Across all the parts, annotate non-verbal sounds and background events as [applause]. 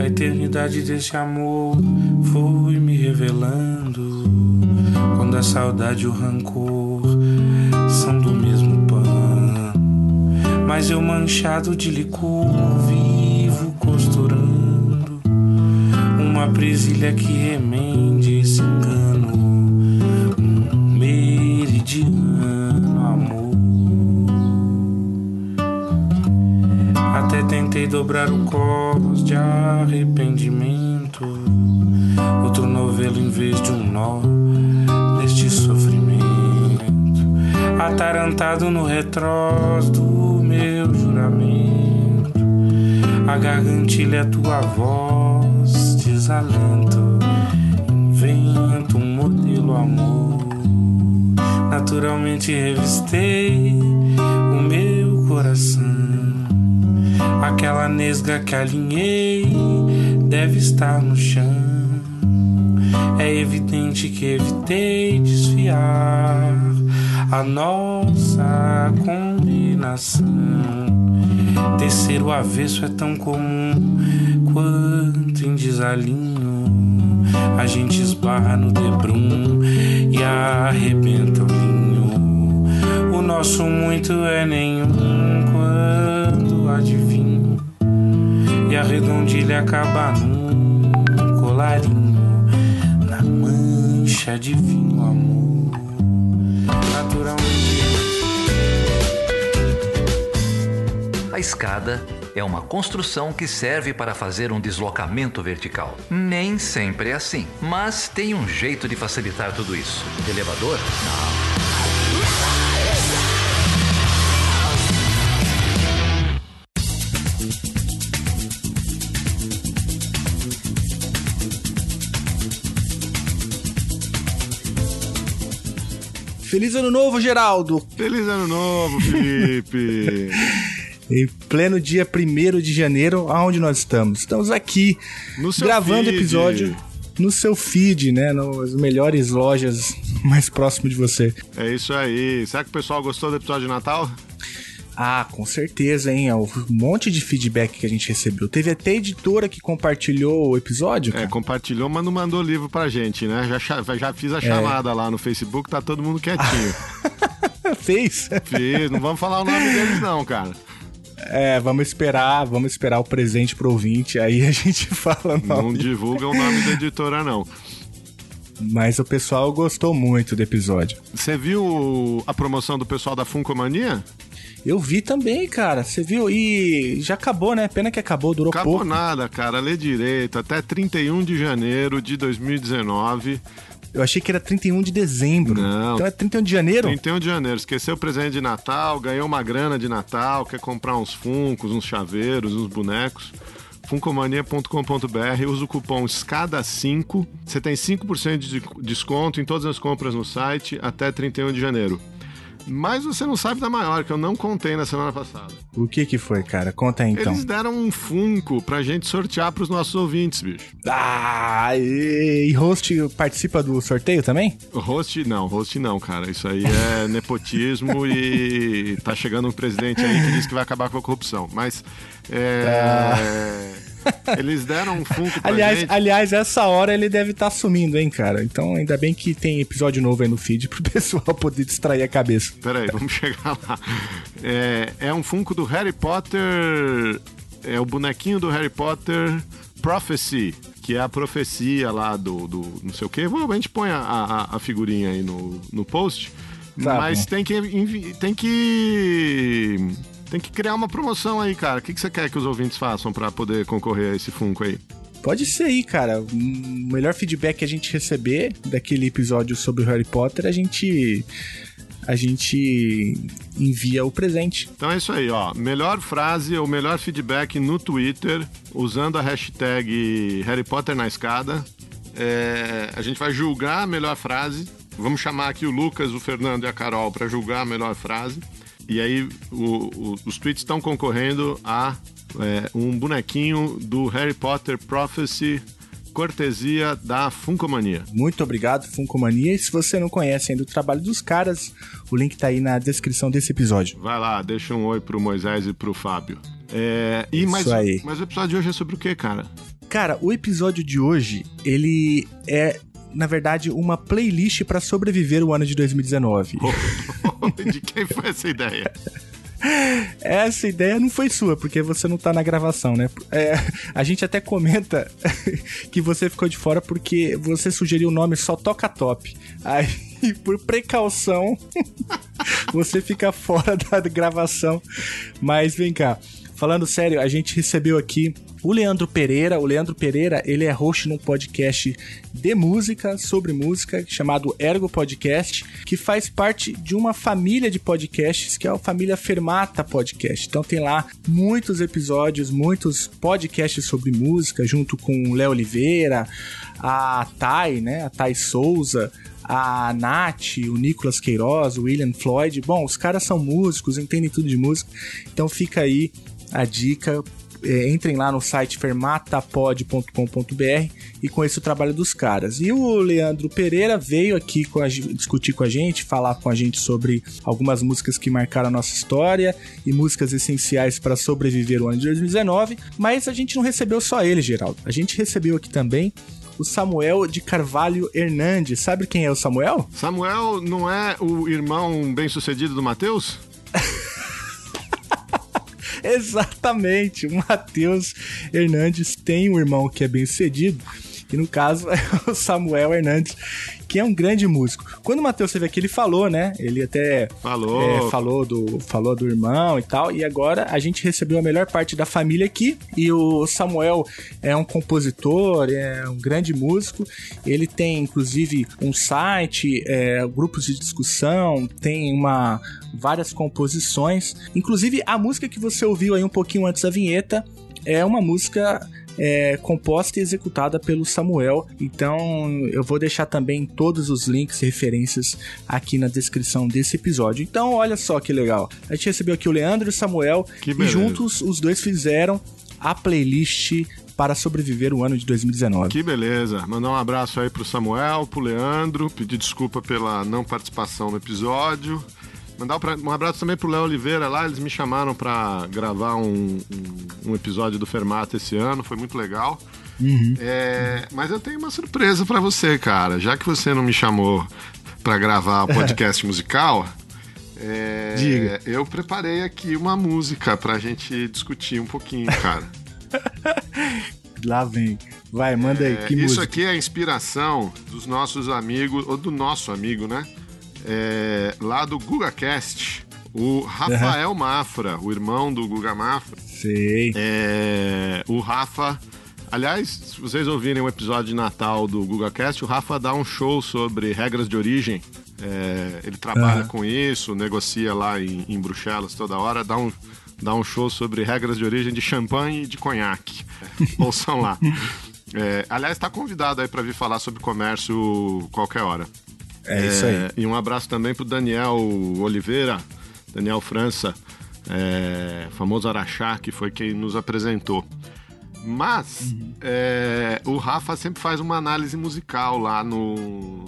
A eternidade desse amor foi me revelando. Quando a saudade e o rancor são do mesmo pano. Mas eu manchado de licor vivo costurando uma presilha que remende Tentei dobrar o cos de arrependimento. Outro novelo em vez de um nó deste sofrimento. Atarantado no retrós do meu juramento. A gargantilha é tua voz, desalento. Invento um modelo amor. Naturalmente revistei o meu coração. Aquela nesga que alinhei deve estar no chão. É evidente que evitei desfiar a nossa combinação. Descer o avesso é tão comum quanto em desalinho. A gente esbarra no debrum e arrebenta o linho. O nosso muito é nenhum quando adivinho. E a redondilha acaba num colarinho. Na mancha de vinho, amor. Naturalmente. A escada é uma construção que serve para fazer um deslocamento vertical. Nem sempre é assim, mas tem um jeito de facilitar tudo isso. Elevador? Não. Feliz ano novo, Geraldo! Feliz ano novo, Felipe! [laughs] Em pleno dia 1 de janeiro, aonde nós estamos? Estamos aqui No seu gravando feed. episódio no seu feed, né? Nas melhores lojas mais próximo de você. É isso aí. Será que o pessoal gostou do episódio de Natal? Ah, com certeza, hein? Um monte de feedback que a gente recebeu. Teve até editora que compartilhou o episódio. É, cara. compartilhou, mas não mandou livro pra gente, né? Já, já fiz a É. chamada lá no Facebook, tá todo mundo quietinho. [laughs] Fez. Fiz, não vamos falar o nome [laughs] deles não, cara. É, vamos esperar, vamos esperar o presente pro ouvinte, aí a gente [laughs] fala o Não nome. divulga o nome da editora, não. Mas o pessoal gostou muito do episódio. Você viu a promoção do pessoal da Funcomania? Eu vi também, cara. Você viu? E já acabou, né? Pena que acabou, durou Acabou pouco. nada, cara. Lê direito. Até 31 de janeiro de 2019. Eu achei que era 31 de dezembro. Não. Então é 31 de janeiro? 31 de janeiro. Esqueceu o presente de Natal, ganhou uma grana de Natal, quer comprar uns funcos, uns chaveiros, uns bonecos. Funcomania.com.br, usa o cupom SCADA5. Você tem 5% de desconto em todas as compras no site até 31 de janeiro. Mas você não sabe da maior, que eu não contei na semana passada. O que que foi, cara? Conta aí então. Eles deram um Funko pra gente sortear pros nossos ouvintes, bicho. Ah, e, e host participa do sorteio também? Host não, host não, cara. Isso aí é [laughs] nepotismo e tá chegando um presidente aí que diz que vai acabar com a corrupção. Mas é, eles deram um Funko pra Aliás, gente. aliás, essa hora ele deve estar sumindo, hein, cara? Então ainda bem que tem episódio novo aí no feed pro [laughs] pessoal poder distrair a cabeça. Peraí, vamos chegar lá. É, é um Funko do Harry Potter. É o bonequinho do Harry Potter Prophecy, que é a profecia lá do, do não sei o que. A gente põe a, a, a figurinha aí no, no post. Tá mas bom. tem que, tem que. Tem que criar uma promoção aí, cara. O que, que você quer que os ouvintes façam pra poder concorrer a esse Funko aí? Pode ser aí, cara. O melhor feedback que a gente receber daquele episódio sobre o Harry Potter, a gente. A gente envia o presente. Então é isso aí, ó. Melhor frase ou melhor feedback no Twitter, usando a hashtag Harry Potter na escada. É, a gente vai julgar a melhor frase. Vamos chamar aqui o Lucas, o Fernando e a Carol para julgar a melhor frase. E aí o- o- os tweets estão concorrendo a é, um bonequinho do Harry Potter Prophecy, cortesia da Funcomania. Muito obrigado, Funcomania. E se você não conhece ainda o trabalho dos caras, o link tá aí na descrição desse episódio. Vai lá, deixa um oi pro Moisés e pro Fábio. É, e Isso aí. mas o episódio de hoje é sobre o quê, cara? Cara, o episódio de hoje, ele é na verdade, uma playlist para sobreviver o ano de 2019. [laughs] de quem foi essa ideia? [laughs] Essa ideia não foi sua, porque você não tá na gravação, né? É, a gente até comenta [laughs] que você ficou de fora porque você sugeriu o nome Só Toca Top. Aí, [laughs] por precaução, você fica fora da gravação. Mas vem cá, falando sério, a gente recebeu aqui o Leandro Pereira. O Leandro Pereira, ele é host num podcast de música, sobre música, chamado Ergo Podcast, que faz parte de uma família de podcasts, que é a família Fermata Podcast. Então tem lá muitos episódios, muitos podcasts sobre música, junto com o Léo Oliveira, a Thay, né, a Thay Souza, a Nath, o Nicolas Queiroz, o William Floyd. Bom, os caras são músicos, entendem tudo de música, então fica aí a dica é, entrem lá no site fermatapod.com.br e conheça o trabalho dos caras. E o Leandro Pereira veio aqui com a, discutir com a gente, falar com a gente sobre algumas músicas que marcaram a nossa história e músicas essenciais para sobreviver o ano de 2019. Mas a gente não recebeu só ele, Geraldo. A gente recebeu aqui também o Samuel de Carvalho Hernandes. Sabe quem é o Samuel? Samuel não é o irmão bem-sucedido do Matheus? [laughs] [laughs] Exatamente. O Matheus Hernandes tem um irmão que é bem sucedido. E no caso [laughs] é o Samuel Hernandes, que é um grande músico. Quando o Matheus esteve aqui, ele falou, né? Ele até falou. É, falou, do, falou do irmão e tal. E agora a gente recebeu a melhor parte da família aqui. E o Samuel é um compositor, é um grande músico. Ele tem, inclusive, um site, é, grupos de discussão, tem uma várias composições. Inclusive, a música que você ouviu aí um pouquinho antes da vinheta é uma música é, composta e executada pelo Samuel. Então eu vou deixar também todos os links e referências aqui na descrição desse episódio. Então olha só que legal. A gente recebeu aqui o Leandro e o Samuel e juntos os dois fizeram a playlist para sobreviver o ano de 2019. Que beleza. Mandar um abraço aí pro Samuel, pro Leandro, pedir desculpa pela não participação no episódio. Mandar um abraço também pro Léo Oliveira lá, eles me chamaram para gravar um, um, um, episódio do Fermata esse ano, foi muito legal. Uhum. É, mas eu tenho uma surpresa para você, cara. Já que você não me chamou para gravar o [laughs] podcast musical, é, Diga. eu preparei aqui uma música pra gente discutir um pouquinho, cara. [laughs] Lá vem. Vai, manda aí. É, isso música? aqui é a inspiração dos nossos amigos, ou do nosso amigo, né? É, lá do GugaCast, o Rafael uhum. Mafra, o irmão do Guga Mafra. Sei. É, o Rafa. Aliás, se vocês ouvirem o episódio de Natal do GugaCast, o Rafa dá um show sobre regras de origem. É, ele trabalha uhum. com isso, negocia lá em, em, Bruxelas toda hora, dá um, dá um show sobre regras de origem de champanhe e de conhaque. [laughs] Ouçam lá. É, aliás, está convidado aí para vir falar sobre comércio qualquer hora. É, isso aí. E um abraço também pro Daniel Oliveira, Daniel França, é, famoso Araxá, que foi quem nos apresentou. Mas uhum. é, o Rafa sempre faz uma análise musical lá no,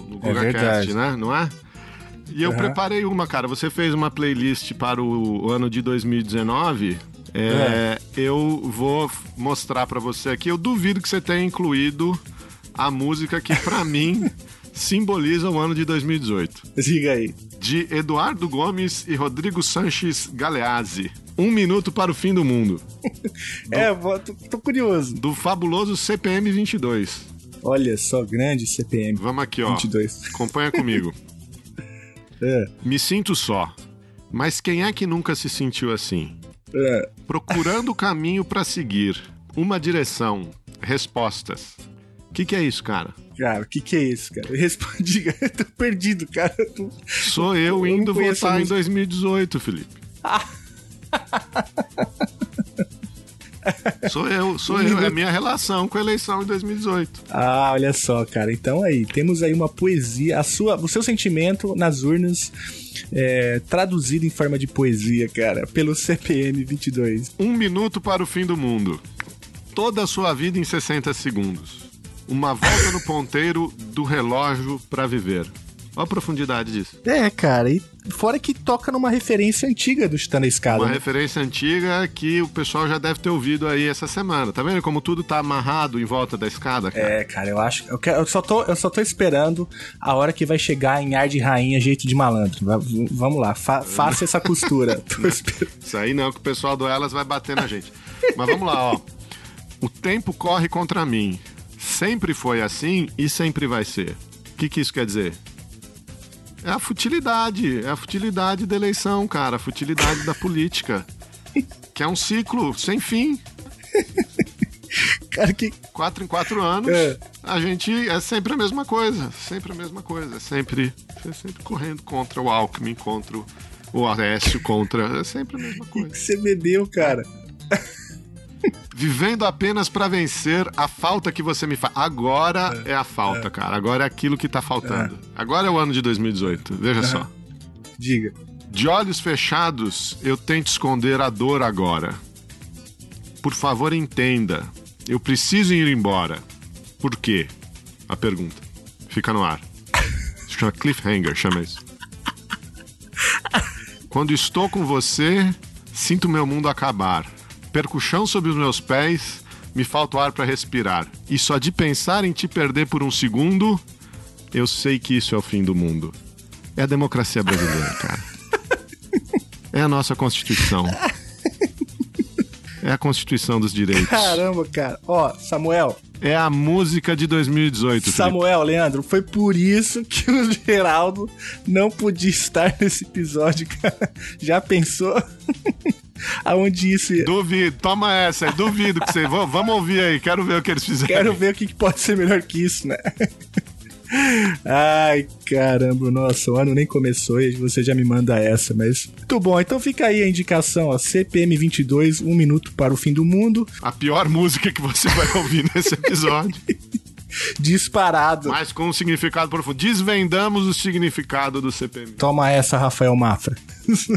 no GugaCast, é né? Não é? E eu uhum. preparei uma, cara. Você fez uma playlist para o ano de 2019. É, é. Eu vou mostrar para você aqui. Eu duvido que você tenha incluído a música que, para [laughs] mim, simboliza o ano de 2018. Diga aí. De Eduardo Gomes e Rodrigo Sanches Galeazzi. Um minuto para o fim do mundo. Do, [laughs] é, tô, tô curioso. Do fabuloso CPM 22. Olha só, grande CPM. Vamos aqui, ó. 22. [laughs] Acompanha comigo. é. Me sinto só. Mas quem é que nunca se sentiu assim? É. Procurando o caminho para seguir. Uma direção. Respostas. O que, que é isso, cara? Cara, o que, que é isso, cara? Respondi, [laughs] eu tô perdido, cara. Eu tô... Sou eu, eu indo votar em 2018, Felipe. [laughs] sou eu, sou eu. É a minha relação com a eleição em 2018. Ah, olha só, cara. Então aí, temos aí uma poesia, a sua, o seu sentimento nas urnas é, traduzido em forma de poesia, cara, pelo CPM 22. Um minuto para o fim do mundo. Toda a sua vida em 60 segundos. Uma volta no ponteiro do relógio para viver. Olha a profundidade disso. É, cara, e fora que toca numa referência antiga do Chutando a Escada. Uma né? referência antiga que o pessoal já deve ter ouvido aí essa semana. Tá vendo como tudo tá amarrado em volta da escada, cara? É, cara, eu acho. Eu, quero- eu só tô, eu só tô esperando a hora que vai chegar em ar de rainha, jeito de malandro. V- vamos lá, fa- faça essa costura. [laughs] Isso aí não, que o pessoal do Elas vai bater na gente. Mas vamos lá, ó. O tempo corre contra mim. Sempre foi assim e sempre vai ser. O que, que isso quer dizer? É a futilidade. É a futilidade da eleição, cara. A futilidade da política. Que é um ciclo sem fim. Cara, que. Quatro em quatro anos, É. a gente é sempre a mesma coisa. Sempre a mesma coisa. É sempre, é sempre correndo contra o Alckmin, contra o- o Aécio, contra. É sempre a mesma coisa. que você bebeu, cara? Vivendo apenas pra vencer a falta que você me faz. Agora é, a falta, cara. Agora é aquilo que tá faltando. Agora é o ano de 2018. Veja só. Diga. De olhos fechados, eu tento esconder a dor agora. Por favor, entenda. Eu preciso ir embora. Por quê? A pergunta. Fica no ar. [laughs] Chama cliffhanger, chama isso. Quando estou com você, sinto meu mundo acabar. Perco o chão sob os meus pés, me falta o ar para respirar. E só de pensar em te perder por um segundo, eu sei que isso é o fim do mundo. É a democracia brasileira, [laughs] cara. É a nossa Constituição. É a Constituição dos Direitos. Caramba, cara. Ó, Samuel. É a música de 2018. Felipe. Samuel, Leandro, foi por isso que o Geraldo não podia estar nesse episódio, cara. Já pensou? [laughs] Aonde isso ia... Duvido, toma essa, aí, duvido que você. Vamos ouvir aí, quero ver o que eles fizeram. Quero ver o que pode ser melhor que isso, né? [laughs] Ai, caramba, nossa, o ano nem começou e você já me manda essa, mas muito bom. Então fica aí a indicação, ó, CPM 22, um minuto para o fim do mundo, A pior música que você vai ouvir nesse episódio, [laughs] disparado. mas com um significado profundo. Desvendamos o significado do CPM. Toma essa, Rafael Mafra. [laughs]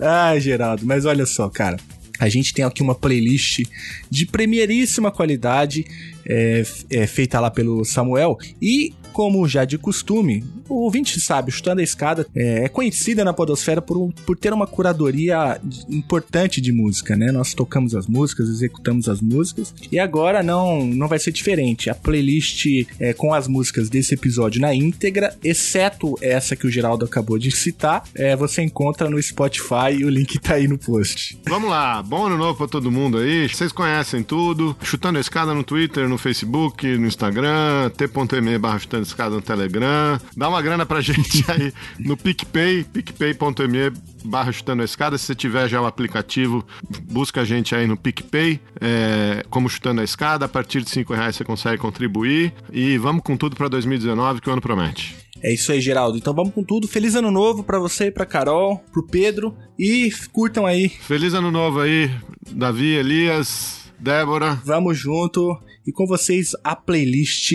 Ai, Geraldo, mas olha só, cara. A gente tem aqui uma playlist de primeiríssima qualidade, é, é, feita lá pelo Samuel. E, como já de costume, o ouvinte sabe, Chutando a Escada é, é conhecida na Podosfera por, por ter uma curadoria importante de música, né? Nós tocamos as músicas, executamos as músicas. E agora não, não vai ser diferente. A playlist é, com as músicas desse episódio na íntegra, exceto essa que o Geraldo acabou de citar, é, você encontra no Spotify e o link tá aí no post. Vamos lá, bom ano novo pra todo mundo aí. Vocês conhecem tudo. Chutando a escada no Twitter, no Facebook, no Instagram, t.me barra chutando escada no Telegram. Dá uma grana pra [laughs] gente aí no PicPay, picpay.me barra chutando a escada. Se você tiver já o aplicativo, busca a gente aí no PicPay, é, como chutando a escada. A partir de 5 reais você consegue contribuir. E vamos com tudo pra 2019 que o ano promete. É isso aí, Geraldo. Então vamos com tudo. Feliz ano novo pra você, pra Carol, pro Pedro e curtam aí. Feliz ano novo aí, Davi, Elias, Débora. Vamos junto e com vocês a playlist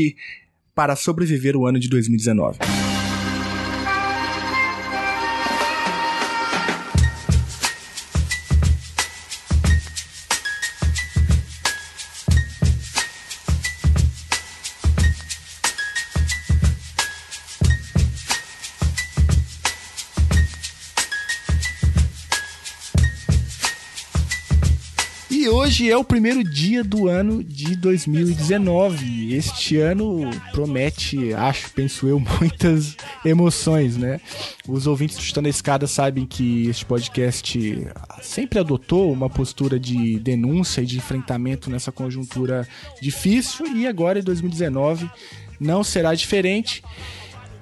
para sobreviver o ano de 2019. E hoje é o primeiro dia do ano de 2019. Este ano promete, acho, penso eu, [laughs] muitas emoções, né? Os ouvintes do Chutando a Escada sabem que este podcast sempre adotou uma postura de denúncia e de enfrentamento nessa conjuntura difícil e agora em 2019 não será diferente.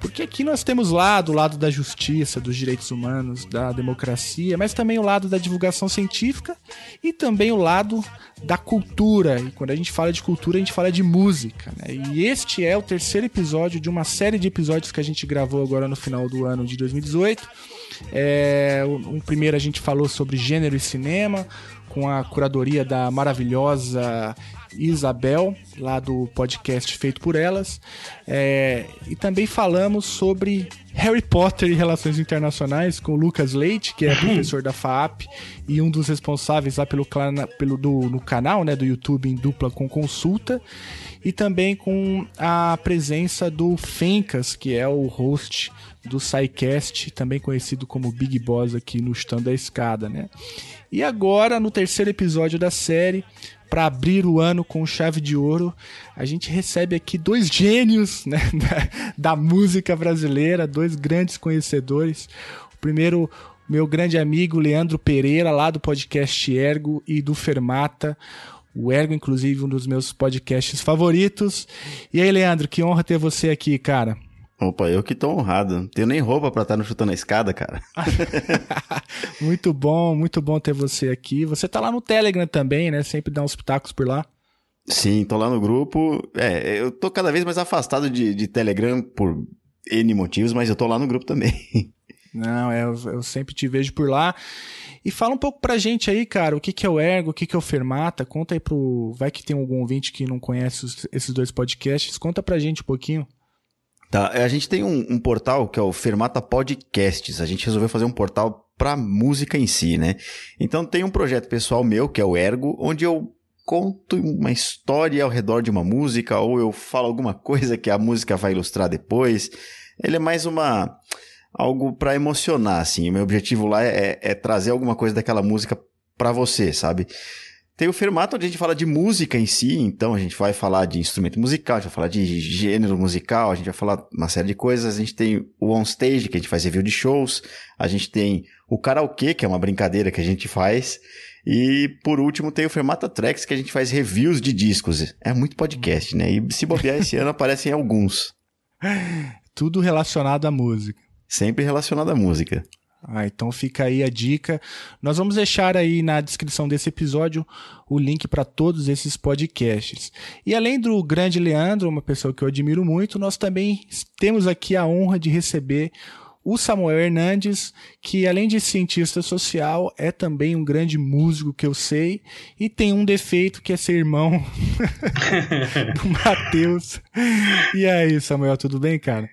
Porque aqui nós temos lá do lado da justiça, dos direitos humanos, da democracia, mas também o lado da divulgação científica e também o lado da cultura. E quando a gente fala de cultura, a gente fala de música. Né? E este é o terceiro episódio de uma série de episódios que a gente gravou agora no final do ano de 2018. É, um primeiro a gente falou sobre gênero e cinema, com a curadoria da maravilhosa Isabel, lá do podcast Feito por Elas. É, e também falamos sobre Harry Potter e Relações Internacionais com o Lucas Leite, que é professor da FAP e um dos responsáveis lá pelo, pelo do, no canal né, do YouTube em dupla com consulta. E também com a presença do Fencas, que é o host do SciCast, também conhecido como Big Boss aqui no Stand da Escada, né? E agora, no terceiro episódio da série, para abrir o ano com chave de ouro, a gente recebe aqui dois gênios né, [laughs] da, da música brasileira, dois grandes conhecedores. O primeiro, meu grande amigo Leandro Pereira, lá do podcast Ergo e do Fermata. O Ergo, inclusive, um dos meus podcasts favoritos. E aí, Leandro, que honra ter você aqui, cara. Opa, eu que tô honrado. Não tenho nem roupa pra estar no chutando a escada, cara. [laughs] [laughs] muito bom, muito bom ter você aqui. Você tá lá no Telegram também, né? Sempre dá uns pitacos por lá. Sim, tô lá no grupo. É, eu tô cada vez mais afastado de, de Telegram por N motivos, mas eu tô lá no grupo também. [laughs] Não, é, eu, eu, sempre te vejo por lá. E fala um pouco pra gente aí, cara, o que, que é o Ergo, o que, que é o Fermata. Conta aí pro. Vai que tem algum ouvinte que não conhece os, esses dois podcasts. Conta pra gente um pouquinho. Tá, a gente tem um, um, portal que é o Fermata Podcasts. A gente resolveu fazer um portal para música em si, né? Então tem um projeto pessoal meu, que é o Ergo, onde eu conto uma história ao redor de uma música, ou eu falo alguma coisa que a música vai ilustrar depois. Ele é mais uma algo para emocionar, assim. O meu objetivo lá é, é trazer alguma coisa daquela música para você, sabe? Tem o Fermato, onde a gente fala de música em si, então a gente vai falar de instrumento musical, a gente vai falar de gênero musical, a gente vai falar uma série de coisas. A gente tem o Onstage, que a gente faz review de shows, a gente tem o karaokê, que é uma brincadeira que a gente faz, e por último tem o Fermata Tracks, que a gente faz reviews de discos. É muito podcast, né? E se bobear esse ano aparecem alguns. [laughs] Tudo relacionado à música. Sempre relacionado à música. Ah, então fica aí a dica. Nós vamos deixar aí na descrição desse episódio o link para todos esses podcasts. E além do grande Leandro, uma pessoa que eu admiro muito, nós também temos aqui a honra de receber o Samuel Hernandes, que além de cientista social, é também um grande músico que eu sei, e tem um defeito que é ser irmão [laughs] do [laughs] Matheus. E aí, Samuel, tudo bem, cara?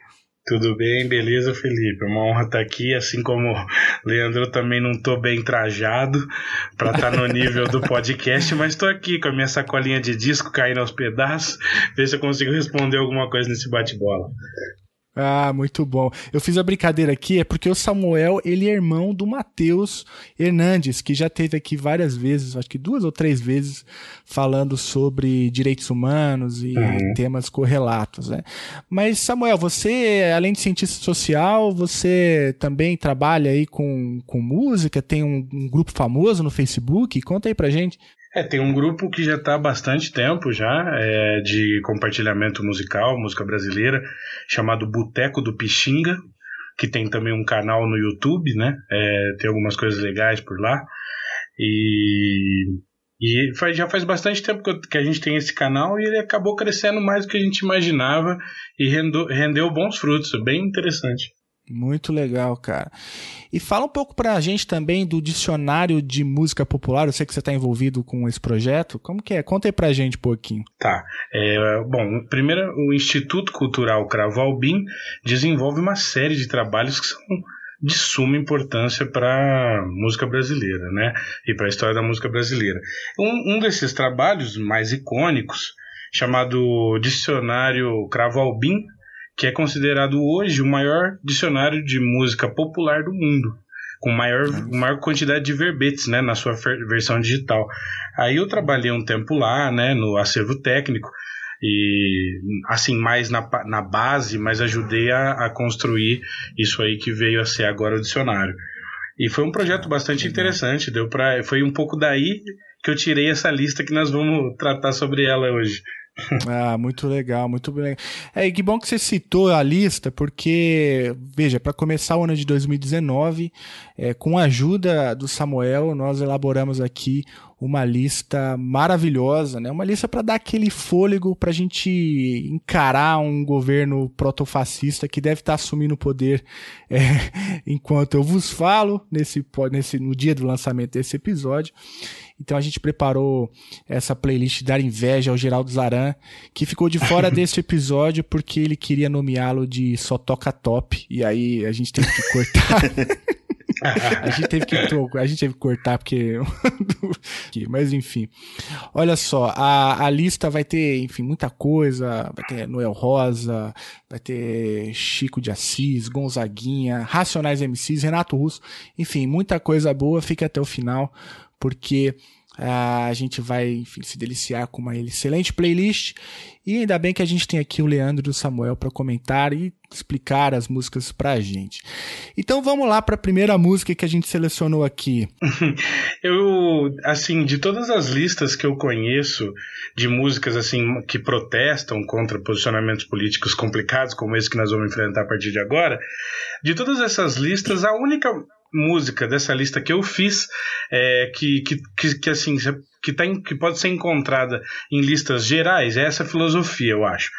Tudo bem, beleza, Felipe? Uma honra estar aqui, assim como Leandro também não estou bem trajado para estar tá no nível do podcast, mas estou aqui com a minha sacolinha de disco caindo aos pedaços, ver se eu consigo responder alguma coisa nesse bate-bola. Ah, muito bom. Eu fiz a brincadeira aqui, é porque o Samuel, ele é irmão do Matheus Hernandes, que já teve aqui várias vezes, acho que duas ou três vezes, falando sobre direitos humanos e uhum. temas correlatos, né? Mas, Samuel, você, além de cientista social, você também trabalha aí com, com música, tem um, um grupo famoso no Facebook? Conta aí pra gente. É, tem um grupo que já está há bastante tempo já, é, de compartilhamento musical, música brasileira, chamado Boteco do Pixinga, que tem também um canal no YouTube, né? É, tem algumas coisas legais por lá. E, e faz, já faz bastante tempo que a gente tem esse canal e ele acabou crescendo mais do que a gente imaginava e rendeu, rendeu bons frutos, bem interessante. Muito legal, cara. E fala um pouco pra gente também do dicionário de música popular. Eu sei que você está envolvido com esse projeto. Como que é? Conta aí pra gente um pouquinho. Tá. É, bom, primeiro, o Instituto Cultural Cravo Albim desenvolve uma série de trabalhos que são de suma importância para a música brasileira, né? E para a história da música brasileira. Um, um desses trabalhos mais icônicos, chamado Dicionário Cravo Albim, que é considerado hoje o maior dicionário de música popular do mundo, com maior, maior quantidade de verbetes, né, na sua versão digital. Aí eu trabalhei um tempo lá, né, no acervo técnico, e assim, mais na, na base, mas ajudei a, a construir isso aí que veio a ser agora o dicionário. E foi um projeto bastante interessante, deu para foi um pouco daí que eu tirei essa lista que nós vamos tratar sobre ela hoje. Ah, muito legal, muito bem. É, que bom que você citou a lista, porque, veja, para começar o ano de 2019, é, com a ajuda do Samuel, nós elaboramos aqui uma lista maravilhosa, né? Uma lista para dar aquele fôlego para a gente encarar um governo protofascista que deve estar tá assumindo o poder é, [laughs] enquanto eu vos falo nesse, nesse no dia do lançamento desse episódio. Então a gente preparou essa playlist Dar Inveja ao Geraldo Zaran, que ficou de fora [laughs] desse episódio porque ele queria nomeá-lo de Só Toca Top, e aí a gente teve que cortar. [laughs] a gente teve que a gente teve que cortar porque [laughs] mas enfim. Olha só a, a lista vai ter enfim muita coisa. Vai ter Noel Rosa vai ter Chico de Assis Gonzaguinha Racionais MCs Renato Russo. Enfim muita coisa boa. Fica até o final porque a gente vai enfim, se deliciar com uma excelente playlist. E ainda bem que a gente tem aqui o Leandro e o Samuel para comentar e explicar as músicas para a gente. Então vamos lá para a primeira música que a gente selecionou aqui. [laughs] eu, assim, de todas as listas que eu conheço de músicas assim que protestam contra posicionamentos políticos complicados como esse que nós vamos enfrentar a partir de agora, de todas essas listas, a única música dessa lista que eu fiz, é, que, que, que, que, assim, que, tá em, que pode ser encontrada em listas gerais, é essa filosofia, eu acho.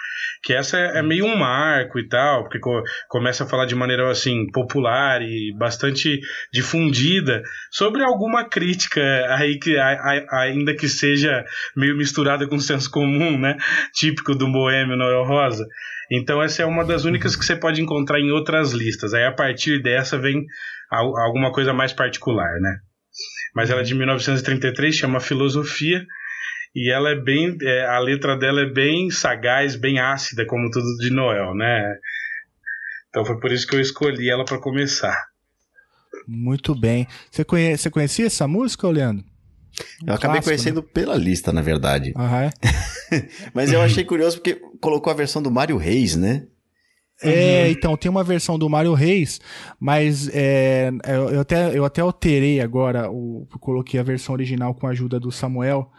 Que essa é, é meio um marco e tal, porque co começa a falar de maneira assim popular e bastante difundida sobre alguma crítica aí que a, a, ainda que seja meio misturada com senso comum, né? Típico do boêmio Noel Rosa. Então essa é uma das únicas que você pode encontrar em outras listas. Aí a partir dessa vem alguma coisa mais particular, né? Mas ela é de 1933, chama Filosofia, e ela é bem. É, a letra dela é bem sagaz, bem ácida, como tudo de Noel, né? Então foi por isso que eu escolhi ela para começar. Muito bem. Você, conhe... Você conhecia essa música, Leandro? Um eu acabei clássico, conhecendo né? pela lista, na verdade. Ah, é? [laughs] Mas eu achei curioso porque colocou a versão do Mário Reis, né? É, uhum. então, tem uma versão do Mário Reis, mas é, eu, até, eu até alterei agora, o, coloquei a versão original com a ajuda do Samuel,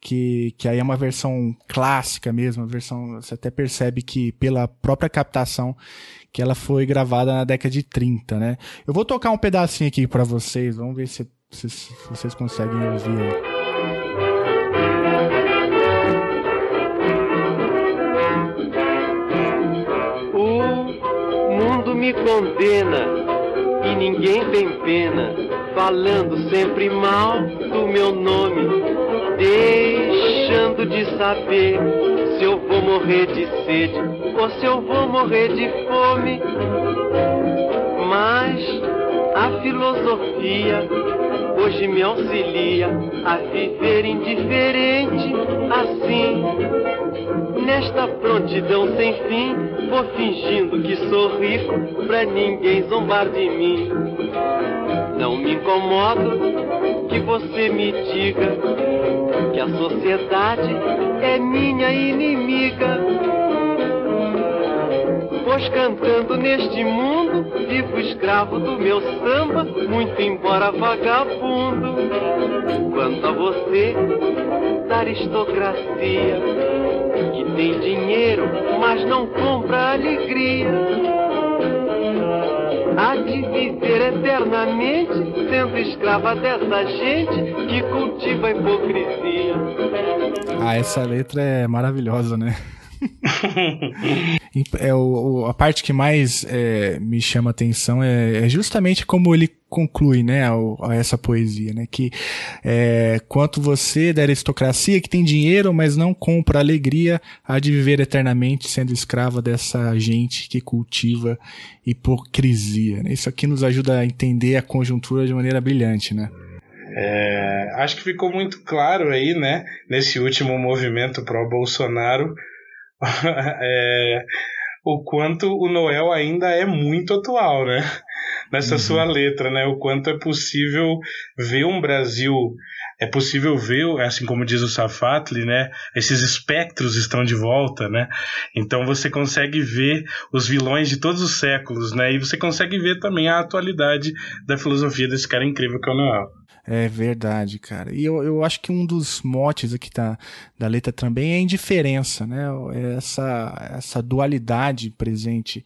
que, que aí é uma versão clássica mesmo, a versão, você até percebe que pela própria captação, que ela foi gravada na década de 30, né? Eu vou tocar um pedacinho aqui para vocês, vamos ver se, se, se vocês conseguem ouvir aí. Me condena e ninguém tem pena, falando sempre mal do meu nome, deixando de saber se eu vou morrer de sede ou se eu vou morrer de fome. Mas a filosofia hoje me auxilia a viver indiferente assim. Nesta prontidão sem fim, vou fingindo que sou rico pra ninguém zombar de mim. Não me incomodo que você me diga que a sociedade é minha inimiga. Pois cantando neste mundo, vivo escravo do meu samba, muito embora vagabundo. Quanto a você, da aristocracia, que tem dinheiro, mas não compra alegria. Há de viver eternamente, sendo escrava dessa gente que cultiva a hipocrisia. Ah, essa letra é maravilhosa, né? [laughs] é o, a parte que mais é, me chama atenção é, é, justamente como ele conclui, né, a, a essa poesia, né, que é, quanto você da aristocracia que tem dinheiro, mas não compra alegria, há de viver eternamente sendo escrava dessa gente que cultiva hipocrisia. Né? Isso aqui nos ajuda a entender a conjuntura de maneira brilhante, né? É, acho que ficou muito claro aí, né, nesse último movimento pró-Bolsonaro, [laughs] é, o quanto o Noel ainda é muito atual, né? Nessa uhum. sua letra, né? O quanto é possível ver um Brasil é possível ver, assim como diz o Safatli, né? Esses espectros estão de volta, né? Então você consegue ver os vilões de todos os séculos, né? E você consegue ver também a atualidade da filosofia desse cara incrível que é o Noel. É verdade, cara. E eu, eu acho que um dos motes aqui da, da letra também é a indiferença, né? É essa, essa dualidade presente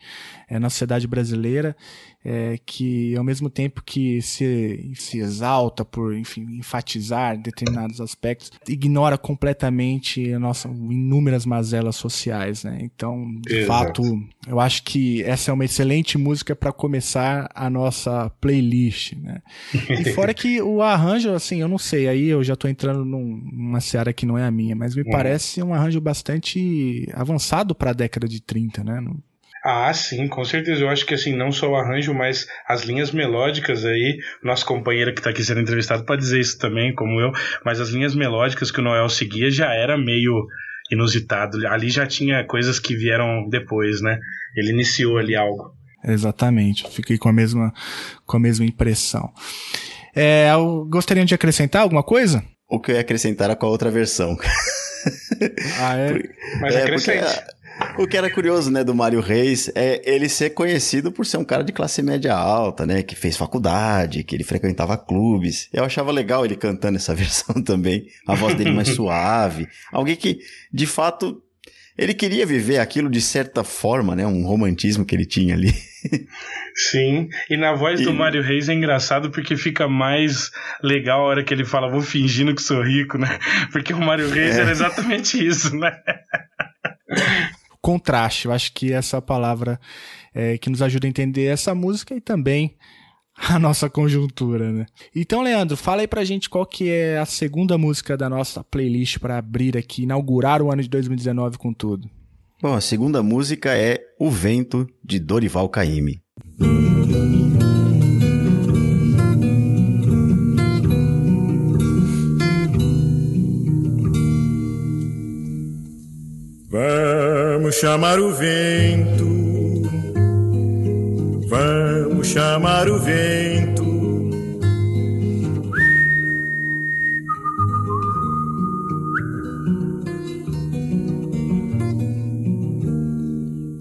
é, na sociedade brasileira, é, que ao mesmo tempo que se, se exalta por, enfim, enfatizar determinados aspectos, ignora completamente a nossa inúmeras mazelas sociais, né? Então, de Exato. fato, eu acho que essa é uma excelente música para começar a nossa playlist, né? E [laughs] fora que o arranjo, assim, eu não sei, aí eu já tô entrando num- numa seara que não é a minha, mas me Uhum. parece um arranjo bastante avançado para a década de 30, né? Ah, sim, com certeza. Eu acho que assim, não só o arranjo, mas as linhas melódicas aí. Nosso companheiro que tá aqui sendo entrevistado pode dizer isso também, como eu, mas as linhas melódicas que o Noel seguia já era meio inusitado. Ali já tinha coisas que vieram depois, né? Ele iniciou ali algo. Exatamente, eu fiquei com a mesma, com a mesma impressão. É, eu- gostariam de acrescentar alguma coisa? O que eu ia acrescentar era com a outra versão. Ah, é? [laughs] Mas É, porque acrescente. a- o que era curioso, né, do Mário Reis é ele ser conhecido por ser um cara de classe média alta, né, que fez faculdade, que ele frequentava clubes. Eu achava legal ele cantando essa [laughs] versão também, a voz dele mais [laughs] suave. Alguém que, de fato, ele queria viver aquilo de certa forma, né, um romantismo que ele tinha ali. Sim, e na voz do E- Mário Reis é engraçado porque fica mais legal a hora que ele fala, vou fingindo que sou rico, né? [laughs] Porque o Mário Reis É. era exatamente isso, né? Contraste, eu acho que essa palavra é, que nos ajuda a entender essa música e também a [laughs] nossa conjuntura, né? Então, Leandro, fala aí pra gente qual que é a segunda música da nossa playlist para abrir aqui, inaugurar o ano de 2019 com tudo. Bom, a segunda música é O Vento, de Dorival Caymmi. Vamos chamar o vento, vamos chamar o vento.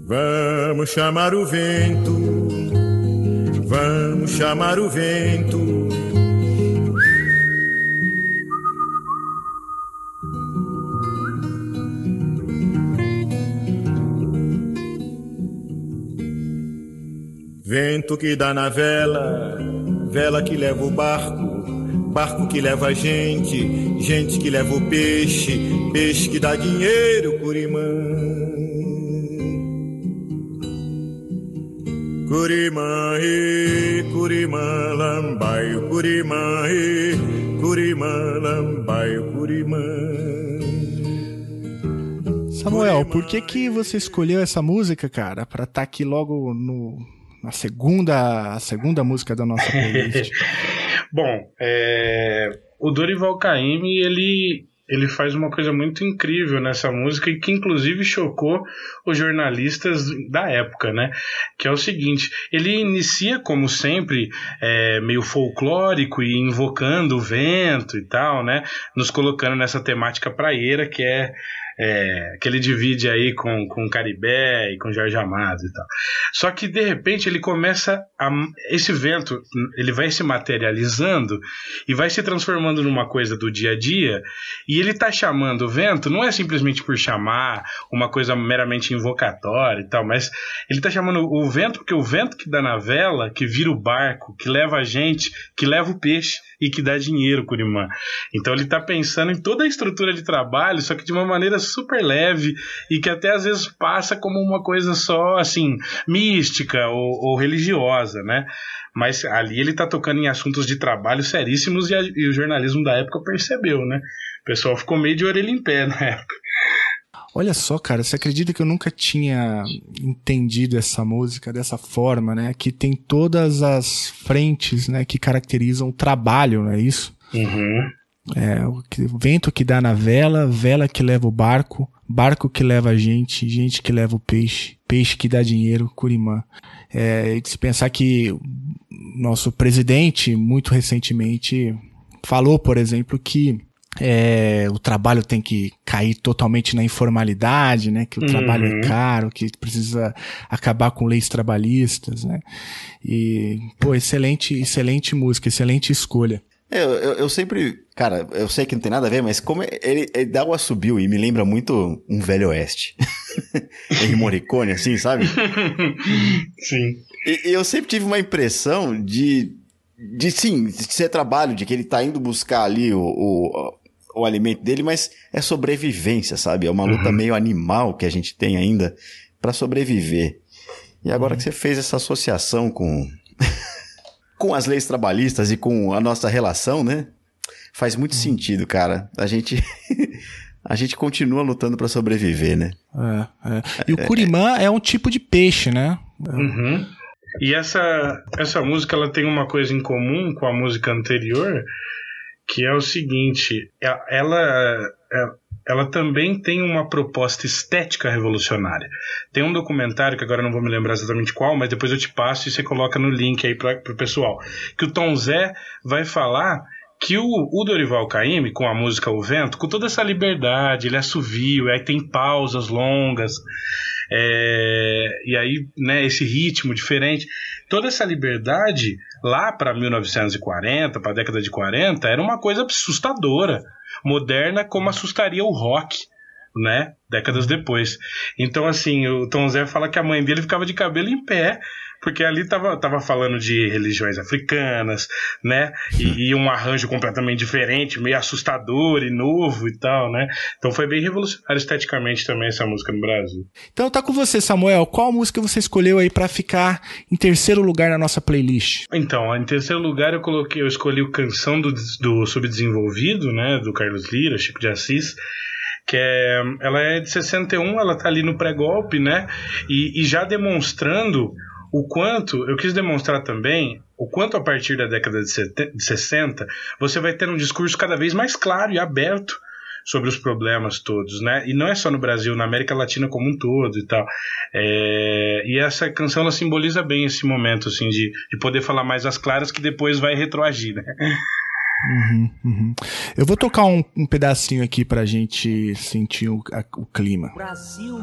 Vamos chamar o vento, vamos chamar o vento. Vento que dá na vela, vela que leva o barco, barco que leva a gente, gente que leva o peixe, peixe que dá dinheiro, Curimã. Curimã, e Curimã, lambaio, Curimã, e Curimã, lambaio, Curimã. Samuel, por que que você escolheu essa música, cara, pra estar aqui logo no na segunda, a segunda música da nossa playlist? [laughs] Bom, é, o Dorival Caymmi, ele, ele faz uma coisa muito incrível nessa música e que inclusive chocou os jornalistas da época, né? Que é o seguinte, ele inicia como sempre é, meio folclórico e invocando o vento e tal, né? Nos colocando nessa temática praieira que é é, que ele divide aí com, com Caribé e com Jorge Amado e tal. Só que de repente ele começa a. Esse vento ele vai se materializando e vai se transformando numa coisa do dia a dia. E ele tá chamando o vento, não é simplesmente por chamar uma coisa meramente invocatória e tal, mas ele tá chamando o vento porque o vento que dá na vela, que vira o barco, que leva a gente, que leva o peixe e que dá dinheiro, Curimã. Então ele tá pensando em toda a estrutura de trabalho, só que de uma maneira super leve e que até às vezes passa como uma coisa só assim mística ou, ou religiosa, né? Mas ali ele tá tocando em assuntos de trabalho seríssimos e, a- e o jornalismo da época percebeu, né? O pessoal ficou meio de orelha em pé na época. Olha só, cara, você acredita que eu nunca tinha entendido essa música dessa forma, né? Que tem todas as frentes, né, que caracterizam o trabalho, não é isso? Uhum. É, o que- o vento que dá na vela, vela que leva o barco, barco que leva a gente, gente que leva o peixe, peixe que dá dinheiro, Curimã. É, e de se pensar que nosso presidente, muito recentemente, falou, por exemplo, que é, o trabalho tem que cair totalmente na informalidade, né? Que o Uhum. trabalho é caro, que precisa acabar com leis trabalhistas, né? E, pô, excelente, excelente música, excelente escolha. É, Eu, eu, eu sempre. Cara, eu sei que não tem nada a ver, mas como ele, ele dá o assobio e me lembra muito um velho oeste. [laughs] Henry Morricone, assim, sabe? [laughs] Sim. E, e eu sempre tive uma impressão de, de sim, de ser trabalho, de que ele tá indo buscar ali o, o, o alimento dele, mas é sobrevivência, sabe? É uma luta meio animal que a gente tem ainda para sobreviver. E agora que você fez essa associação com [laughs] com as leis trabalhistas e com a nossa relação, né? Faz muito sentido, cara. A gente [laughs] a gente continua lutando para sobreviver, né? É, é. E o curimã é um tipo de peixe, né? Uhum. E essa, essa música ela tem uma coisa em comum com a música anterior, que é o seguinte: ela, ela, ela também tem uma proposta estética revolucionária. Tem um documentário, que agora não vou me lembrar exatamente qual, mas depois eu te passo e você coloca no link aí para o pessoal, que o Tom Zé vai falar que o, o, Dorival Caymmi, com a música O Vento, com toda essa liberdade, ele assovio, aí tem pausas longas, é, e aí, né, esse ritmo diferente, toda essa liberdade, lá para 1940, para a década de 40, era uma coisa assustadora, moderna como assustaria o rock, né, décadas depois. Então, assim, o Tom Zé fala que a mãe dele ficava de cabelo em pé, porque ali tava, tava falando de religiões africanas, né? E, e, um arranjo completamente diferente, meio assustador e novo e tal, né? Então foi bem revolucionário esteticamente também essa música no Brasil. Então tá com você, Samuel. Qual música você escolheu aí para ficar em terceiro lugar na nossa playlist? Então, em terceiro lugar eu coloquei, eu escolhi o Canção do, do Subdesenvolvido, né? Do Carlos Lira, Chico de Assis que é, ela é de 61, ela tá ali no pré-golpe, né? E, e já demonstrando o quanto, eu quis demonstrar também, o quanto a partir da década de 60 você vai ter um discurso cada vez mais claro e aberto sobre os problemas todos, né? E não é só no Brasil, na América Latina como um todo e tal. É... E essa canção ela simboliza bem esse momento, assim, de, de poder falar mais as claras que depois vai retroagir, né? Uhum, uhum. Eu vou tocar um, um, pedacinho aqui pra gente sentir o, a, o clima. O Brasil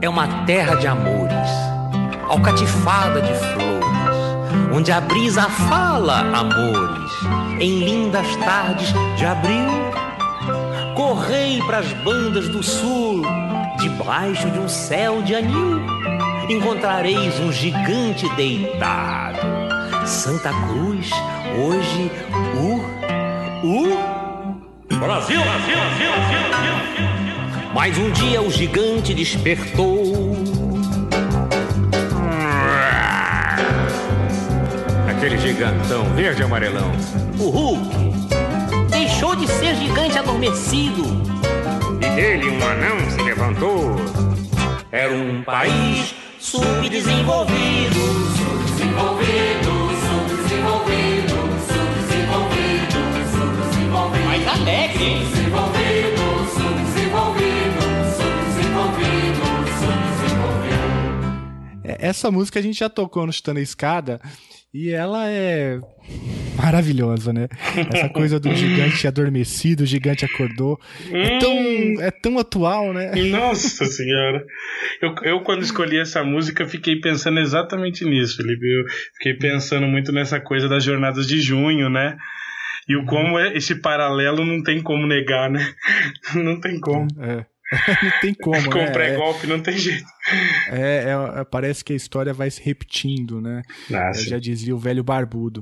é uma terra de amores alcatifada de flores, onde a brisa fala amores, em lindas tardes de abril. Correi pras bandas do sul, debaixo de um céu de anil, encontrareis um gigante deitado. Santa Cruz, hoje, o. o. Brasil, Brasil, Brasil, Brasil. Mas um dia o gigante despertou aquele gigantão verde e amarelão. O Hulk deixou de ser gigante adormecido. E dele um anão se levantou. Era um país subdesenvolvido. Subdesenvolvido, subdesenvolvido, subdesenvolvido, subdesenvolvido. Mais alegre, hein? Subdesenvolvido, subdesenvolvido, subdesenvolvido, subdesenvolvido. É, essa música a gente já tocou no Chutando a Escada e ela é maravilhosa, né? Essa coisa do gigante adormecido, o gigante acordou. É tão, hum. é tão atual, né? Nossa senhora. Eu, eu, quando escolhi essa música, fiquei pensando exatamente nisso, Felipe. Eu fiquei pensando muito nessa coisa das jornadas de junho, né? E o como é, esse paralelo não tem como negar, né? [laughs] Não tem como. É. [laughs] não tem como, Com né? pré-golpe não tem jeito. É, é, parece que a história vai se repetindo, né? Ah, já dizia o velho barbudo.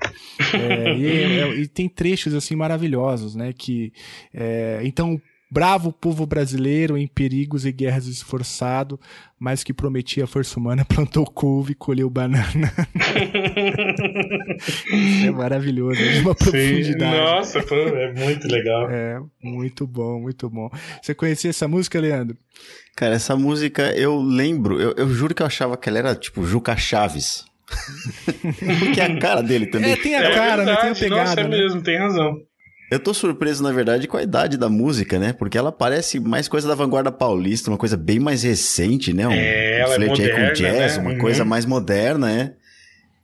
É, e, é, e, tem trechos assim maravilhosos, né? Que é, então bravo povo brasileiro em perigos e guerras esforçado, mas que prometia a força humana, [laughs] plantou couve e colheu banana. é maravilhoso, é de uma profundidade. Sim, nossa, é muito legal. É, muito bom, muito bom. Você conhecia essa música, Leandro? Cara, essa música eu lembro, eu, eu juro que eu achava que ela era tipo Juca Chaves. [laughs] Porque é a cara dele também. É, tem a cara, é né? Tem a pegada. Nossa, é né? mesmo, tem razão. Eu tô surpreso, na verdade, com a idade da música, né? Porque ela parece mais coisa da vanguarda paulista, uma coisa bem mais recente, né? Um, é, ela um é moderna, com jazz, né? uma uhum. coisa mais moderna, né?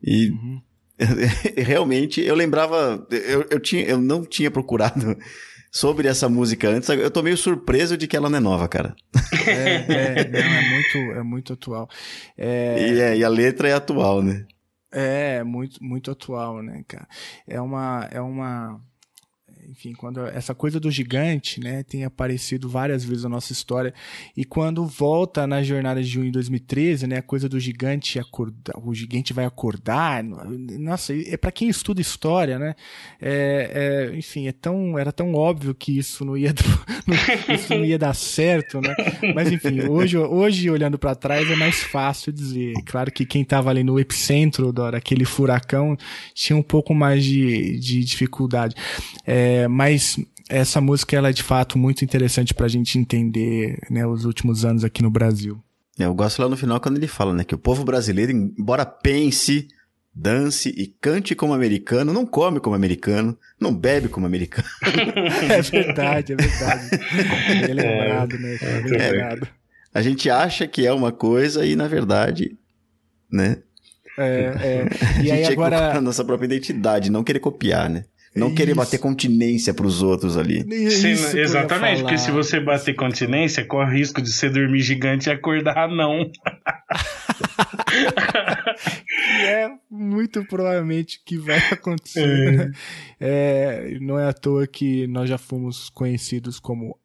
E uhum. [laughs] realmente eu lembrava, eu, eu, tinha, eu não tinha procurado [laughs] sobre essa música antes. Eu tô meio surpreso de que ela não é nova, cara. É, é, não, é muito, é muito atual. É... E, é, e a letra é atual, né? É, muito, muito atual, né, cara? É uma, é uma enfim, quando essa coisa do gigante, né, tem aparecido várias vezes na nossa história. E quando volta na jornada de junho de 2013, né, a coisa do gigante acordar, o gigante vai acordar, nossa, é para quem estuda história, né, é, é, enfim, é tão, era tão óbvio que isso não ia, [laughs] não, isso não ia dar certo, né, mas enfim, hoje, hoje olhando para trás é mais fácil dizer, claro que quem estava ali no epicentro daquele furacão tinha um pouco mais de, de dificuldade. É, mas essa música ela é de fato muito interessante para a gente entender né, os últimos anos aqui no Brasil. É, eu gosto lá no final quando ele fala né, que o povo brasileiro, embora pense, dance e cante como americano, não come como americano, não bebe como americano. [laughs] é verdade, é verdade. [laughs] É lembrado, né? É, lembrado. É, a gente acha que é uma coisa e, na verdade, né? É, é. [laughs] E aí agora... a nossa própria identidade, não querer copiar, né? Não querer bater continência pros outros ali. Sim, exatamente, porque se você bater continência, corre o risco de você dormir gigante e acordar não. e [laughs] é muito provavelmente que vai acontecer. É. Né? É, não é à toa que nós já fomos conhecidos como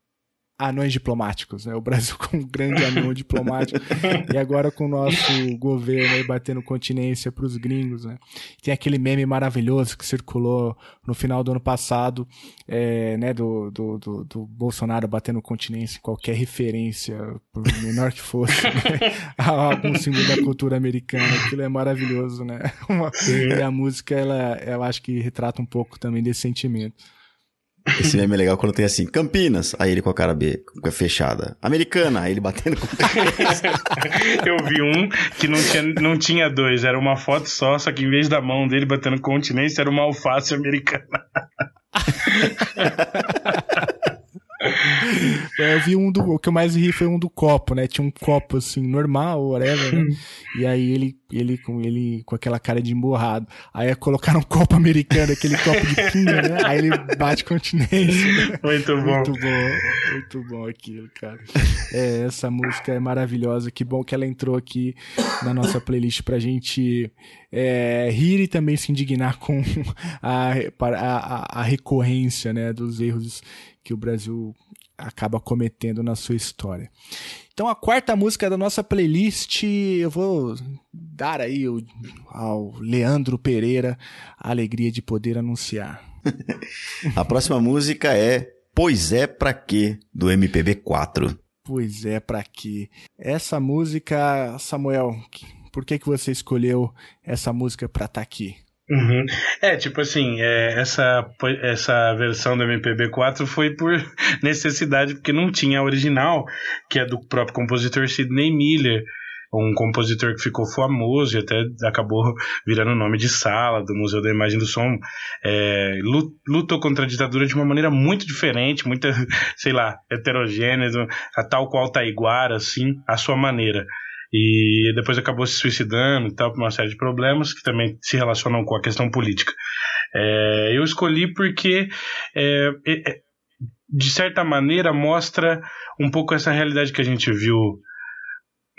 anões diplomáticos, né? O Brasil [laughs] com um grande anão diplomático e agora com o nosso governo aí batendo continência para os gringos, né? Tem aquele meme maravilhoso que circulou no final do ano passado, é, né? Do, do, do, do, Bolsonaro batendo continência em qualquer referência, por menor que fosse, né? [laughs] a algum símbolo da cultura americana. Aquilo é maravilhoso, né? [laughs] Uma, e a música, ela, eu acho que retrata um pouco também desse sentimento. Esse meme é legal quando tem assim, Campinas, aí ele com a cara B, fechada. Americana, aí ele batendo com a [laughs] cabeça. Eu vi um que não tinha, não tinha dois, era uma foto só, só que em vez da mão dele batendo continência, era uma alface americana. [laughs] Eu vi um do. O que eu mais ri foi um do copo, né? Tinha um copo assim, normal, whatever, né? E aí ele, ele, com, ele com aquela cara de emborrado. Aí colocaram um copo americano, aquele copo de pinga, né? Aí ele bate continência. Muito bom. Muito bom. Muito bom aquilo, cara. É, essa música é maravilhosa. Que bom que ela entrou aqui na nossa playlist pra gente é, rir e também se indignar com a, a, a recorrência né, dos erros que o Brasil acaba cometendo na sua história. Então a quarta música da nossa playlist eu vou dar aí ao Leandro Pereira a alegria de poder anunciar. [laughs] a próxima música é Pois é pra quê do MPB 4. Pois é pra quê. Essa música, Samuel, por que que você escolheu essa música para estar tá aqui? Uhum. É, tipo assim, é, essa, essa versão do MPB4 foi por [laughs] necessidade, porque não tinha a original, que é do próprio compositor Sidney Miller, um compositor que ficou famoso e até acabou [laughs] virando nome de sala do Museu da Imagem do Som. É, lutou contra a ditadura de uma maneira muito diferente, muito, [laughs] sei lá, heterogênea, a tal qual Taiguara, assim, a sua maneira e depois acabou se suicidando e tal, por uma série de problemas que também se relacionam com a questão política. É, eu escolhi porque, é, é, de certa maneira, mostra um pouco essa realidade que a gente viu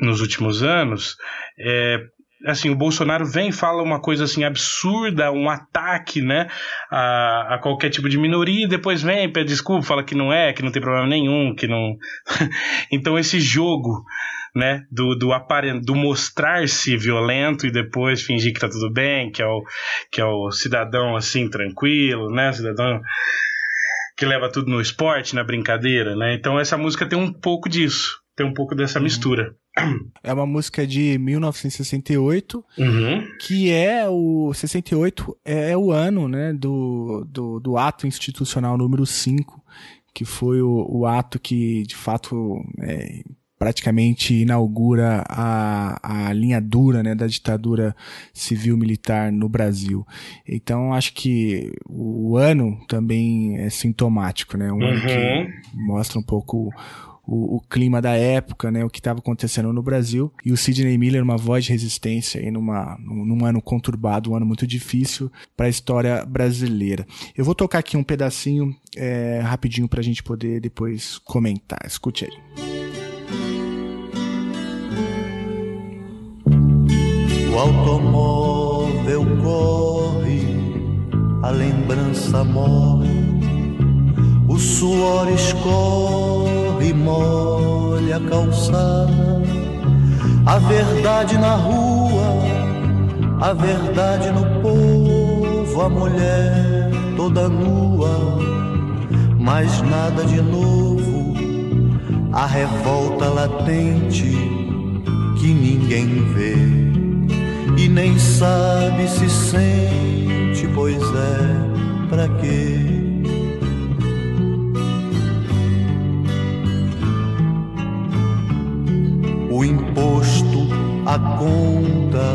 nos últimos anos. É, assim, o Bolsonaro vem e fala uma coisa assim absurda, um ataque, né, a, a qualquer tipo de minoria, e depois vem, pede desculpa, fala que não é, que não tem problema nenhum, que não. [laughs] então esse jogo né? Do, do, do mostrar-se violento e depois fingir que tá tudo bem, que é o, que é o cidadão assim, tranquilo, né? Cidadão que leva tudo no esporte, na brincadeira, né? Então essa música tem um pouco disso, tem um pouco dessa uhum. mistura. É uma música de 1968, uhum. que é o 68 é, é o ano, né, do, do, do ato institucional número 5, que foi o, o ato que de fato é, praticamente inaugura a, a linha dura né, da ditadura civil-militar no Brasil. Então, acho que o ano também é sintomático, né? Um uhum. ano que uhum. mostra um pouco o, o, clima da época, né, o que estava acontecendo no Brasil. E o Sidney Miller, uma voz de resistência aí numa, num ano conturbado, um ano muito difícil para a história brasileira. Eu vou tocar aqui um pedacinho é, rapidinho para a gente poder depois comentar. Escute aí. O automóvel corre, a lembrança morre, suor escorre molha a calçada. A verdade na rua, a verdade no povo, a mulher toda nua, mas nada de novo. A revolta latente que ninguém vê e nem sabe se sente, pois é, pra quê? o imposto, a conta,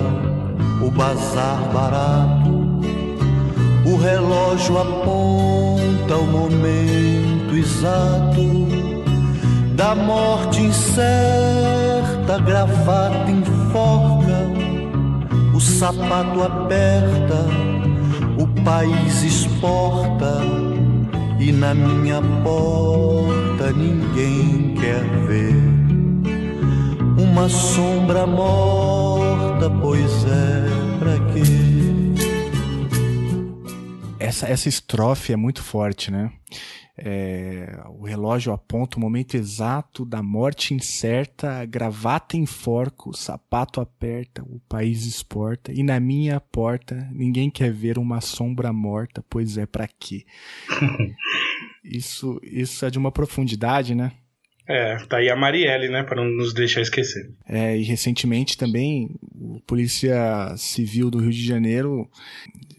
o bazar barato. O relógio aponta o momento exato da morte incerta, gravata enforca, o sapato aperta, o país exporta e na minha porta ninguém quer ver uma sombra morta, pois é, pra quê? Essa, essa estrofe é muito forte, né? É, o relógio aponta o momento exato da morte incerta, a gravata enforca, o sapato aperta, o país exporta, e na minha porta ninguém quer ver uma sombra morta, pois é para quê? [laughs] isso, isso é de uma profundidade, né? É, tá aí a Marielle, né, para não nos deixar esquecer. É, e recentemente também o Polícia Civil do Rio de Janeiro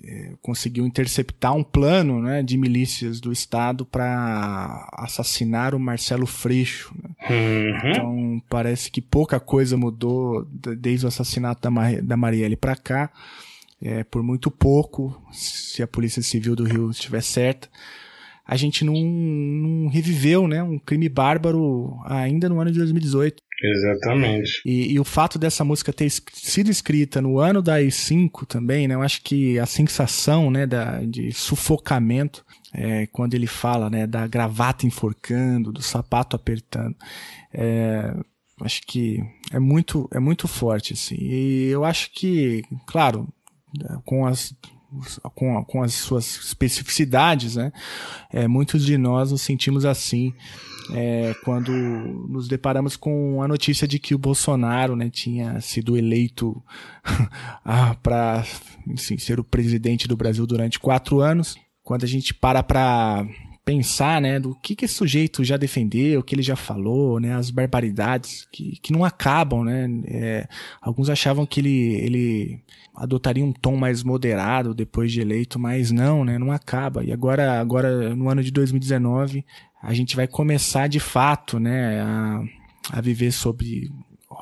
é, conseguiu interceptar um plano né, de milícias do Estado para assassinar o Marcelo Freixo. Né? Uhum. Então parece que pouca coisa mudou desde o assassinato da, Mar da Marielle para cá. É, por muito pouco, se a Polícia Civil do Rio estiver certa a gente não, não reviveu, né, um crime bárbaro ainda no ano de 2018. Exatamente. E, e, o fato dessa música ter sido escrita no ano da AI-5 também, né? Eu acho que a sensação, né, da, de sufocamento, é, quando ele fala, né, da gravata enforcando, do sapato apertando, é, acho que é muito, é muito forte, assim. E eu acho que, claro, com as com, com as suas especificidades, né? É, muitos de nós nos sentimos assim é, quando nos deparamos com a notícia de que o Bolsonaro né, tinha sido eleito [laughs] para ser o presidente do Brasil durante quatro anos. Quando a gente para para pensar, né, do que, que esse sujeito já defendeu, o que ele já falou, né, as barbaridades que, que não acabam, né, é, alguns achavam que ele, ele adotaria um tom mais moderado depois de eleito, mas não, né, não acaba. E agora, agora no ano de 2019, a gente vai começar de fato, né, a, a viver sobre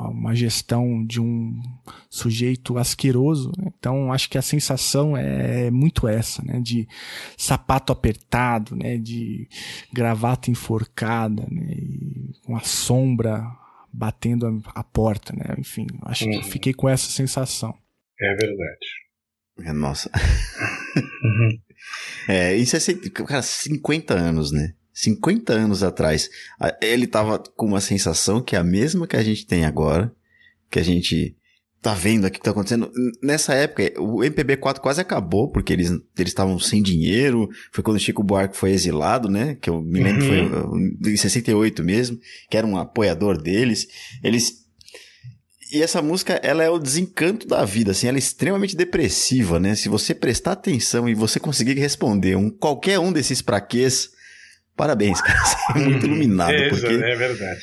uma gestão de um sujeito asqueroso. Né? Então, acho que a sensação é muito essa, né? De sapato apertado, né? De gravata enforcada, né? E com a sombra batendo a, a porta, né? Enfim, acho uhum. que eu fiquei com essa sensação. É verdade. É, nossa. uhum. [laughs] É, isso é, cara, 50 anos, né? 50 anos atrás, ele tava com uma sensação que é a mesma que a gente tem agora, que a gente tá vendo aqui o que tá acontecendo. Nessa época, o MPB4 quase acabou, porque eles eles estavam sem dinheiro. Foi quando o Chico Buarque foi exilado, né? Que eu me lembro uhum. foi em 68 mesmo, que era um apoiador deles. Eles e essa música, ela é o desencanto da vida, assim, ela é extremamente depressiva, né? Se você prestar atenção e você conseguir responder um qualquer um desses praquês, Parabéns, cara. Você é muito uhum. iluminado. É, porque... é verdade.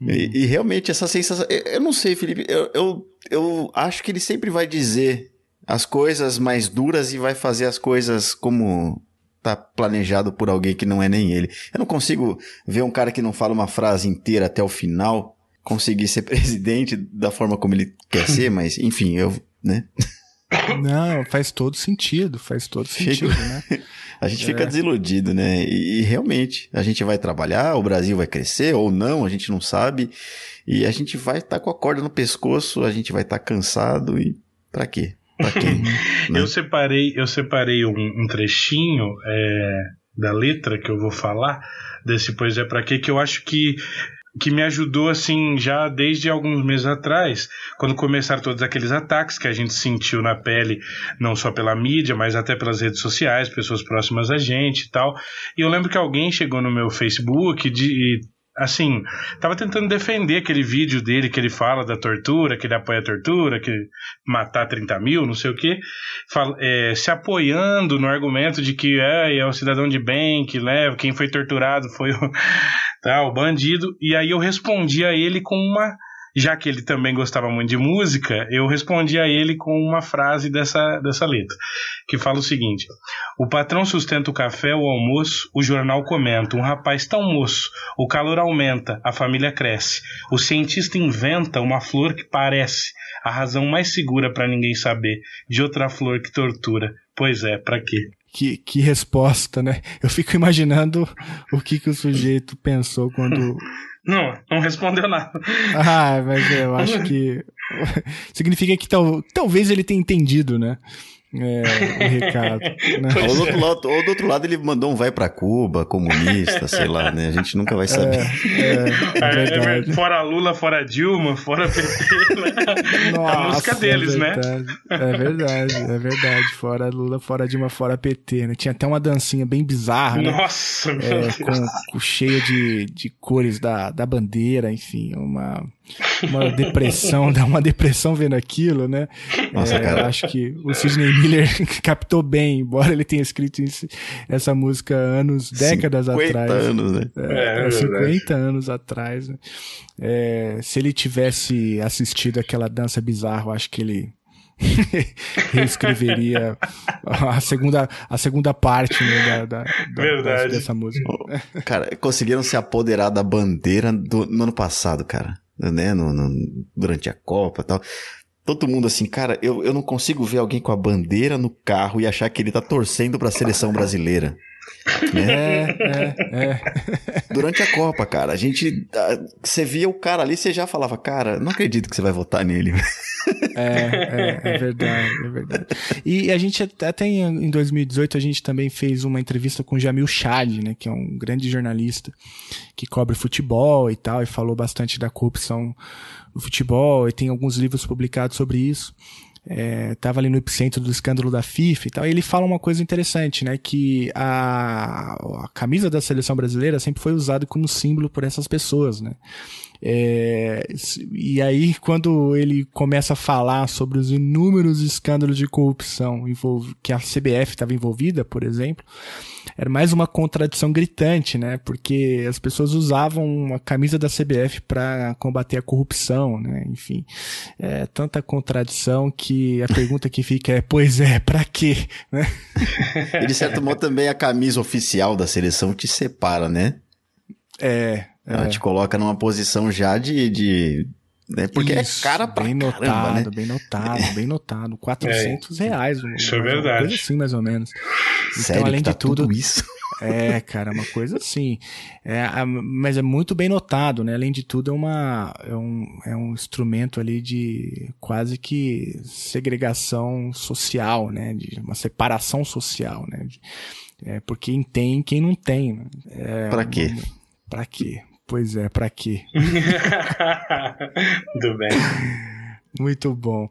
E, e, realmente essa sensação. Eu, eu não sei, Felipe. Eu, eu, eu, acho que ele sempre vai dizer as coisas mais duras e vai fazer as coisas como tá planejado por alguém que não é nem ele. Eu não consigo ver um cara que não fala uma frase inteira até o final conseguir ser [laughs] presidente da forma como ele quer ser, mas enfim, eu, né? Não, faz todo sentido, faz todo sentido, né? [laughs] a gente é. fica desiludido, né? E, e, realmente, a gente vai trabalhar, o Brasil vai crescer ou não, a gente não sabe. E a gente vai estar tá com a corda no pescoço, a gente vai estar tá cansado e para quê? Pra quem? [laughs] né? Eu separei, eu separei um, um trechinho é, da letra que eu vou falar desse Pois é Pra Quê, que eu acho que que me ajudou assim já desde alguns meses atrás, quando começaram todos aqueles ataques que a gente sentiu na pele, não só pela mídia, mas até pelas redes sociais, pessoas próximas a gente e tal. E eu lembro que alguém chegou no meu Facebook de, assim, tava tentando defender aquele vídeo dele que ele fala da tortura, que ele apoia a tortura, que matar 30 mil, não sei o quê, fala, é, se apoiando no argumento de que é, é um cidadão de bem, que leva, quem foi torturado foi o, [laughs] tá, o bandido, e aí eu respondi a ele com uma já que ele também gostava muito de música, eu respondi a ele com uma frase dessa, dessa letra, que fala o seguinte: O patrão sustenta o café, o almoço, o jornal comenta, um rapaz tão moço, o calor aumenta, a família cresce, o cientista inventa uma flor que parece a razão mais segura para ninguém saber, de outra flor que tortura. Pois é, para quê? Que, que resposta, né? Eu fico imaginando o que, que o sujeito pensou quando não, não respondeu nada. [laughs] Ah, mas eu acho [laughs] que [laughs] significa que tal, talvez ele tenha entendido, né? É, o recado. [laughs] Né? Ou, do outro lado, ou do outro lado ele mandou um vai para Cuba, comunista, sei lá, né? A gente nunca vai saber. É, é, é fora Lula, fora Dilma, fora PT, né? Nossa, a música deles, é né? É verdade, é verdade. Fora Lula, fora Dilma, fora PT, né? Tinha até uma dancinha bem bizarra, né? Nossa, meu é, Deus. Com, com cheia de, de cores da, da bandeira, enfim, uma uma depressão, dá uma depressão vendo aquilo, né? Nossa, é, cara. Acho que o Sidney Miller [laughs] captou bem, embora ele tenha escrito isso, essa música anos, décadas 50 atrás. anos, né? É, é 50 é anos atrás. Né? É, se ele tivesse assistido aquela dança bizarra, acho que ele [laughs] reescreveria a segunda, a segunda parte né, da, da, da, dessa música. Cara, conseguiram se apoderar da bandeira do, no ano passado, cara né, no, no, durante a Copa tal. Todo mundo assim, cara, eu, eu não consigo ver alguém com a bandeira no carro e achar que ele tá torcendo pra seleção brasileira. É, [laughs] é, é. Durante a Copa, cara, a gente. Você via o cara ali, você já falava, cara, não acredito que você vai votar nele. É, é, é verdade, é verdade. E a gente até em 2018 a gente também fez uma entrevista com o Jamil Chad, né, que é um grande jornalista que cobre futebol e tal, e falou bastante da corrupção no futebol, e tem alguns livros publicados sobre isso estava é, ali no epicentro do escândalo da FIFA e tal, e ele fala uma coisa interessante, né, que a, a camisa da seleção brasileira sempre foi usada como símbolo por essas pessoas, né, é, e aí, quando ele começa a falar sobre os inúmeros escândalos de corrupção que a CBF estava envolvida, por exemplo, era mais uma contradição gritante, né? Porque as pessoas usavam a camisa da CBF para combater a corrupção, né? Enfim, é tanta contradição que a pergunta que fica é: pois é, para quê? Né? E de certo modo também a camisa oficial da seleção te separa, né? É, ela é. te coloca numa posição já de. de né? Porque é Isso, é cara pra bem caramba, notado, né? Bem notado, [laughs] bem notado. 400 é, reais. Isso é verdade. Coisa assim, mais ou menos. Então, Sério além tá de tudo, tudo isso. [laughs] É, cara, uma coisa assim. É, mas é muito bem notado, né? Além de tudo, é, uma, é, um, é um instrumento ali de quase que segregação social, né? De uma separação social, né? De, é, porque quem tem quem não tem. Né? É, pra quê? Pra quê? Pois é, para quê? [laughs] Tudo bem. Muito bom.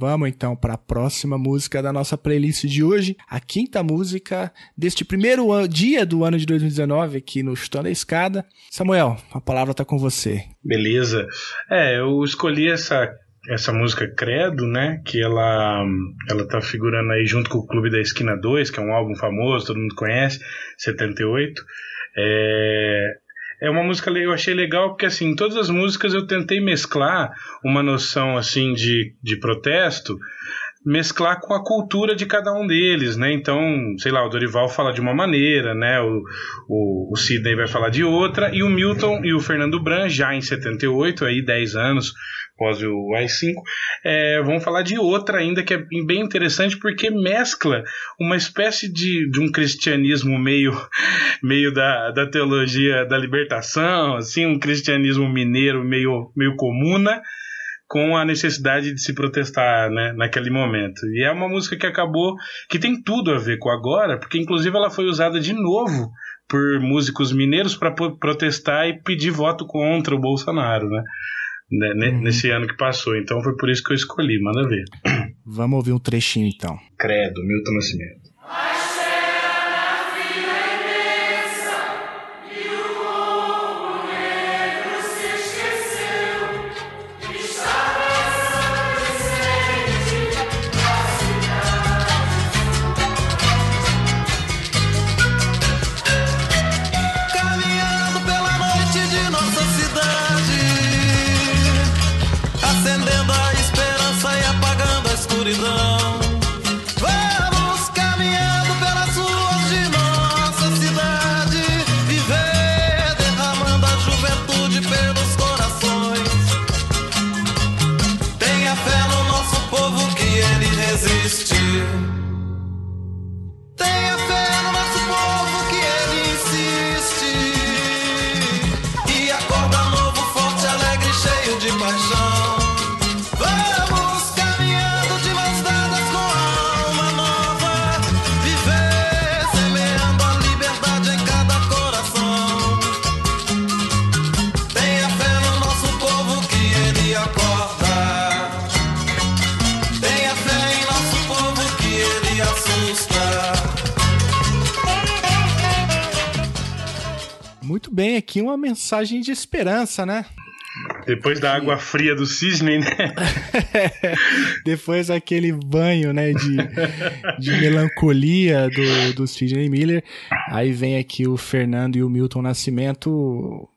Vamos então para a próxima música da nossa playlist de hoje, a quinta música deste primeiro dia do ano de 2019 aqui no Chutando a Escada. Samuel, a palavra está com você. Beleza. É, eu escolhi essa essa música Credo, né, que ela ela tá figurando aí junto com o Clube da Esquina 2, que é um álbum famoso, todo mundo conhece, 78. É, é uma música eu achei legal porque assim, todas as músicas eu tentei mesclar uma noção assim de, de protesto, mesclar com a cultura de cada um deles, né? Então, sei lá, o Dorival fala de uma maneira, né? O, o, o Sidney vai falar de outra, e o Milton e o Fernando Bran, já em 78, aí 10 anos após o AI-5, é, vamos falar de outra ainda que é bem interessante porque mescla uma espécie de, de um cristianismo meio, [laughs] meio da, da teologia da libertação, assim, um cristianismo mineiro meio, meio comuna, com a necessidade de se protestar né, naquele momento. E é uma música que acabou, que tem tudo a ver com agora, porque inclusive ela foi usada de novo por músicos mineiros para protestar e pedir voto contra o Bolsonaro, né? Né uhum. Nesse ano que passou. Então foi por isso que eu escolhi. Manda ver. Vamos ouvir um trechinho então. Credo, Milton Nascimento. Bem aqui uma mensagem de esperança, né? Depois da água fria do cisne, né? [laughs] Depois daquele banho, né, de, de melancolia do, do Sidney Miller. Aí vem aqui o Fernando e o Milton Nascimento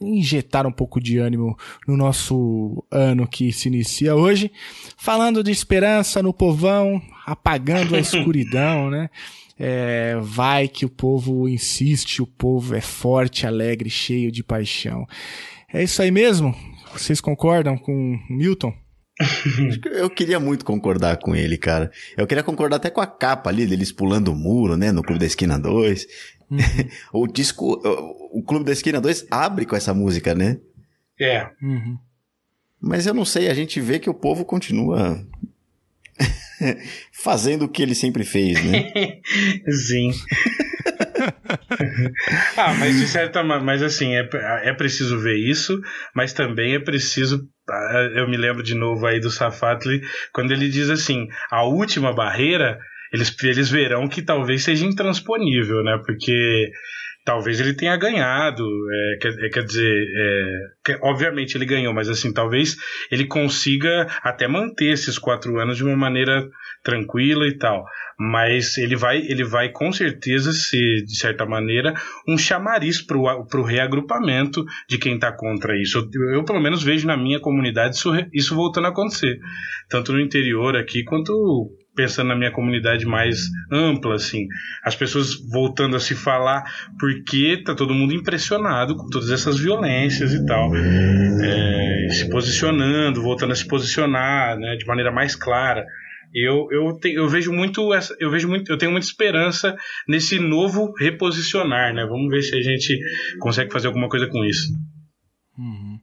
injetar um pouco de ânimo no nosso ano que se inicia hoje. Falando de esperança no povão, apagando a [laughs] escuridão, né? É, vai que o povo insiste, o povo é forte, alegre, cheio de paixão. É isso aí mesmo? Vocês concordam com Milton? [laughs] Eu queria muito concordar com ele, cara. Eu queria concordar até com a capa ali deles pulando o muro, né, no Clube da Esquina 2. Uhum. [laughs] o disco, o Clube da Esquina 2 abre com essa música, né? É. Uhum. Mas eu não sei, a gente vê que o povo continua [laughs] fazendo o que ele sempre fez, né? [laughs] Sim. [laughs] ah, mas de certa mas assim, é, é preciso ver isso, mas também é preciso. Ah, eu me lembro de novo aí do Safatli, quando ele diz assim: a última barreira, eles, eles verão que talvez seja intransponível, né? Porque talvez ele tenha ganhado, é, quer, é, quer, dizer, é, obviamente ele ganhou, mas assim, talvez ele consiga até manter esses quatro anos de uma maneira tranquila e tal, mas ele vai, ele vai com certeza ser, de certa maneira, um chamariz para o reagrupamento de quem está contra isso. Eu, eu, pelo menos, vejo na minha comunidade isso, isso voltando a acontecer, tanto no interior aqui quanto pensando na minha comunidade mais ampla, assim, as pessoas voltando a se falar porque tá todo mundo impressionado com todas essas violências e tal, é, se posicionando, voltando a se posicionar, né, de maneira mais clara. Eu, eu, te, eu vejo muito essa, eu vejo muito, eu tenho muita esperança nesse novo reposicionar, né? Vamos ver se a gente consegue fazer alguma coisa com isso. Uhum.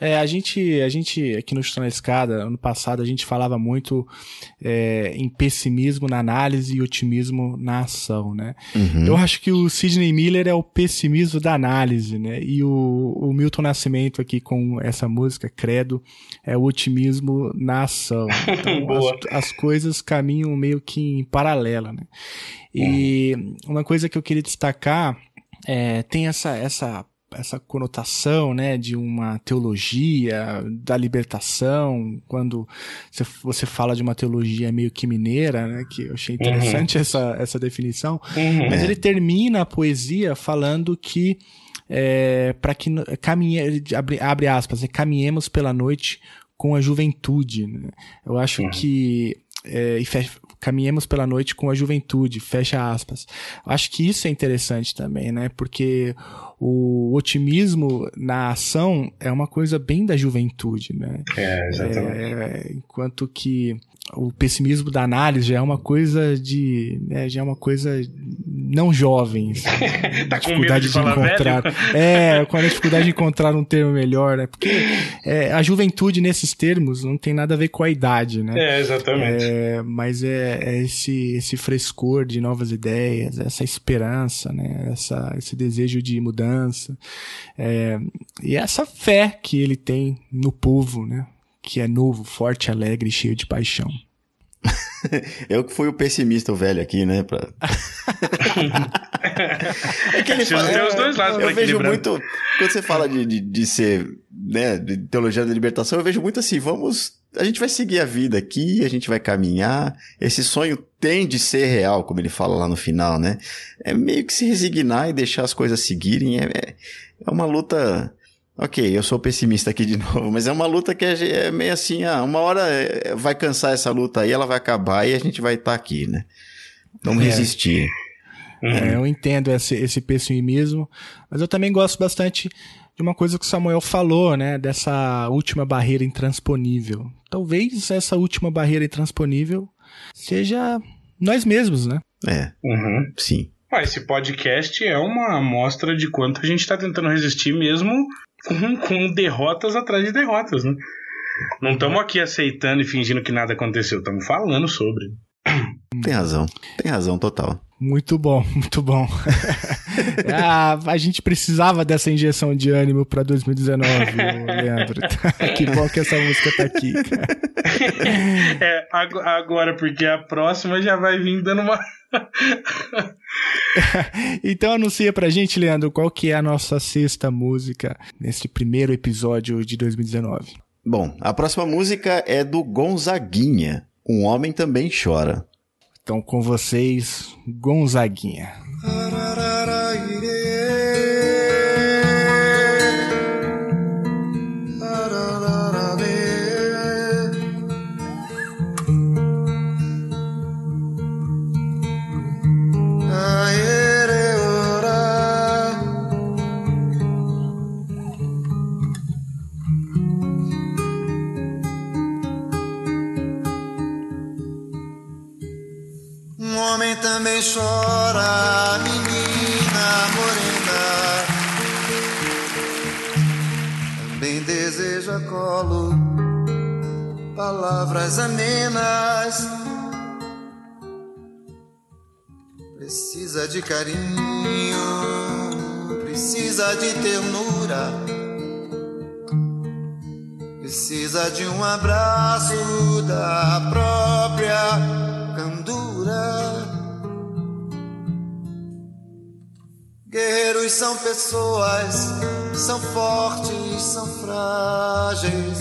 É, a gente, a gente aqui no Chutando na Escada, ano passado, a gente falava muito é, em pessimismo na análise e otimismo na ação, né? Uhum. Eu acho que o Sidney Miller é o pessimismo da análise, né? E o, o Milton Nascimento aqui com essa música, Credo, é o otimismo na ação. [laughs] Então, as, as, coisas caminham meio que em paralela, né? E uhum. uma coisa que eu queria destacar é, tem essa, essa essa conotação, né, de uma teologia da libertação, quando você, fala de uma teologia meio que mineira, né, que eu achei uhum. interessante uhum. [laughs] essa, essa definição, uhum. mas ele termina a poesia falando que é, para que caminhe, abre, abre aspas, né, caminhemos pela noite com a juventude. Né? Eu acho uhum. que é, e caminhemos pela noite com a juventude, fecha aspas. Acho que isso é interessante também, né? Porque o otimismo na ação é uma coisa bem da juventude, né? É, exatamente. É, enquanto que o pessimismo da análise já é uma coisa de. Né, já é uma coisa não jovem. Assim, [laughs] tá medo de, de encontrar. Velho? É, com a dificuldade de encontrar um termo melhor, né? Porque é, a juventude nesses termos não tem nada a ver com a idade, né? É, exatamente. É, mas é, é, esse, esse frescor de novas ideias, essa esperança, né? Essa, esse desejo de mudança. É, e essa fé que ele tem no povo, né? Que é novo, forte, alegre e cheio de paixão. [laughs] Eu que fui o pessimista o velho aqui, né? Pra... [laughs] é que ele fala, tem os dois lados Eu, eu vejo muito. Quando você fala de, de, de ser, né, de teologia da libertação, eu vejo muito assim, vamos. A gente vai seguir a vida aqui, a gente vai caminhar. Esse sonho tem de ser real, como ele fala lá no final, né? É meio que se resignar e deixar as coisas seguirem. É, é uma luta Ok, eu sou pessimista aqui de [laughs] novo, mas é uma luta que é meio assim, ah, uma hora é, vai cansar essa luta aí, ela vai acabar e a gente vai estar tá aqui, né? Vamos é. resistir. É, eu entendo esse, esse pessimismo, mas eu também gosto bastante de uma coisa que o Samuel falou, né? Dessa última barreira intransponível. Talvez essa última barreira intransponível seja nós mesmos, né? É. Uhum. Sim. Ah, esse podcast é uma amostra de quanto a gente está tentando resistir mesmo com, com derrotas atrás de derrotas, né? Não estamos aqui aceitando e fingindo que nada aconteceu, estamos falando sobre. Tem razão, tem razão total. Muito bom, [laughs] muito bom. [laughs] ah, a gente precisava dessa injeção de ânimo para 2019, Leandro. [laughs] que bom que essa música tá aqui, cara. É, agora, porque a próxima já vai vir dando uma. então anuncia pra gente, Leandro, qual que é a nossa sexta música nesse primeiro episódio de 2019. Bom, a próxima música é do Gonzaguinha. Um homem também chora. Então, com vocês, Gonzaguinha. Também chora, menina morena. Também deseja colo, palavras amenas. Precisa de carinho, precisa de ternura. Precisa de um abraço da própria candura. Guerreiros são pessoas, são fortes, são frágeis.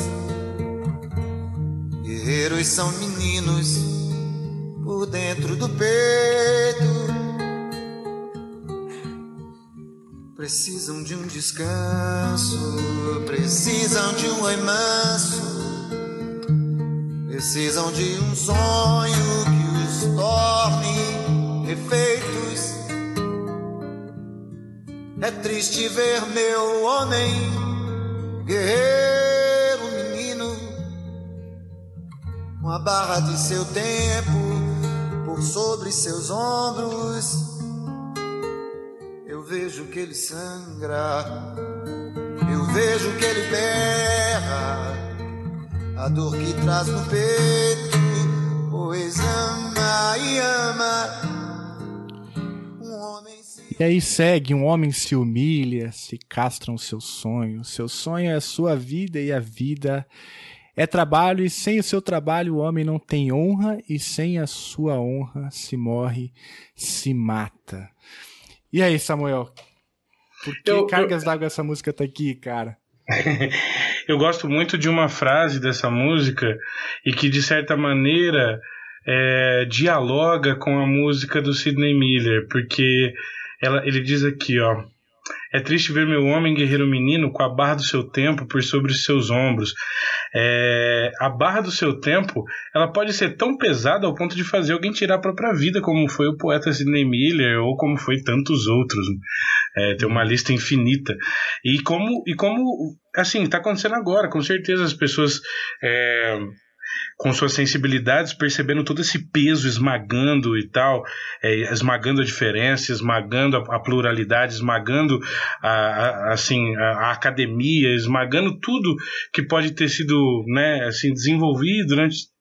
Guerreiros são meninos por dentro do peito. Precisam de um descanso, precisam de um oi manso, precisam de um sonho que os torne refeitos é triste ver meu homem, guerreiro menino, com a barra de seu tempo por sobre seus ombros. Eu vejo que ele sangra, eu vejo que ele berra, a dor que traz no peito, pois ama e ama e aí segue, um homem se humilha, se castram seus sonhos. Seu sonho é a sua vida e a vida é trabalho, e sem o seu trabalho o homem não tem honra, e sem a sua honra se morre, se mata. E aí, Samuel? Por que eu, cargas eu... d'água essa música tá aqui, cara? [laughs] eu gosto muito de uma frase dessa música e que, de certa maneira, é, dialoga com a música do Sidney Miller, porque ela, ele diz aqui, ó. É triste ver meu homem guerreiro menino com a barra do seu tempo por sobre os seus ombros. É, a barra do seu tempo, ela pode ser tão pesada ao ponto de fazer alguém tirar a própria vida, como foi o poeta Sidney Miller ou como foi tantos outros. É, tem uma lista infinita. E como, e como assim, está acontecendo agora, com certeza as pessoas é, com suas sensibilidades, percebendo todo esse peso esmagando e tal, é, esmagando a diferença, esmagando a, a pluralidade, esmagando a, a assim, a, a, academia, esmagando tudo que pode ter sido né, assim, desenvolvido durante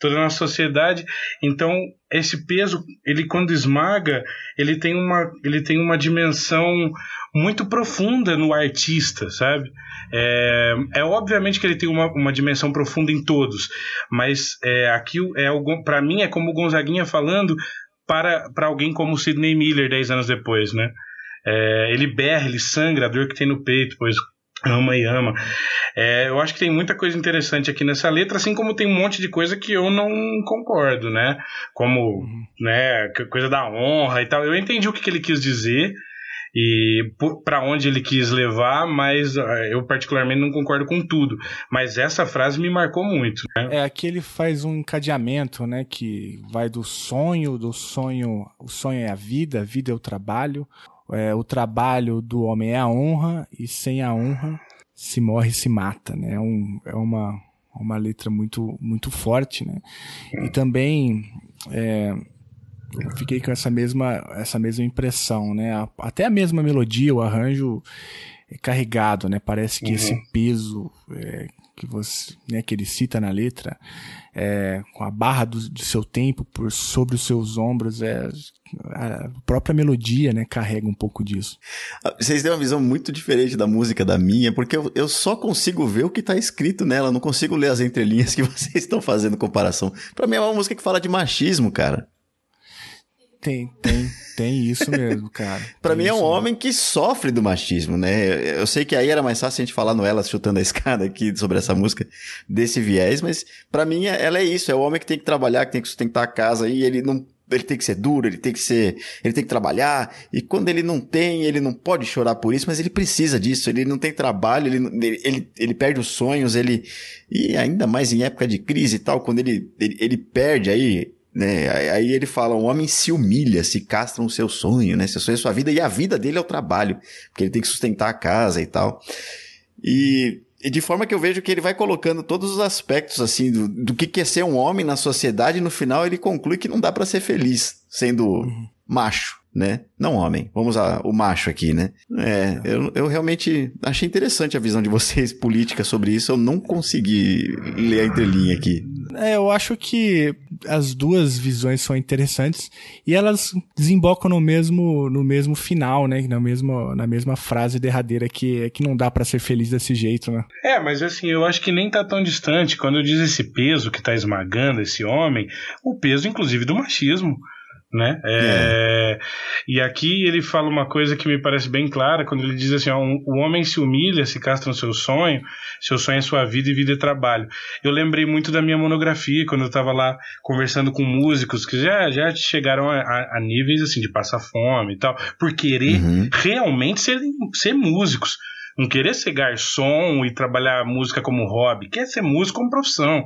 toda a nossa sociedade. Então, esse peso, ele quando esmaga, ele tem uma, ele tem uma dimensão muito profunda no artista, sabe? É, é obviamente que ele tem uma, uma dimensão profunda em todos, mas é, aqui é para mim é como o Gonzaguinha falando para, para alguém como Sidney Miller 10 anos depois, né? É, ele berra, ele sangra, a dor que tem no peito, pois ama e ama. É, eu acho que tem muita coisa interessante aqui nessa letra, assim como tem um monte de coisa que eu não concordo, né? Como, uhum. né, coisa da honra e tal. Eu entendi o que, que ele quis dizer e para onde ele quis levar, mas eu particularmente não concordo com tudo. Mas essa frase me marcou muito. Né? É aqui ele faz um encadeamento, né, que vai do sonho, do sonho, o sonho é a vida, a vida é o trabalho, é, o trabalho do homem é a honra e sem a honra se morre se mata, né? É, um, é uma, uma letra muito, muito forte, né? E também é, eu fiquei com essa mesma, essa mesma impressão, né? Até a mesma melodia, o arranjo é carregado, né? Parece que uhum. esse peso é, que você, né, que ele cita na letra, é, com a barra do, do, seu tempo por sobre os seus ombros, é a própria melodia, né, carrega um pouco disso. Ah, vocês têm uma visão muito diferente da música da minha, porque eu, eu só consigo ver o que está escrito nela, não consigo ler as entrelinhas que [laughs] vocês estão fazendo comparação. Para mim é uma música que fala de machismo, cara. Tem, tem, tem isso mesmo, cara. para mim é um mesmo. homem que sofre do machismo, né? Eu sei que aí era mais fácil a gente falar no Elas chutando a escada aqui sobre essa música desse viés, mas para mim ela é isso, é o homem que tem que trabalhar, que tem que sustentar a casa e ele não ele tem que ser duro, ele tem que ser, ele tem que trabalhar, e quando ele não tem, ele não pode chorar por isso, mas ele precisa disso, ele não tem trabalho, ele, ele, ele perde os sonhos, ele, e ainda mais em época de crise e tal, quando ele, ele, ele perde aí, né? Aí ele fala: um homem se humilha, se castra no seu sonho, né? Seu sonho é sua vida, e a vida dele é o trabalho, porque ele tem que sustentar a casa e tal. E de forma que eu vejo que ele vai colocando todos os aspectos, assim, do, do que é ser um homem na sociedade, e no final ele conclui que não dá para ser feliz sendo uhum. macho né? Não homem. Vamos a o macho aqui, né? É, eu, eu realmente achei interessante a visão de vocês [laughs] política sobre isso. Eu não consegui ler a entrelinha aqui. É, eu acho que as duas visões são interessantes e elas desembocam no mesmo no mesmo final, né? Na mesma, na mesma frase derradeira que, que não dá para ser feliz desse jeito, né? É, mas assim, eu acho que nem tá tão distante. Quando eu diz esse peso que tá esmagando esse homem, o peso, inclusive, do machismo né? É, é. E aqui ele fala uma coisa que me parece bem clara quando ele diz assim: ó, um, o homem se humilha, se castra no seu sonho, seu sonho é sua vida e vida é trabalho. Eu lembrei muito da minha monografia quando eu estava lá conversando com músicos que já, já chegaram a, a, a, níveis assim de passar fome e tal, por querer uhum. realmente ser, ser músicos não querer ser garçom e trabalhar música como hobby, quer ser músico como profissão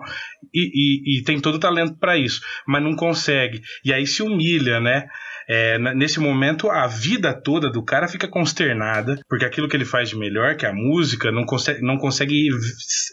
e, e, e tem todo o talento para isso, mas não consegue. E aí se humilha, né? É, nesse momento a vida toda do cara fica consternada, porque aquilo que ele faz de melhor, que é a música, não consegue, não consegue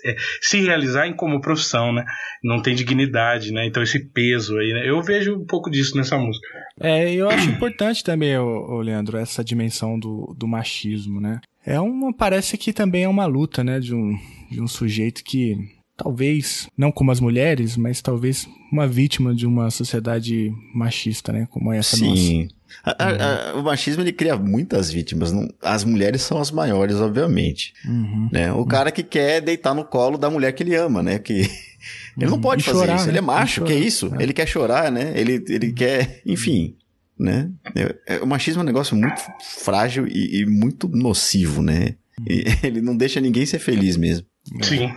é, se realizar em como profissão, né? Não tem dignidade, né? Então esse peso aí, né? Eu vejo um pouco disso nessa música. É, eu acho importante também, ô, ô Leandro, essa dimensão do, do machismo, né? É uma, parece que também é uma luta, né, de um, de um sujeito que talvez, não como as mulheres, mas talvez uma vítima de uma sociedade machista, né, como essa Sim. nossa. Sim. Uhum. o machismo ele cria muitas vítimas. Não, as mulheres são as maiores, obviamente. Uhum. Né? O uhum. cara que quer deitar no colo da mulher que ele ama, né? Que [laughs] ele não uhum. pode e fazer chorar, isso. Né? Ele é macho, que é isso? É. Ele quer chorar, né? Ele, ele quer, enfim né? É, é, o machismo é um negócio muito frágil e, e muito nocivo, né? E [laughs] ele não deixa ninguém ser feliz mesmo. Sim.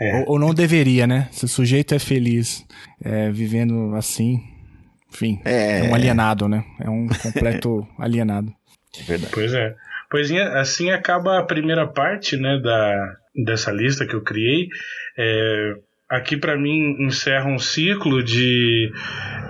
É. Ou, ou, não deveria, né? Se o sujeito é feliz é, vivendo assim, enfim, é... é um alienado, né? É um completo [laughs] alienado. É verdade. Pois é. Pois assim acaba a primeira parte, né, da, dessa lista que eu criei. É, aqui para mim encerra um ciclo de,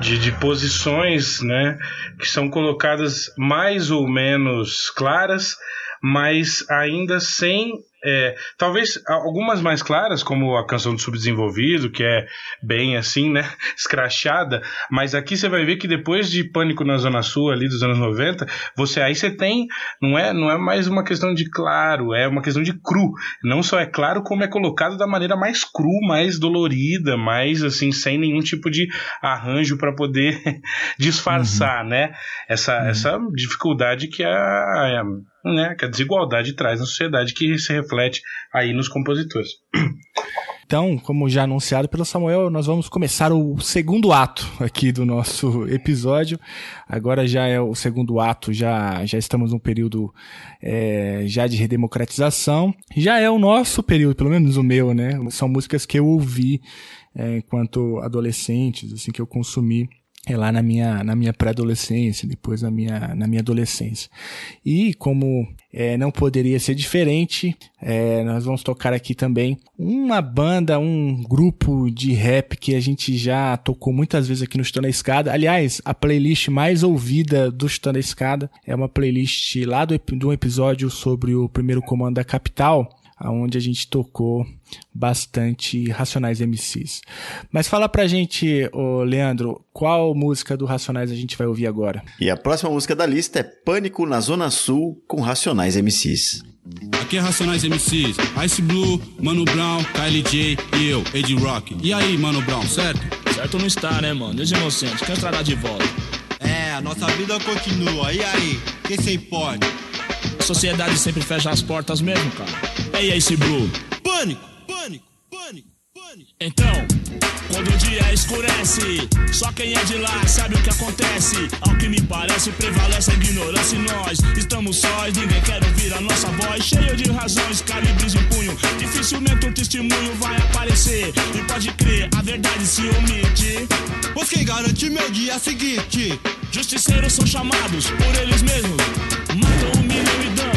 de, de, posições né, que são colocadas mais ou menos claras, mas ainda sem é, talvez algumas mais claras, como a canção do Subdesenvolvido, que é bem assim, né, [laughs] escrachada, mas aqui você vai ver que depois de Pânico na Zona Sul, ali dos anos 90, você aí você tem, não é, não é mais uma questão de claro, é uma questão de cru. Não só é claro, como é colocado da maneira mais cru, mais dolorida, mais assim, sem nenhum tipo de arranjo para poder [laughs] disfarçar, uhum. né, essa, uhum. essa dificuldade que a, né, que a desigualdade traz na sociedade que se reflete aí nos compositores. [clears throat] Então, como já anunciado pelo Samuel, nós vamos começar o segundo ato aqui do nosso [laughs] episódio. Agora já é o segundo ato, já, já estamos num período é, já de redemocratização. Já é o nosso período, pelo menos o meu, né? São músicas que eu ouvi é, enquanto adolescentes, assim, que eu consumi é lá na minha, na minha pré-adolescência, depois na minha, na minha adolescência. E como é, não poderia ser diferente, é, nós vamos tocar aqui também uma banda, um grupo de rap que a gente já tocou muitas vezes aqui no Chutando a Escada. Aliás, a playlist mais ouvida do Chutando a Escada é uma playlist lá do, do episódio sobre o primeiro comando da capital onde a gente tocou bastante Racionais MCs. Mas fala pra gente, ô Leandro, qual música do Racionais a gente vai ouvir agora? E a próxima música da lista é Pânico na Zona Sul com Racionais MCs. Aqui é Racionais MCs, Ice Blue, Mano Brown, KLJ e eu, Ed Rock. E aí, Mano Brown, certo? Certo não está, né, mano? Deus inocente, quer entrar de volta. É, a nossa vida continua. E aí, quem se importa? A sociedade sempre fecha as portas mesmo, cara. E aí, esse Blue? Pânico, pânico, pânico, pânico. Então, quando o dia escurece, só quem é de lá sabe o que acontece. Ao que me parece, prevalece a ignorância e nós estamos sós. Ninguém quer ouvir a nossa voz, cheio de razões, calibres em punho. Dificilmente um testemunho vai aparecer. E pode crer, a verdade se omite. Pois quem garante meu dia seguinte? Justiceiros são chamados por eles mesmos. Matam, humilham e dão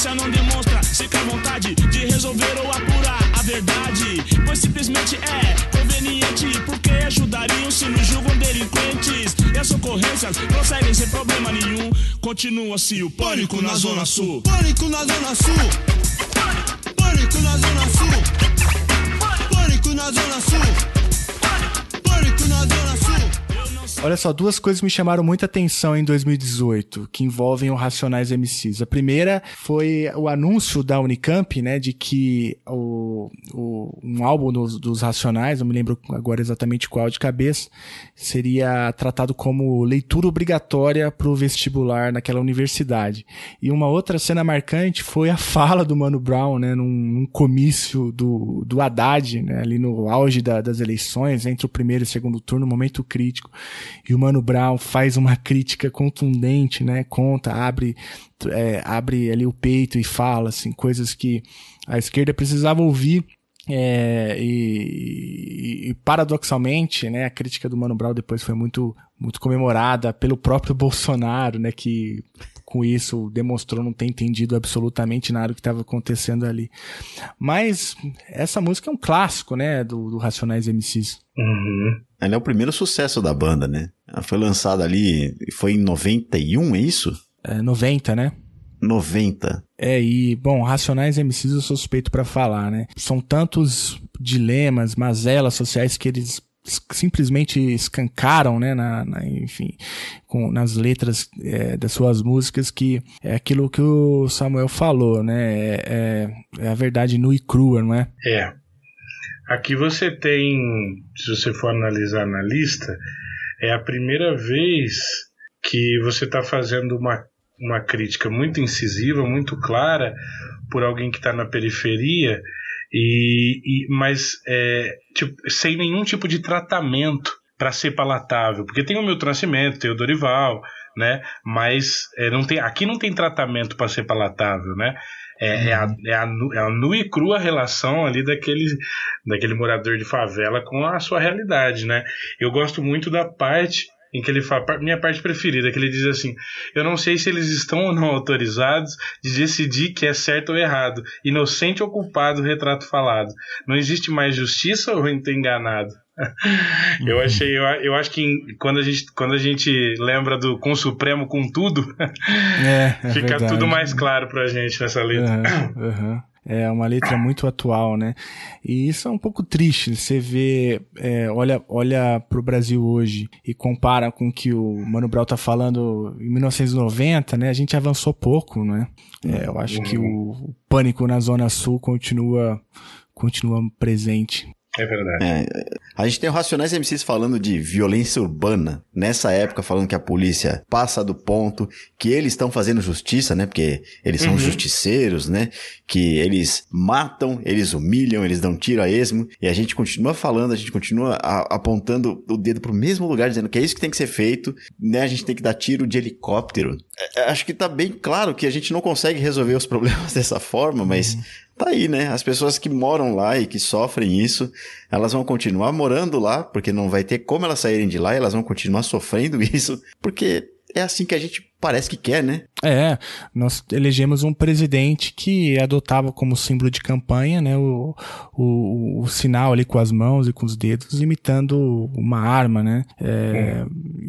polícia não demonstra sequer vontade de resolver ou apurar a verdade. Pois simplesmente é conveniente. Porque ajudariam se nos julgam delinquentes. E as ocorrências prosseguem sem problema nenhum. Continua-se o pânico na Zona Sul. Pânico na Zona Sul. Pânico na Zona Sul. Pânico na Zona Sul. Olha só, duas coisas me chamaram muita atenção em 2018, que envolvem o Racionais MCs. A primeira foi o anúncio da Unicamp, né, de que o, o um álbum dos, dos, Racionais, não me lembro agora exatamente qual de cabeça, seria tratado como leitura obrigatória para o vestibular naquela universidade. E uma outra cena marcante foi a fala do Mano Brown, né, num, num comício do, do Haddad, né, ali no auge da, das eleições, entre o primeiro e o segundo turno, momento crítico e o Mano Brown faz uma crítica contundente, né? Conta, abre, é, abre ali o peito e fala, assim, coisas que a esquerda precisava ouvir é, e, e, paradoxalmente, né, a crítica do Mano Brown depois foi muito, muito comemorada pelo próprio [laughs] Bolsonaro, né, que com isso demonstrou não ter entendido absolutamente nada do que estava acontecendo ali. Mas essa música é um clássico, né, do, do Racionais MCs. Uhum. Ela é o primeiro sucesso da banda, né? Ela foi lançada ali, foi em 91, é isso? É, 90, né? 90. É, e, bom, Racionais MCs eu sou suspeito para falar, né? São tantos dilemas, mazelas sociais que eles simplesmente escancaram, né, na, na enfim, com, nas letras é, das suas músicas que é aquilo que o Samuel falou, né, é, é, é a verdade nua e crua, não é? É. Aqui você tem, se você for analisar na lista, é a primeira vez que você está fazendo uma, uma crítica muito incisiva, muito clara, por alguém que está na periferia e, e mas é, tipo, sem nenhum tipo de tratamento para ser palatável, porque tem o meu Nascimento, tem o Dorival, né? Mas é, não tem, aqui não tem tratamento para ser palatável, né? É, é, a, uhum. é, a, é a nua e crua relação ali daquele, daquele morador de favela com a sua realidade, né? Eu gosto muito da parte em que ele fala, minha parte preferida, que ele diz assim: Eu não sei se eles estão ou não autorizados de decidir que é certo ou errado, inocente ou culpado, retrato falado. Não existe mais justiça ou enganado? [laughs] eu achei, eu, eu acho que em- quando a, gente, quando a gente lembra do Com Supremo com tudo, [laughs] É, é fica verdade. tudo mais claro pra gente nessa letra. Aham, aham. É uma letra muito atual, né? E isso é um pouco triste. Você vê, é, olha, olha pro Brasil hoje e compara com o que o Mano Brown tá falando em 1990, né? A gente avançou pouco, né? É, eu acho que o, o pânico na Zona Sul continua, continua presente. É verdade. É, a gente tem o Racionais MCs falando de violência urbana, nessa época falando que a polícia passa do ponto, que eles estão fazendo justiça, né? Porque eles são Uhum. justiceiros, né? Que eles matam, eles humilham, eles dão tiro a esmo, e a gente continua falando, a gente continua a- apontando o dedo pro mesmo lugar, dizendo que é isso que tem que ser feito, né? A gente tem que dar tiro de helicóptero. É, acho que tá bem claro que a gente não consegue resolver os [laughs] problemas dessa forma, mas tá aí, né? As pessoas que moram lá e que sofrem isso, elas vão continuar morando lá, porque não vai ter como elas saírem de lá, e elas vão continuar sofrendo [laughs] isso, porque é assim que a gente parece que quer, né? É, nós elegemos um presidente que adotava como símbolo de campanha, né, o, o, o sinal ali com as mãos e com os dedos, imitando uma arma, né? É,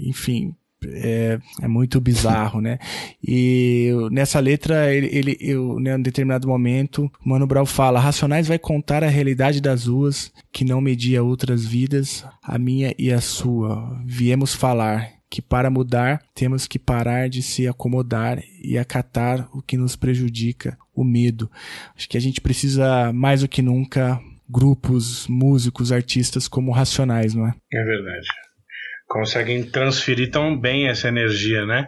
Enfim, é, é muito bizarro, né? E nessa letra, ele, ele eu, né, em determinado momento, Mano Brown fala: Racionais vai contar a realidade das ruas, que não media outras vidas, a minha e a sua. Viemos falar que para mudar temos que parar de se acomodar e acatar o que nos prejudica, o medo. Acho que a gente precisa mais do que nunca grupos, músicos, artistas como Racionais, não é? É verdade. Conseguem transferir tão bem essa energia, né?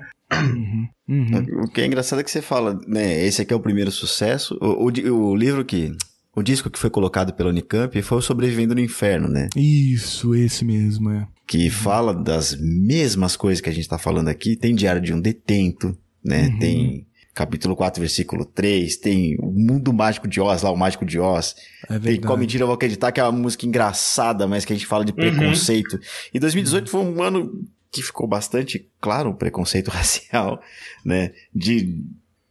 O que é engraçado é que você fala, né? Esse aqui é o primeiro sucesso. O, o, o livro que. O disco que foi colocado pela Unicamp foi o Sobrevivendo no Inferno, né? Isso, esse mesmo, é. que fala das mesmas coisas que a gente tá falando aqui. Tem Diário de um Detento, né? Uhum. Tem capítulo 4, versículo 3, tem o Mundo Mágico de Oz, lá o Mágico de Oz. É tem verdade. Qual Mentira Eu Vou Acreditar, que é uma música engraçada, mas que a gente fala de Uhum. preconceito. E 2018 foi um ano que ficou bastante claro o preconceito [laughs] racial, né? De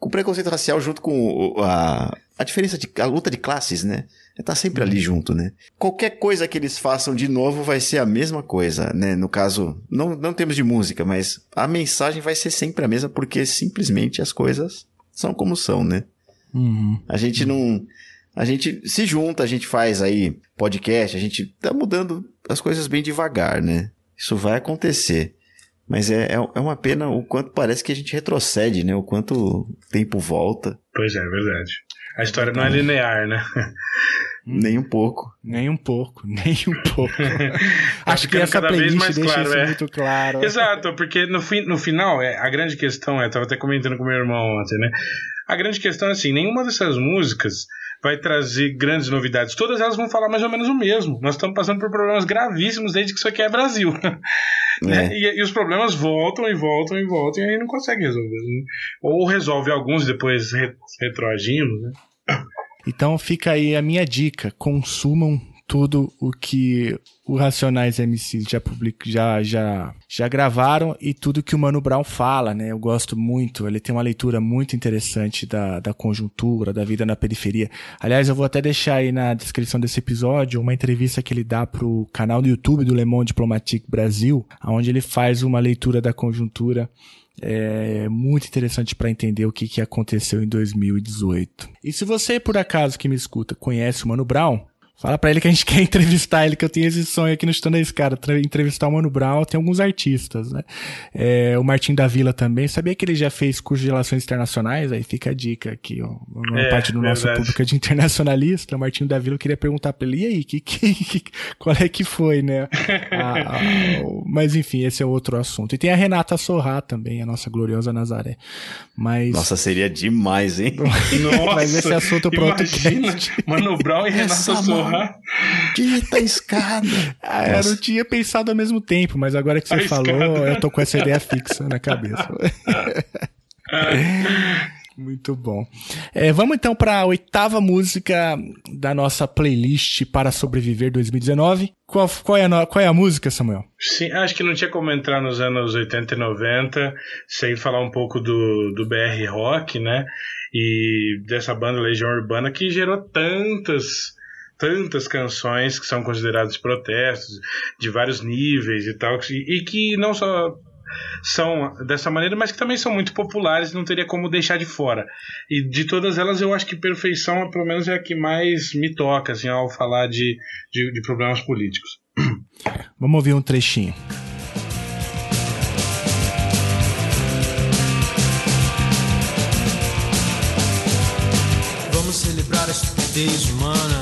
o preconceito racial junto com a, a diferença de a luta de classes, né? Tá sempre ali junto, né? Qualquer coisa que eles façam de novo vai ser a mesma coisa, né? No caso, não, não temos de música, mas a mensagem vai ser sempre a mesma porque simplesmente as coisas são como são, né? Uhum. A gente não. A gente se junta, a gente faz aí podcast, a gente tá mudando as coisas bem devagar, né? Isso vai acontecer. Mas é, é, é uma pena o quanto parece que a gente retrocede, né? O quanto o tempo volta. Pois é, é verdade. A história não é linear, né? Nem um pouco. Nem um pouco, [laughs] nem um pouco. [laughs] Acho que ficando essa cada vez playlist mais deixa claro, isso é. muito claro. Exato, porque no, fim, no final, é, a grande questão é, eu tava até comentando com meu irmão ontem, né? A grande questão é assim, nenhuma dessas músicas vai trazer grandes novidades. Todas elas vão falar mais ou menos o mesmo. Nós estamos passando por problemas gravíssimos desde que isso aqui é Brasil. [laughs] né? É. E, e os problemas voltam e voltam e voltam e aí não consegue resolver. né? Ou resolve alguns e depois re, retroagindo, né? Então fica aí a minha dica: consumam tudo o que o Racionais MCs já public, já, já, já gravaram e tudo que o Mano Brown fala, né? Eu gosto muito, ele tem uma leitura muito interessante da, da conjuntura, da vida na periferia. Aliás, eu vou até deixar aí na descrição desse episódio uma entrevista que ele dá pro canal do YouTube do Le Monde Diplomatique Brasil, onde ele faz uma leitura da conjuntura é muito interessante para entender o que, que aconteceu em 2018. E se você, por acaso, que me escuta, conhece o Mano Brown, fala pra ele que a gente [laughs] quer entrevistar ele, que eu tenho esse sonho aqui no Estando da Escada, tra- entrevistar o Mano Brown, tem alguns artistas, né? É, o Martim da Vila também, sabia que ele já fez curso de Relações Internacionais? Aí fica a dica aqui, ó. Uma É, parte do nosso verdade. público é de internacionalista, o Martim da Vila, eu queria perguntar pra ele, e aí, que, que, que- qual é que foi, né? [laughs] A- a- mas enfim, esse é outro assunto. E tem a Renata Sorrá também, a nossa gloriosa Nazaré. Mas... Nossa, seria demais, hein? Nossa, [laughs] Mas esse assunto pro outro imagina, Mano Brown e Renata Sorra. Dita escada. [laughs] Ah, eu não tinha pensado ao mesmo tempo, mas agora que você A falou, escada. eu tô com essa ideia fixa na cabeça. [laughs] Muito bom. É, vamos então para a oitava música da nossa playlist para sobreviver 2019. Qual, qual, é, a, qual é a música, Samuel? Sim, acho que não tinha como entrar nos anos 80 e 90 sem falar um pouco do, do BR Rock, né? E dessa banda Legião Urbana que gerou tantas tantas canções que são consideradas protestos de vários níveis e tal, e, e que não só são dessa maneira, mas que também são muito populares, não teria como deixar de fora. E de todas elas, eu acho que Perfeição, pelo menos, é a que mais me toca, assim, ao falar de, de, de problemas políticos. [coughs] Vamos ouvir um trechinho. Vamos celebrar a estupidez humana,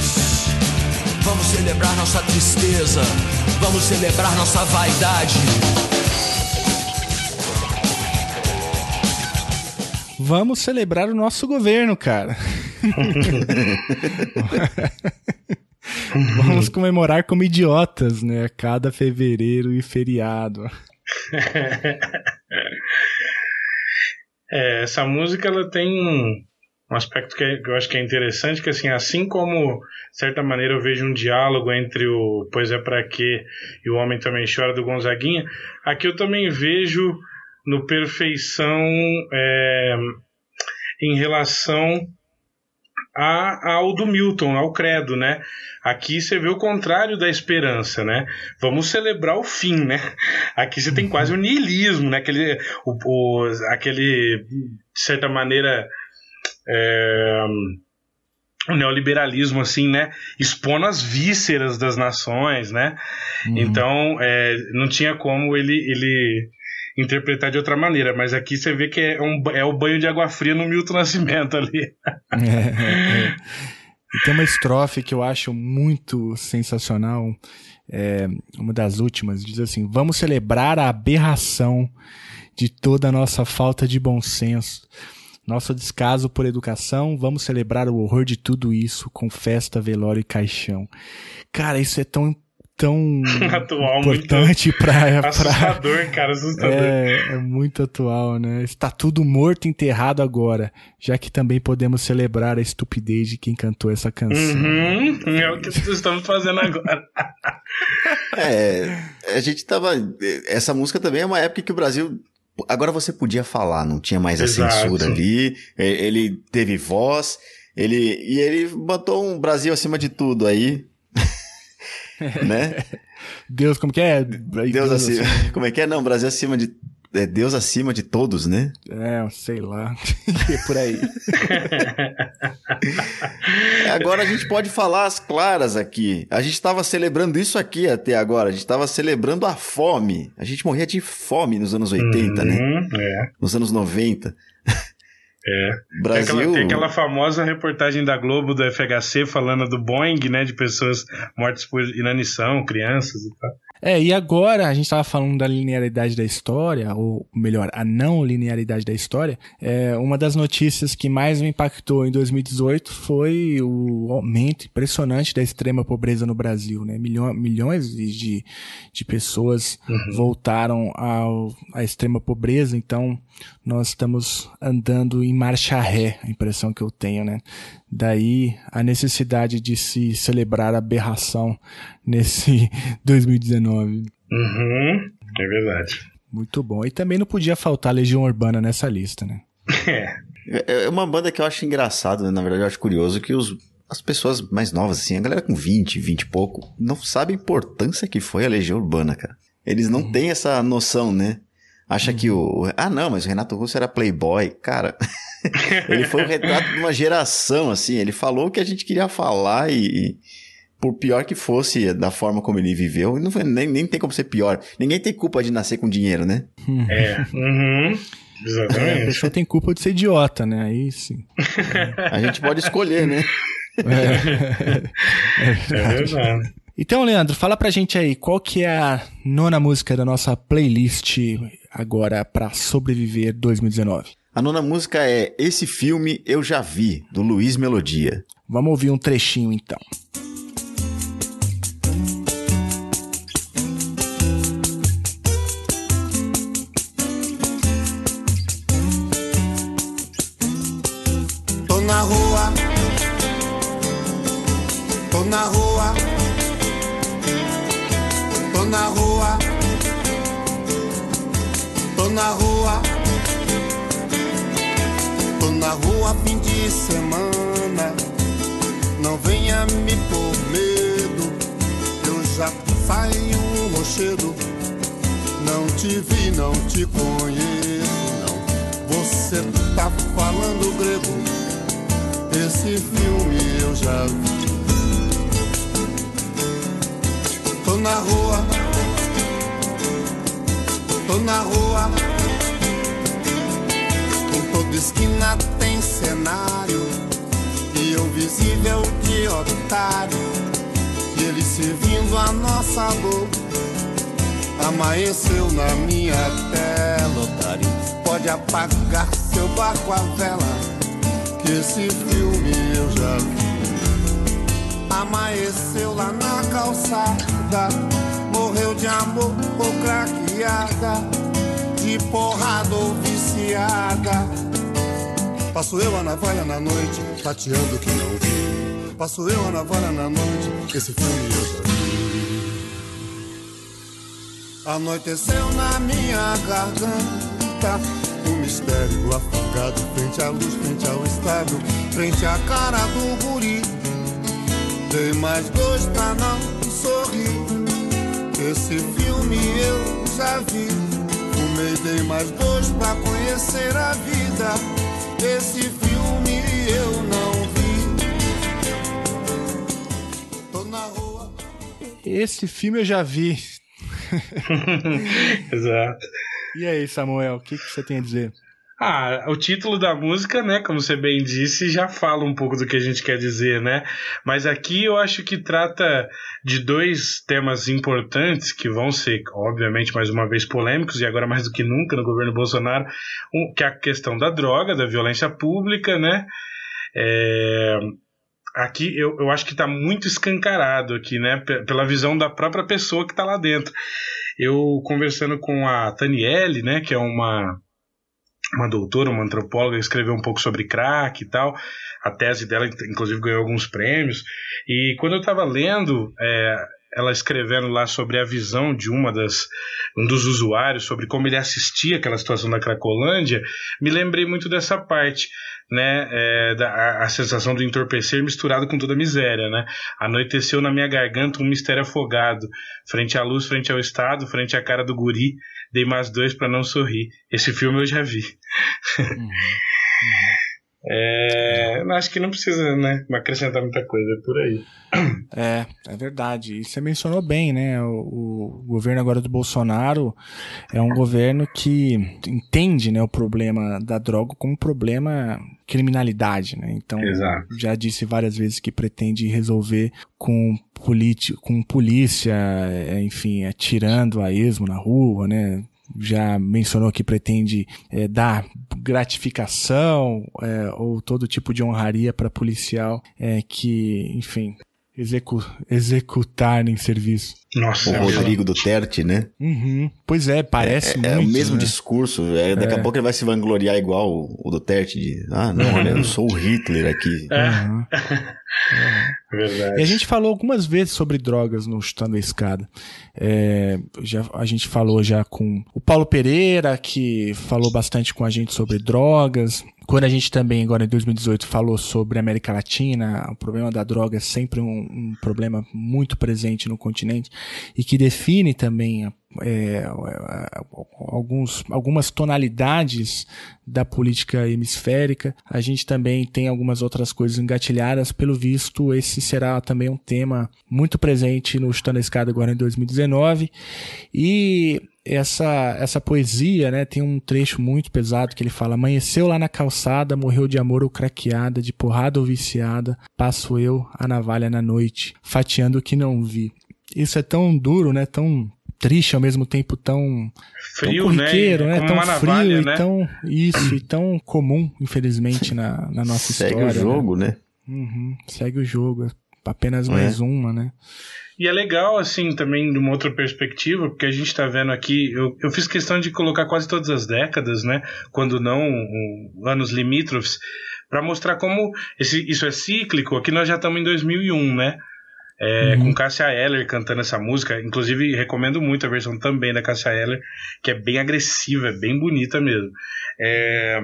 Vamos celebrar nossa tristeza. Vamos celebrar nossa vaidade. Vamos celebrar o nosso governo, cara. [laughs] Vamos comemorar como idiotas, né? Cada fevereiro e feriado. [laughs] É, essa música ela tem um, um aspecto que, é- que eu acho que é interessante, que assim, assim como, de certa maneira, eu vejo um diálogo entre o Pois é Pra Quê e o Homem Também Chora do Gonzaguinha, aqui eu também vejo no Perfeição é, em relação a, ao do Milton, ao credo, né? Aqui você vê o contrário da esperança, né? Vamos celebrar o fim, né? Aqui você tem quase o niilismo, né? Aquele, o, o- aquele de certa maneira, é, o neoliberalismo, assim, né? Expondo as vísceras das nações, né? Então, é, não tinha como ele, ele interpretar de outra maneira, mas aqui você vê que é, um, é o banho de água fria no Milton [laughs] Nascimento ali. É, é, é. E tem uma estrofe que eu acho muito sensacional, é, uma das últimas, diz assim: Vamos celebrar a aberração de toda a nossa falta de bom senso, nosso descaso por educação, vamos celebrar o horror de tudo isso com festa, velório e caixão. Cara, isso é tão tão [laughs] Atual, importante muito pra, pra assustador, cara, assustador. é, é muito atual, né? Está tudo morto e enterrado agora, já que também podemos celebrar a estupidez de quem cantou essa canção. Uhum, é o que estamos fazendo agora. [laughs] É, a gente tava. Essa música também é uma época que o Brasil. Agora você podia falar, não tinha mais a Exato. censura ali. Ele teve voz. Ele, e ele botou um Brasil acima de tudo aí. [laughs] né? Deus, como que é? Deus acima. Como é que é? Não, Brasil acima de. É Deus acima de todos, né? É, sei lá. [laughs] É por aí. [laughs] Agora a gente pode falar as claras aqui. A gente estava celebrando isso aqui até agora. A gente estava celebrando a fome. A gente morria de fome nos anos 80, né? Uhum, é. Nos anos 90. É. Brasil- [laughs] Tem aquela, tem aquela famosa reportagem da Globo do FHC falando do Boeing, né? De pessoas mortas por inanição, crianças e tal. É, e agora a gente estava falando da linearidade da história, ou melhor, a não linearidade da história. É, uma das notícias que mais me impactou em 2018 foi o aumento impressionante da extrema pobreza no Brasil, né? Milhões, milhões de, de pessoas voltaram ao, à extrema pobreza, então nós estamos andando em marcha ré, a impressão que eu tenho, né? Daí a necessidade de se celebrar a aberração nesse [laughs] 2019. Uhum, é verdade. Muito bom. E também não podia faltar Legião Urbana nessa lista, né? [laughs] É é uma banda que eu acho engraçado, né? na verdade eu acho curioso que os, as pessoas mais novas, assim, a galera com 20, 20 e pouco, não sabe a importância que foi a Legião Urbana, cara. Eles não têm essa noção, né? Acha que o. Ah, não, mas o Renato Russo era playboy. Cara, [laughs] ele foi o retrato de uma geração, assim. Ele falou o que a gente queria falar e. e por pior que fosse da forma como ele viveu, não foi, nem, nem tem como ser pior. Ninguém tem culpa de nascer com dinheiro, né? É. Uhum, É, a exatamente. pessoa tem culpa de ser idiota, né? Aí sim. A gente pode escolher, né? É, é verdade. verdade. Então, Leandro, fala pra gente aí, qual que é a nona música da nossa playlist agora pra sobreviver 2019? A nona música é Esse Filme Eu Já Vi, do Luiz Melodia. Vamos ouvir um trechinho então. Tô na rua, tô na rua, tô na rua, tô na rua fim de semana. Não venha me por medo, eu já saio um rochedo. Não te vi, não te conheço, não. Você tá falando grego, esse filme eu já vi. Tô na rua, tô na rua. Toda esquina tem cenário e eu visível de otário. E ele servindo a nossa dor. Amanheceu na minha tela, otário. Pode apagar seu barco a vela, que esse filme eu já vi. Amanheceu lá na calçada, morreu de amor ou craqueada, de porrada ou viciada. Passo eu a navalha na noite, tateando que não vi. Passo eu a navalha na noite, esse filme eu já vi. Anoiteceu na minha garganta um mistério afogado frente à luz, frente ao estado, frente à cara do guri. Dei mais dois pra não sorrir. Esse filme eu já vi. Fumei, dei mais dois pra conhecer a vida. Esse filme eu não vi. Tô na rua. Esse filme eu já vi. [laughs] Exato. E aí, Samuel, o que, que você tem a dizer? Ah, o título da música, né, como você bem disse, já fala um pouco do que a gente quer dizer, né? Mas aqui eu acho que trata de dois temas importantes que vão ser, obviamente, mais uma vez polêmicos e agora mais do que nunca no governo Bolsonaro, um, que é a questão da droga, da violência pública, né? É, aqui eu, eu acho que está muito escancarado aqui, né? P- Pela visão da própria pessoa que está lá dentro. Eu conversando com a Taniele, né, que é uma uma doutora, uma antropóloga, escreveu um pouco sobre crack e tal. A tese dela, inclusive, ganhou alguns prêmios. E quando eu estava lendo é, ela escrevendo lá sobre a visão de uma das um dos usuários sobre como ele assistia aquela situação da Cracolândia, me lembrei muito dessa parte, né, é, da, a, a sensação do entorpecer misturado com toda a miséria, né? Anoiteceu na minha garganta um mistério afogado, frente à luz, frente ao estado, frente à cara do guri, dei mais dois para não sorrir. Esse filme eu já vi. É, acho que não precisa, né, acrescentar muita coisa é por aí. É, é verdade. E você mencionou bem, né? O, o governo agora do Bolsonaro é um governo que entende né, o problema da droga como um problema criminalidade, né? Então, Exato. já disse várias vezes que pretende resolver com, com polícia, é, enfim, atirando a esmo na rua, né? já mencionou que pretende é, dar gratificação é, ou todo tipo de honraria para policial é, que, enfim, execu executar em serviço. Nossa, o Rodrigo Duterte, né? Uhum. Pois é, parece é, muito. É o mesmo né? discurso. É, daqui É. a pouco ele vai se vangloriar igual o, o Duterte de ah, não, olha, eu sou o Hitler aqui. Uhum. [laughs] Verdade. E a gente falou algumas vezes sobre drogas no Chutando a Escada. É, já, a gente falou já com o Paulo Pereira, que falou bastante com a gente sobre drogas. Quando a gente também, agora em 2018, falou sobre a América Latina, o problema da droga é sempre um, um problema muito presente no continente e que define também a é, alguns, algumas tonalidades da política hemisférica. A gente também tem algumas outras coisas engatilhadas. Pelo visto, esse será também um tema muito presente no Chutando a Escada agora em 2019. E essa, essa poesia, né, tem um trecho muito pesado que ele fala: Amanheceu lá na calçada, morreu de amor ou craqueada, de porrada ou viciada, passo eu a navalha na noite, fatiando o que não vi. Isso é tão duro, né, tão triste ao mesmo tempo tão frio, tão corriqueiro, né? né? Tão uma frio navalha, e né? tão isso e tão comum, infelizmente, na, na nossa Segue história. o jogo, né? Uhum, segue o jogo, apenas É. mais uma, né? E é legal, assim, também de uma outra perspectiva, porque a gente tá vendo aqui, eu, eu fiz questão de colocar quase todas as décadas, né? Quando não um, anos limítrofes, para mostrar como esse, isso é cíclico. Aqui nós já estamos em 2001, né? É, com Cássia Eller cantando essa música. Inclusive, recomendo muito a versão também da Cássia Eller, que é bem agressiva, é bem bonita mesmo. É,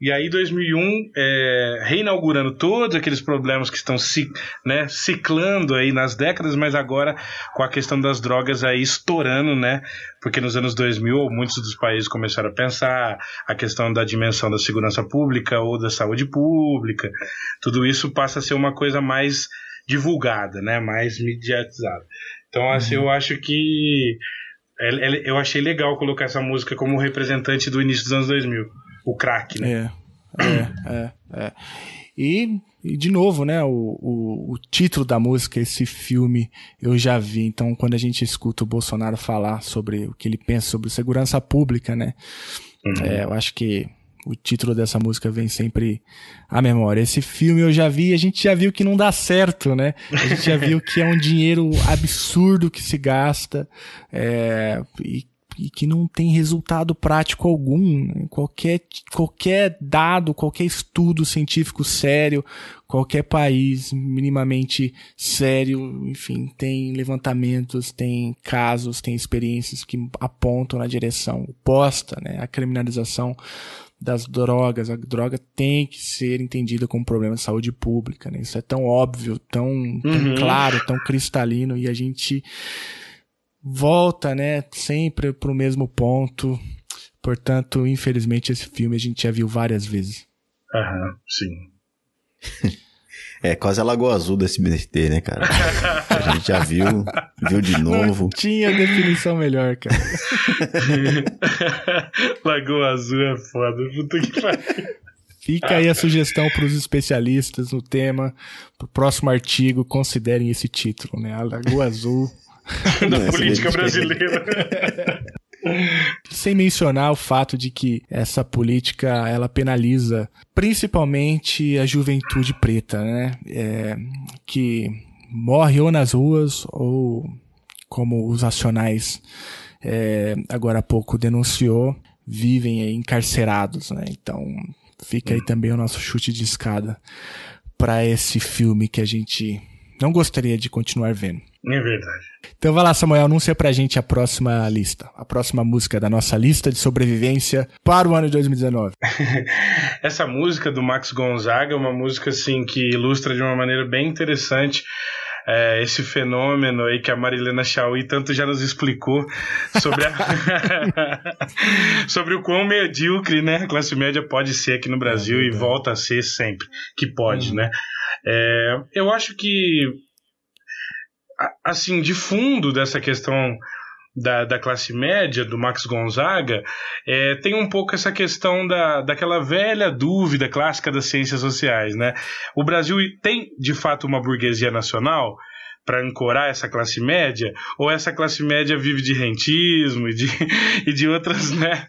e aí, 2001, é, reinaugurando todos aqueles problemas que estão se, né, ciclando aí nas décadas, mas agora com a questão das drogas aí estourando, né? Porque nos anos 2000, muitos dos países começaram a pensar a questão da dimensão da segurança pública ou da saúde pública. Tudo isso passa a ser uma coisa mais divulgada, né? Mais mediatizada. Então, assim, eu acho que eu achei legal colocar essa música como representante do início dos anos 2000 o crack, né? É, é, é, é. E, e, de novo, né, o, o, o, título da música, esse filme, eu já vi. Então, quando a gente escuta o Bolsonaro falar sobre o que ele pensa sobre segurança pública, né, uhum. é, eu acho que o título dessa música vem sempre à memória. Esse filme eu já vi, a gente já viu que não dá certo, né? A gente já viu que é um dinheiro absurdo que se gasta é, e e que não tem resultado prático algum. Né? Qualquer, qualquer dado, qualquer estudo científico sério, qualquer país minimamente sério, enfim, tem levantamentos, tem casos, tem experiências que apontam na direção oposta, né? A criminalização das drogas. A droga tem que ser entendida como um problema de saúde pública, né? Isso é tão óbvio, tão, tão uhum. claro, tão cristalino e a gente volta, né, sempre pro mesmo ponto. Portanto, infelizmente, esse filme a gente já viu várias vezes. Aham, sim. [laughs] É, quase a Lagoa Azul do SBT, né, cara? A gente já viu, viu de novo. Não tinha definição melhor, cara. [laughs] Lagoa Azul é foda, puta que pariu. Fica aí a sugestão para os especialistas no tema, pro próximo artigo, considerem esse título, né? A Lagoa Azul [laughs] da política brasileira. Sem mencionar o fato de que essa política ela penaliza principalmente a juventude preta, né? É, que morre ou nas ruas ou como os nacionais é, agora há pouco denunciou, vivem encarcerados, né? Então fica aí também o nosso chute de escada para esse filme que a gente não gostaria de continuar vendo. É verdade. Então vai lá, Samuel, anuncia pra gente a próxima lista, a próxima música da nossa lista de sobrevivência para o ano de 2019. [laughs] Essa música do Max Gonzaga é uma música assim que ilustra de uma maneira bem interessante é, esse fenômeno aí que a Marilena Chauí tanto já nos explicou sobre, a [laughs] sobre o quão medíocre né, a classe média pode ser aqui no Brasil é e volta a ser sempre que pode, uhum. né? É, eu acho que assim, de fundo dessa questão da, da classe média, do Max Gonzaga, é, tem um pouco essa questão da, daquela velha dúvida clássica das ciências sociais. Né? O Brasil tem, de fato, uma burguesia nacional para ancorar essa classe média, ou essa classe média vive de rentismo e de, [laughs] e de outras né,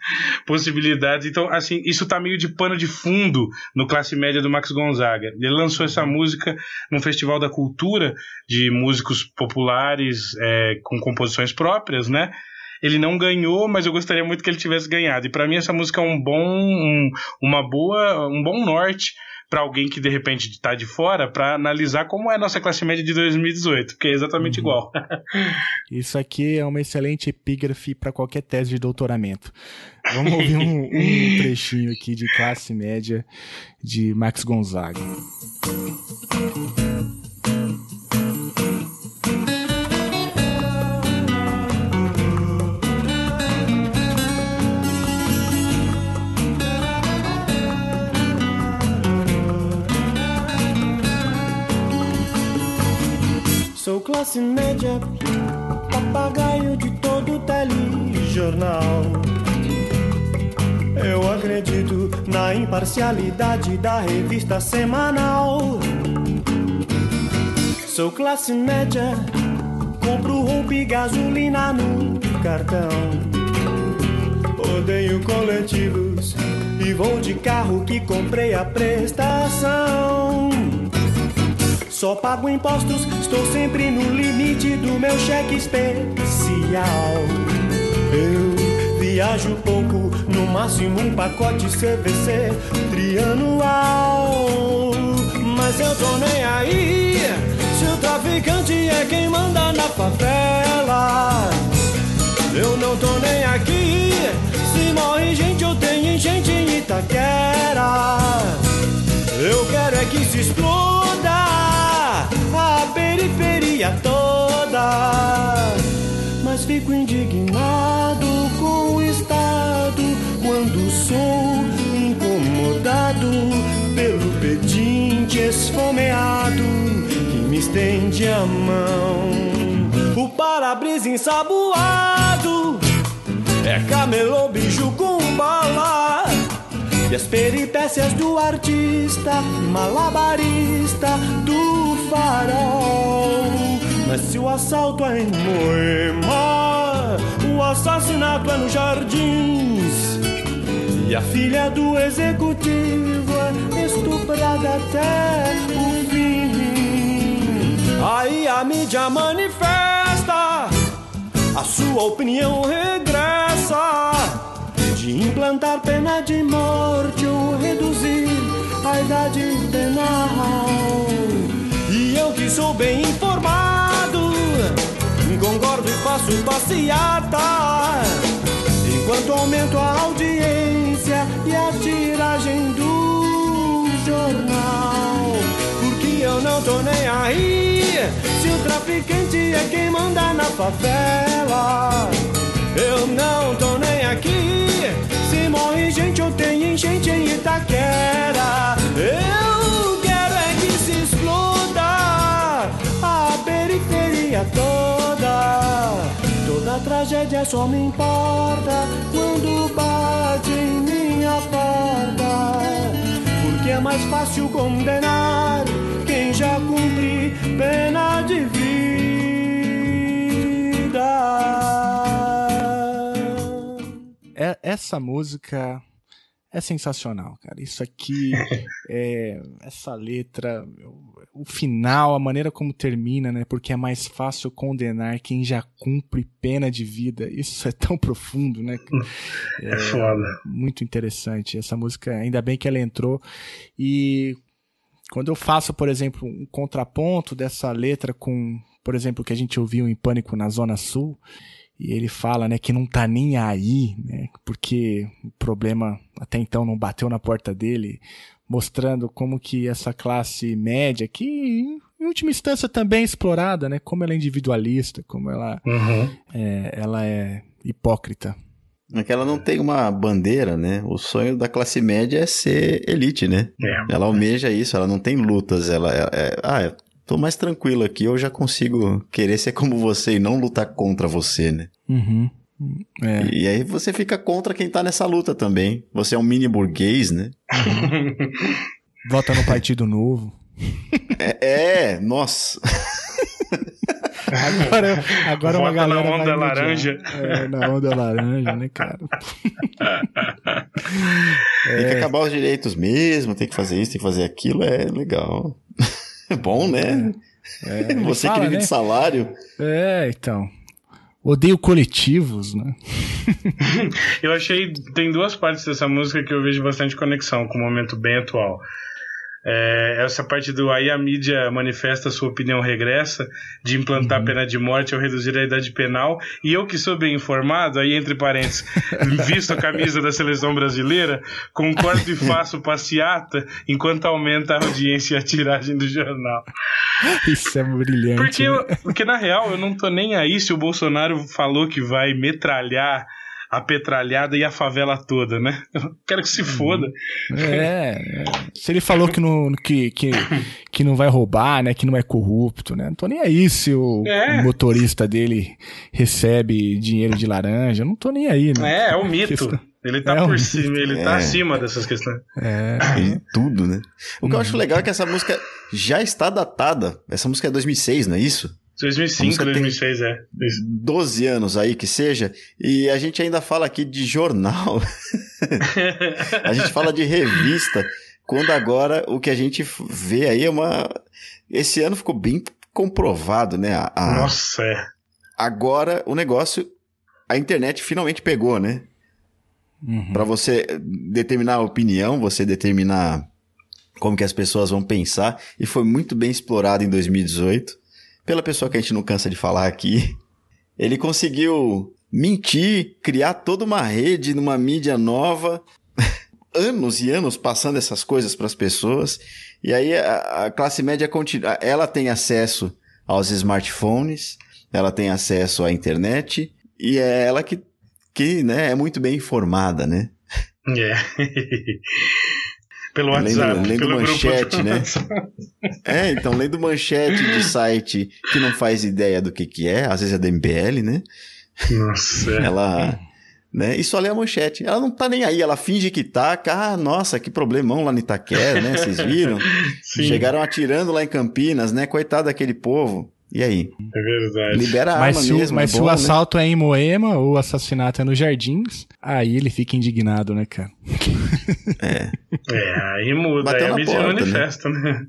possibilidades. Então, assim, isso tá meio de pano de fundo no classe média do Max Gonzaga. Ele lançou essa música num festival da cultura de músicos populares é, com composições próprias, né? Ele não ganhou, mas eu gostaria muito que ele tivesse ganhado. E para mim essa música é um bom, um, uma boa, um bom norte para alguém que de repente está de fora para analisar como é a nossa classe média de 2018, porque é exatamente uhum. igual. [laughs] Isso aqui é uma excelente epígrafe para qualquer tese de doutoramento. Vamos ouvir um, [laughs] um trechinho aqui de classe média de Max Gonzaga. Sou classe média, papagaio de todo telejornal. Eu acredito na imparcialidade da revista semanal. Sou classe média, compro roupa e gasolina no cartão. Odeio coletivos e vou de carro que comprei a prestação. Só pago impostos, estou sempre no limite do meu cheque especial. Eu viajo pouco, no máximo um pacote CVC trianual. Mas eu tô nem aí se o traficante é quem manda na favela. Eu não tô nem aqui. Se morre gente, eu tenho enchente em Itaquera. Eu quero é que se exploda a periferia toda. Mas fico indignado com o Estado quando sou incomodado pelo pedinte esfomeado que me estende a mão. O para-brisa ensaboado é camelô, bicho com bala. E as peripécias do artista, malabarista do farol. Mas se o assalto é em Moema, o assassinato é nos jardins. E a filha do executivo é estuprada até o fim. Aí a mídia manifesta, a sua opinião regressa de implantar pena de morte ou reduzir a idade penal. E eu que sou bem informado, concordo e faço passeata, enquanto aumento a audiência e a tiragem do jornal. Porque eu não tô nem aí, se o traficante é quem manda na favela. Eu não tô nem aqui. Se morre gente, eu tenho enchente em Itaquera. Eu quero é que se exploda a periferia toda. Toda tragédia só me importa quando bate em minha porta. Porque é mais fácil condenar quem já cumpre pena de vida. É- essa música é sensacional, cara. Isso aqui, [laughs] é, essa letra, o, final, a maneira como termina, né? Porque é mais fácil condenar quem já cumpre pena de vida. Isso é tão profundo, né? cara? [laughs] É foda. Muito interessante. Essa música, ainda bem que ela entrou. E quando eu faço, por exemplo, um contraponto dessa letra com, por exemplo, o que a gente ouviu em Pânico na Zona Sul, e ele fala, né, que não tá nem aí, né, porque o problema até então não bateu na porta dele, mostrando como que essa classe média, que em última instância também é explorada, né, como ela é individualista, como ela, Uhum. é, ela é hipócrita. É que ela não tem uma bandeira, né? O sonho da classe média é ser elite, né? É. Ela almeja isso, ela não tem lutas, ela é, é- ah, eu tô mais tranquilo aqui, eu já consigo querer ser como você e não lutar contra você, né? Uhum. É. E, e aí você fica contra quem tá nessa luta também. Você é um mini burguês, né? Vota no Partido Novo. É, é, nossa. Agora, agora uma galera na onda mediar. laranja. É, na onda laranja, né, cara? Tem que acabar os direitos mesmo, tem que fazer isso, tem que fazer aquilo, é legal. É bom, né? É, [laughs] Você fala, que vive né? de salário. É, então. Odeio coletivos, né? [laughs] Eu achei. Tem duas partes dessa música que eu vejo bastante conexão com o momento bem atual. É, essa parte do aí a mídia manifesta sua opinião regressa de implantar Uhum. pena de morte ou reduzir a idade penal e eu que sou bem informado aí entre parênteses [laughs] visto a camisa da seleção brasileira concordo e faço passeata enquanto aumenta a audiência e a tiragem do jornal Isso é brilhante. porque, né? eu- porque na real eu não tô nem aí se o Bolsonaro falou que vai metralhar a petralhada e a favela toda, né? Eu [laughs] quero que se foda. É, é. se ele falou que não, que, que, que não vai roubar, né? Que não é corrupto, né? Não tô nem aí se o, É. o motorista dele recebe dinheiro de laranja. Não tô nem aí, né? É, é um mito. Ele tá É um por mito. cima, ele tá É. acima dessas questões. É. Tem tudo, né? O que eu acho legal é que essa música já está datada. Essa música é 2006, não é isso? 2005, música tem- 2006, é. Isso. 12 anos aí que seja, e a gente ainda fala aqui de jornal. [laughs] a gente fala de revista, quando agora o que a gente vê aí é uma. Esse ano ficou bem comprovado, né? A- a- Nossa, é. Agora o negócio. A internet finalmente pegou, né? Uhum. Pra você determinar a opinião, você determinar como que as pessoas vão pensar, e foi muito bem explorado em 2018. Pela pessoa que a gente não cansa de falar aqui, [laughs] ele conseguiu mentir, criar toda uma rede numa mídia nova, [laughs] anos e anos passando essas coisas para as pessoas. E aí a, a classe média continua, ela tem acesso aos smartphones, ela tem acesso à internet e é ela que, que né, é muito bem informada, né? [laughs] É. pelo Lendo, WhatsApp, lendo pelo manchete, grupo do né? É, então, lendo manchete de site que não faz ideia do que que é, às vezes é da MBL, né? Nossa. é. Ela, né? E só lê a manchete. Ela não tá nem aí, ela finge que tá. Ah, nossa, que problemão lá no Itaquera, né? Vocês viram? [laughs] Chegaram atirando lá em Campinas, né? Coitado daquele povo. E aí? É verdade. Libera a Mas, arma se, mesmo, mas é se bom, o né? assalto é em Moema ou o assassinato é nos Jardins, aí ele fica indignado, né, cara? [laughs] É. É, aí muda, Bateu aí a na mídia porta, né? manifesta, né?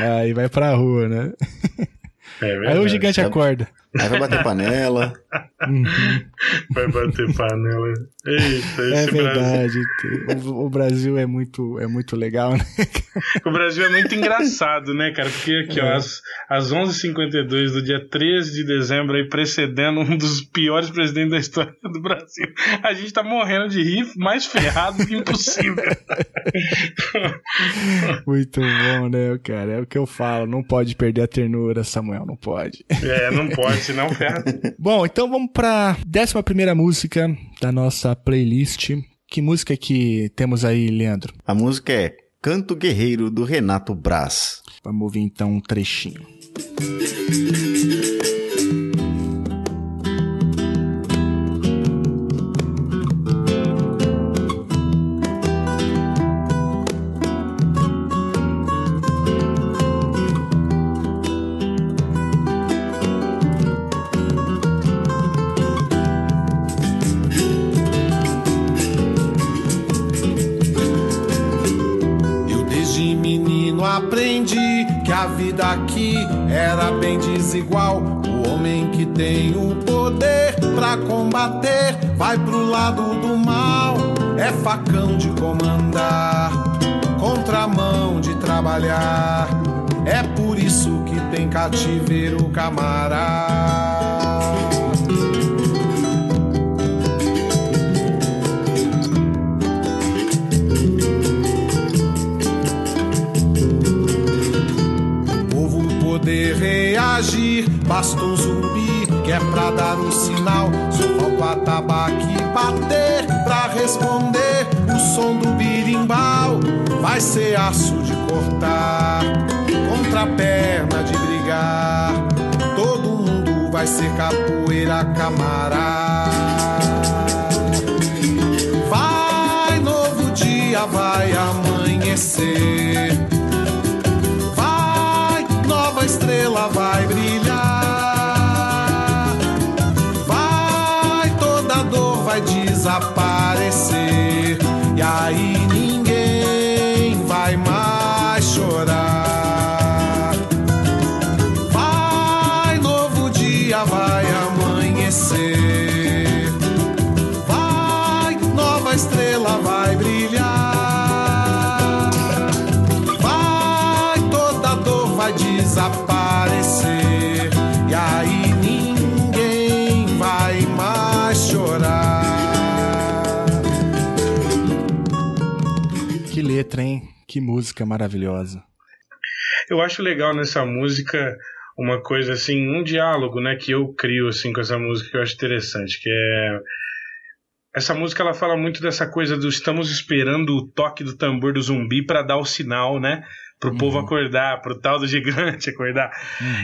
Aí vai pra rua, né? É Aí o verdade. gigante acorda. Aí vai bater panela. [laughs] Vai bater panela. Eita, É esse Brasil. verdade. O, o Brasil é muito, é muito legal, né? O Brasil é muito engraçado, né, cara? Porque aqui, ó, às, às 11h52 do dia 13 de dezembro, aí precedendo um dos piores presidentes da história do Brasil, a gente tá morrendo de rir, mais ferrado que impossível. [laughs] Muito bom, né, cara? É o que eu falo. Não pode perder a ternura, Samuel. Não pode. É, não pode, senão ferra. [laughs] Bom, então vamos pra décima primeira música da nossa playlist. Que música que temos aí, Leandro? A música é Canto Guerreiro do Renato Braz. Vamos ouvir então um trechinho. Eu aprendi que a vida aqui era bem desigual. O homem que tem o poder pra combater vai pro lado do mal. É facão de comandar, contramão de trabalhar. É por isso que tem cativeiro camarada. Poder reagir. Basta um zumbi que é pra dar o sinal. Só falta o atabaque bater pra responder. O som do birimbau vai ser aço de cortar, contra a perna de brigar. Todo mundo vai ser capoeira camarada. Vai, novo dia vai amanhecer. Nova estrela vai brilhar. Vai, toda dor vai desaparecer. E aí Que música maravilhosa. Eu acho legal nessa música uma coisa assim, um diálogo, né, que eu crio assim com essa música que eu acho interessante, que é essa música ela fala muito dessa coisa do estamos esperando o toque do tambor do zumbi para dar o sinal, né? Pro povo acordar, pro tal do gigante [laughs] acordar.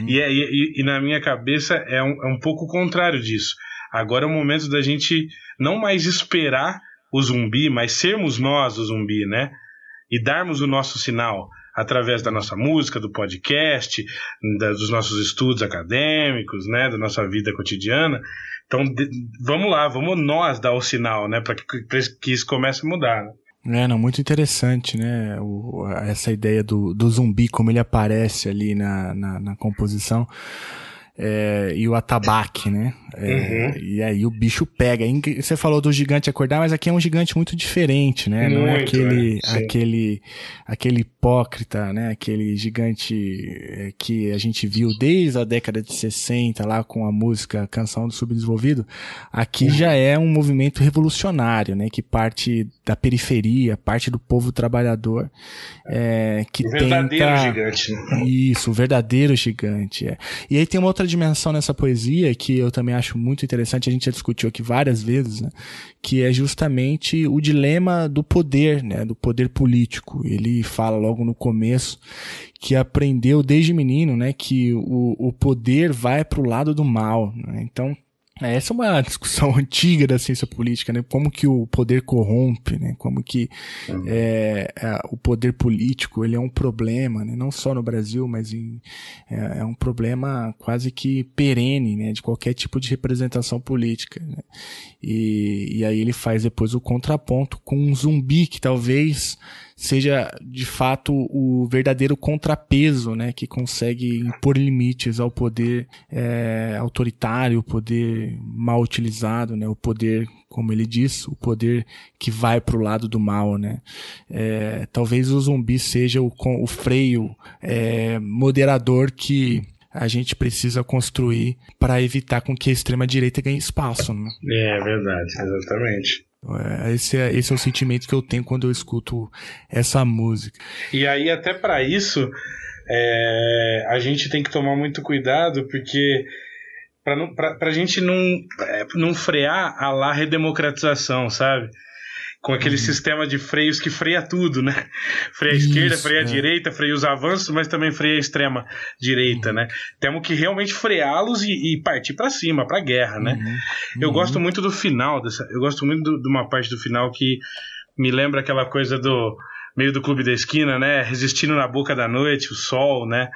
E, é- e- e na minha cabeça é um, é um pouco o contrário disso. Agora é o momento da gente não mais esperar o zumbi, mas sermos nós o zumbi, né? E darmos o nosso sinal através da nossa música, do podcast, da- dos nossos estudos acadêmicos, né, da nossa vida cotidiana. Então, de- vamos lá, vamos nós dar o sinal, né, para que, que isso comece a mudar. né? É, não, muito interessante, né? O- essa ideia do, do zumbi, como ele aparece ali na, na, na composição. É, e o atabaque, né? É, Uhum. E aí o bicho pega. Você falou do gigante acordar, mas aqui é um gigante muito diferente, né? Não é Muito, aquele? Sim. aquele, aquele hipócrita, né? Aquele gigante é, que a gente viu desde a década de 60 lá com a música Canção do Subdesenvolvido. Aqui Uhum. já é um movimento revolucionário, né? Que parte da periferia, parte do povo trabalhador, é, que O verdadeiro tenta... gigante. né? Isso, o verdadeiro gigante. É. E aí tem uma outra dimensão nessa poesia que eu também acho muito interessante, a gente já discutiu aqui várias vezes, né? que é justamente o dilema do poder, né? do poder político. Ele fala logo no começo que aprendeu desde menino né? que o, o poder vai para o lado do mal. Né? Então, Essa é uma discussão [laughs] antiga da ciência política, né? Como que o poder corrompe, né? Como que é, é, o poder político ele é um problema, né? Não só no Brasil, mas em, é, é um problema quase que perene, né? De qualquer tipo de representação política. Né? E, e aí ele faz depois o contraponto com um zumbi que talvez seja de fato o verdadeiro contrapeso, né, que consegue impor limites ao poder é, autoritário, o poder mal utilizado, né, o poder, como ele diz, o poder que vai para o lado do mal, né. É, talvez o zumbi seja o, o freio é, moderador que a gente precisa construir para evitar com que a extrema direita ganhe espaço, né? É verdade, exatamente. Esse é, esse é o sentimento que eu tenho quando eu escuto essa música. E aí, até para isso, é, a gente tem que tomar muito cuidado, porque para a gente não, é, não frear a lá redemocratização, sabe? Com aquele Uhum. sistema de freios que freia tudo, né? Freia a esquerda, Isso, freia a é. direita, freia os avanços, mas também freia a extrema direita, né? Temos que realmente freá-los e, e partir para cima, para guerra, né? Eu gosto muito do final dessa. Eu gosto muito do- de uma parte do final que me lembra aquela coisa do meio do clube da esquina, né? Resistindo na boca da noite, o sol, né?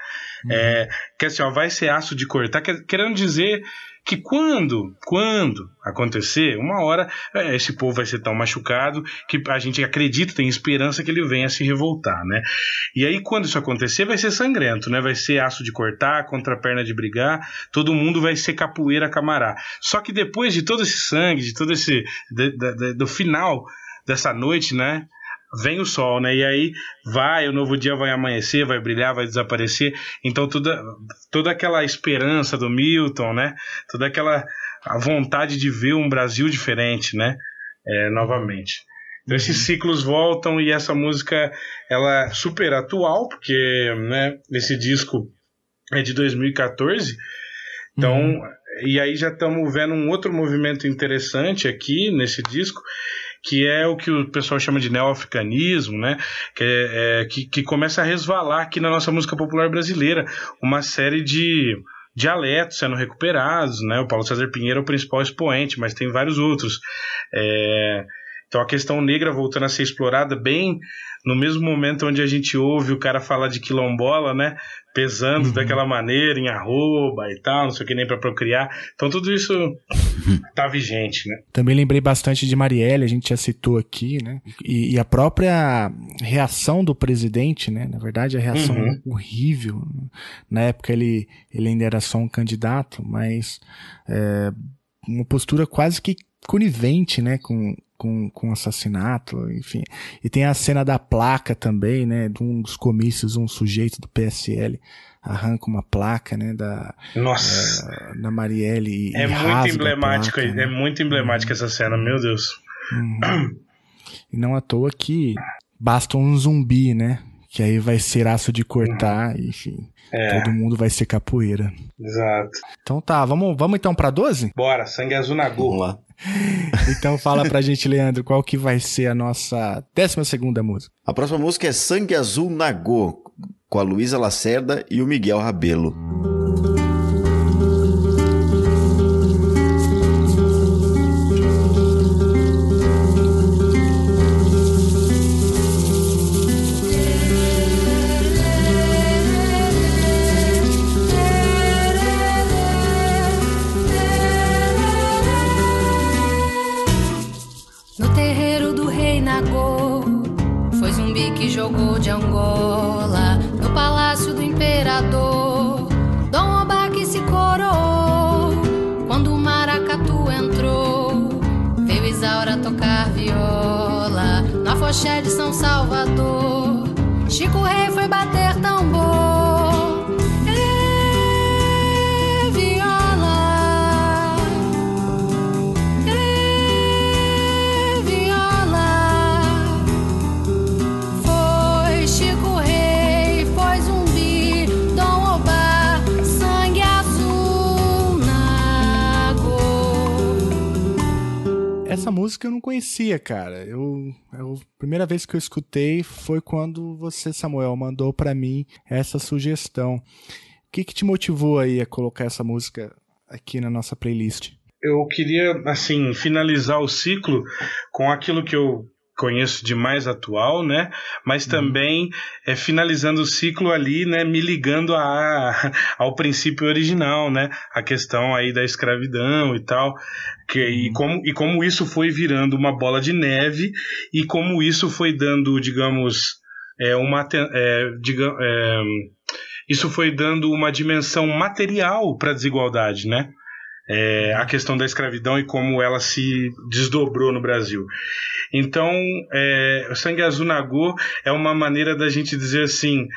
É, que assim, ó, vai ser aço de cortar, quer- querendo dizer que quando, quando acontecer, uma hora é, esse povo vai ser tão machucado que a gente acredita, tem esperança que ele venha se revoltar, né? E aí quando isso acontecer vai ser sangrento, né? Vai ser aço de cortar, contra perna de brigar, todo mundo vai ser capoeira camará. Só que depois de todo esse sangue, de todo esse de- de- de- do final dessa noite, né? Vem o sol, né? E aí vai, o novo dia vai amanhecer, vai brilhar, vai desaparecer. Então toda, toda aquela esperança do Milton, né? Toda aquela a vontade de ver um Brasil diferente, né? É, novamente. Então esses ciclos voltam e essa música ela é super atual, porque né, esse disco é de 2014. Então, e aí já estamos vendo um outro movimento interessante aqui nesse disco, que é o que o pessoal chama de neo-africanismo, né? Que, é, é, que, que começa a resvalar aqui na nossa música popular brasileira. Uma série de dialetos sendo recuperados, né? O Paulo César Pinheiro é o principal expoente, mas tem vários outros. É, então a questão negra voltando a ser explorada bem no mesmo momento onde a gente ouve o cara falar de quilombola, né? Pesando daquela maneira em arroba e tal, não sei o que nem para procriar. Então tudo isso tá vigente, né? Também lembrei bastante de Marielle, a gente já citou aqui, né? E, e a própria reação do presidente, né? Na verdade, a reação Uhum. horrível. Na época ele, ele ainda era só um candidato, mas é, uma postura quase que conivente, né? Com, com, com o assassinato, enfim. E tem a cena da placa também, né? De um dos comícios, um sujeito do PSL arranca uma placa, né? Da, Nossa. é, da Marielle e, É e muito emblemático, placa, né? é muito emblemática essa cena, meu Deus. Uhum. E não à toa que basta um zumbi, né? Que aí vai ser aço de cortar, enfim. É. Todo mundo vai ser capoeira. Exato. Então tá, vamos, vamos então pra 12? Bora, sangue azul na go. Então fala pra gente, Leandro, qual que vai ser a nossa 12 segunda música? A próxima música é Sangue Azul Nagô, com a Luísa Lacerda e o Miguel Rabelo. Música eu não conhecia, cara. Eu, eu- a primeira vez que eu escutei foi quando você, Samuel, mandou pra mim essa sugestão. O que, que te motivou aí a colocar essa música aqui na nossa playlist? eu queria assim finalizar o ciclo com aquilo que eu conheço de mais atual, né? Mas também é, finalizando o ciclo ali, né? Me ligando a, [laughs] ao princípio original, né? A questão aí da escravidão e tal, que, e, como, e como isso foi virando uma bola de neve e como isso foi dando, digamos, é, uma é, diga- é, isso foi dando uma dimensão material para a desigualdade, né? É, a questão da escravidão e como ela se desdobrou no Brasil. Então, é, o Sangue Azul Nagô é uma maneira da gente dizer assim: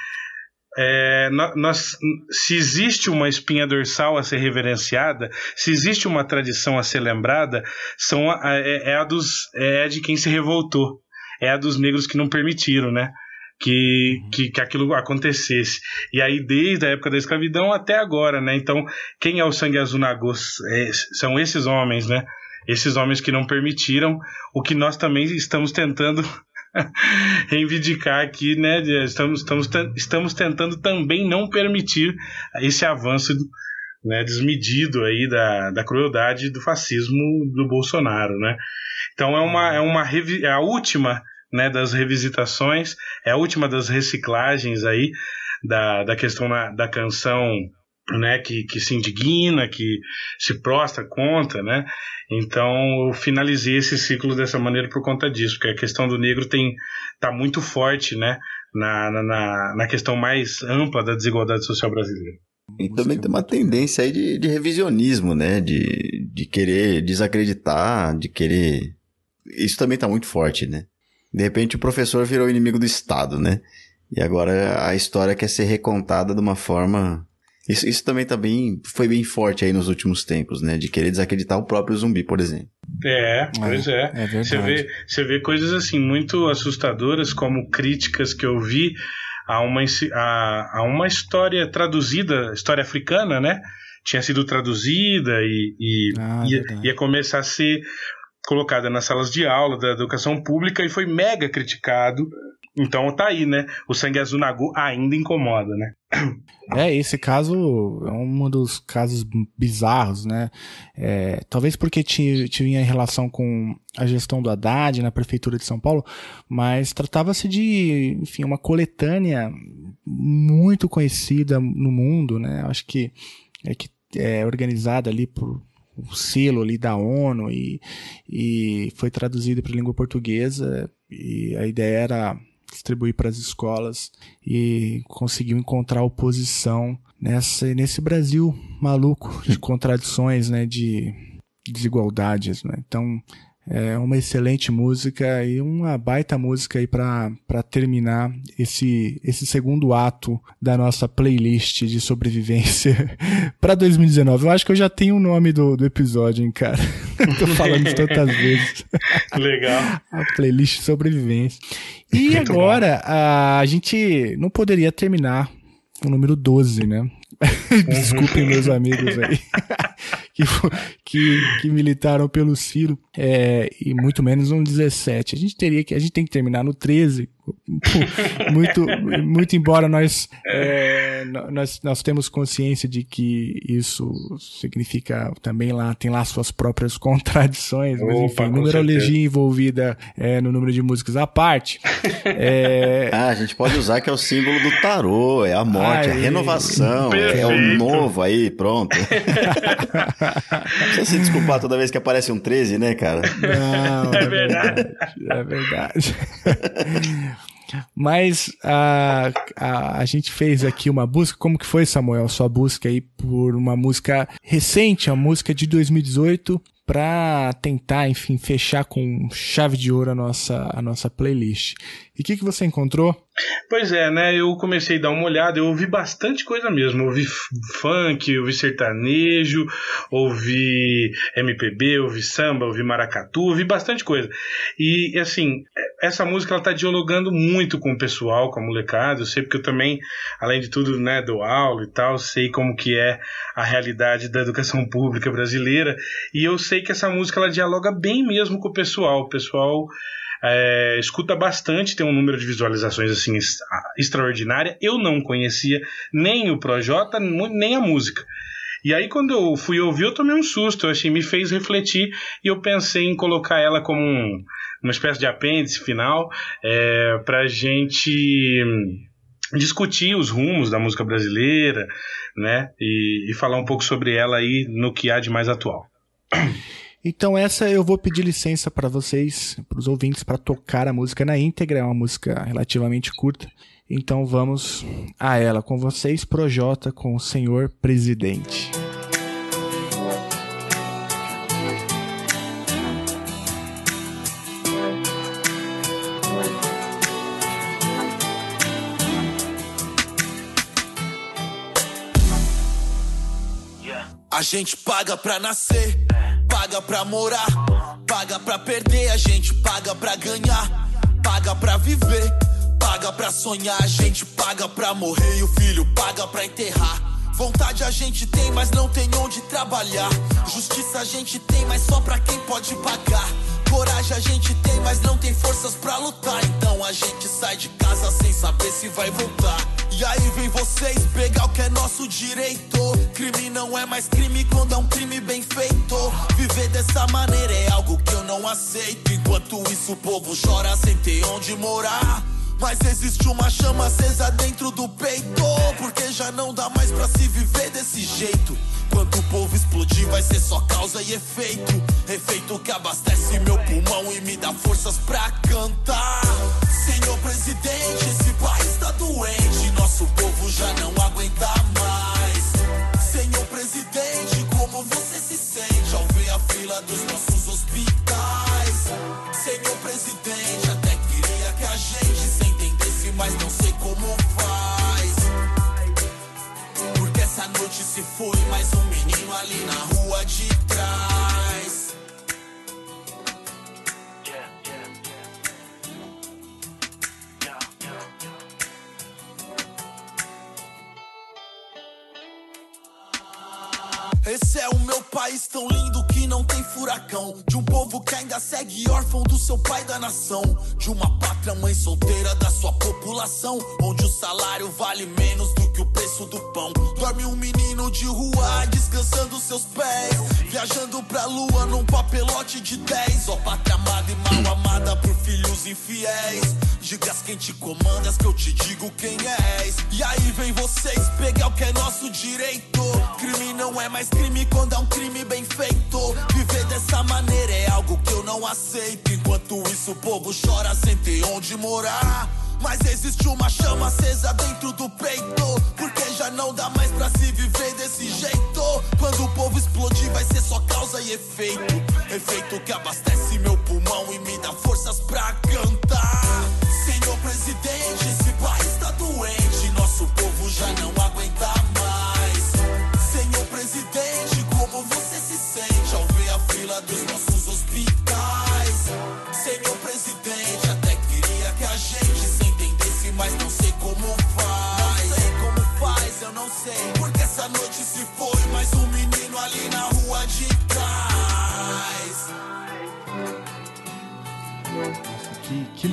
é, nós, se existe uma espinha dorsal a ser reverenciada, se existe uma tradição a ser lembrada, são é, é a dos, é de quem se revoltou, é a dos negros que não permitiram, né? Que, que, que aquilo acontecesse. E aí, desde a época da escravidão até agora, né? Então, quem é o sangue azul Nagôs? É, são esses homens, né? Esses homens que não permitiram o que nós também estamos tentando [laughs] reivindicar aqui, né? Estamos, estamos, estamos tentando também não permitir esse avanço né, desmedido aí da, da crueldade do fascismo do Bolsonaro, né? Então é uma, é uma é a última né, das revisitações, é a última das reciclagens aí da, da questão na- da canção né, que, que se indigna, que se prostra contra, né? Então eu finalizei esse ciclo dessa maneira por conta disso, porque a questão do negro tem tá muito forte, né, na, na- na, questão mais ampla da desigualdade social brasileira. E também tem uma tendência aí de, de revisionismo, né? De, de querer desacreditar, de querer. Isso também tá muito forte, né? De repente o professor virou inimigo do Estado, né? E agora a história quer ser recontada de uma forma. Isso, isso também tá bem, foi bem forte aí nos últimos tempos, né? De querer desacreditar o próprio zumbi, por exemplo. É, pois é. é verdade. você, vê, você vê coisas assim muito assustadoras, como críticas que eu vi a uma, a, a uma história traduzida, história africana, né? Tinha sido traduzida e, e ia, ia começar a ser colocada nas salas de aula da educação pública e foi mega criticado. Então tá aí, né? O sangue azul Nagu ainda incomoda, né? É, esse caso é um dos casos bizarros, né? É, talvez porque ti- tinha relação com a gestão do Haddad na prefeitura de São Paulo, mas tratava-se de, enfim, uma coletânea muito conhecida no mundo, né? Acho que é que é organizada ali por o selo ali da ONU e, e foi traduzida para a língua portuguesa e a ideia era distribuir para as escolas e conseguiu encontrar oposição nessa, nesse Brasil maluco de contradições, né, de desigualdades, né? Então, é uma excelente música e uma baita música aí para terminar esse, esse segundo ato da nossa playlist de sobrevivência [laughs] para 2019. Eu acho que eu já tenho o nome do, do episódio, hein, cara. [laughs] Tô falando tantas vezes. [laughs] Legal. A playlist sobrevivência. E Muito agora, a, a gente não poderia terminar o número 12, né? [laughs] Desculpem meus amigos aí [laughs] que, que, que militaram pelo Ciro é, e muito menos um 17. A gente teria que a gente tem que terminar no 13. Muito muito embora nós é, nós nós temos consciência de que isso significa também lá tem lá suas próprias [laughs] contradições, mas Opa, enfim, numerologia certeza. envolvida é, no número de músicas à parte. É, [laughs] Ah, a gente pode usar que é o símbolo do tarô, é a morte, a Aí. renovação, é o Perfeito. novo aí, pronto. [laughs] Precisa se desculpar toda vez que aparece um 13, né, cara? Não, é verdade. É verdade. Mas a, a, a gente fez aqui uma busca. Como que foi, Samuel, sua busca aí por uma música recente, a música de 2018, para tentar, enfim, fechar com chave de ouro a nossa, a nossa playlist. E o que, que você encontrou? Pois é, né? Eu comecei a dar uma olhada, eu ouvi bastante coisa mesmo. Ouvi funk, ouvi sertanejo, ouvi MPB, ouvi samba, ouvi maracatu, ouvi bastante coisa. E assim, essa música ela tá dialogando muito com o pessoal, com a molecada. Eu sei porque eu também, além de tudo, né, dou aula e tal, sei como que é a realidade da educação [laughs] pública brasileira. E eu sei que essa música ela dialoga bem mesmo com o pessoal. O pessoal é, escuta bastante, tem um número de visualizações assim extraordinária. Eu não conhecia nem o Projota, nem a música. E aí, quando eu fui ouvir, eu tomei um susto. Eu achei, me fez refletir e eu pensei em colocar ela como um, uma espécie de apêndice final é, para a gente discutir os rumos da música brasileira, né? E, e falar um pouco sobre ela aí no que há de mais atual. [clears throat] Então essa eu vou pedir licença para vocês, para os ouvintes, para tocar a música na íntegra. É uma música relativamente curta. Então vamos a ela com vocês, Projota com o Senhor Presidente. Gente paga pra nascer paga pra morar, paga pra perder, a gente paga pra ganhar, paga pra viver, paga pra sonhar, a gente paga pra morrer e o filho paga pra enterrar. Vontade a gente tem, mas não tem onde trabalhar. Justiça a gente tem, mas só pra quem pode pagar. Coragem a gente tem, mas não tem forças pra lutar. Então a gente sai de casa sem saber se vai voltar. E aí vem vocês pegar o que é nosso direito. Crime não é mais crime quando é um crime bem feito. Viver dessa maneira é algo que eu não aceito. Enquanto isso o povo chora sem ter onde morar. Mas existe uma chama acesa dentro do peito. Porque já não dá mais pra se viver desse jeito. Quando o povo explodir, vai ser só causa e efeito. Efeito que abastece meu pulmão e me dá forças pra cantar. Senhor presidente, esse país doente. Nosso povo já não aguenta mais. Senhor presidente, como você se sente ao ver a fila dos nossos hospitais? Senhor presidente, até queria que a gente se entendesse, mas não sei como faz. Porque essa noite se foi mais um menino ali na rua de trás. Esse é o meu país tão lindo não tem furacão. De um povo que ainda segue órfão do seu pai da nação. De uma pátria mãe solteira da sua população. Onde o salário vale menos do que o preço do pão. Dorme um menino de rua descansando seus pés. Viajando pra lua num papelote de 10. Ó, pátria amada e mal amada por filhos infiéis. Digas quem te comandas que eu te digo quem és. E aí vem vocês pegar o que é nosso direito. Crime não é mais crime quando é um crime bem feito. Viver dessa maneira é algo que eu não aceito. Enquanto isso o povo chora sem ter onde morar. Mas existe uma chama acesa dentro do peito. Porque já não dá mais pra se viver desse jeito. Quando o povo explodir, vai ser só causa e efeito. Efeito que abastece meu pulmão e me dá forças pra cantar. Senhor presidente,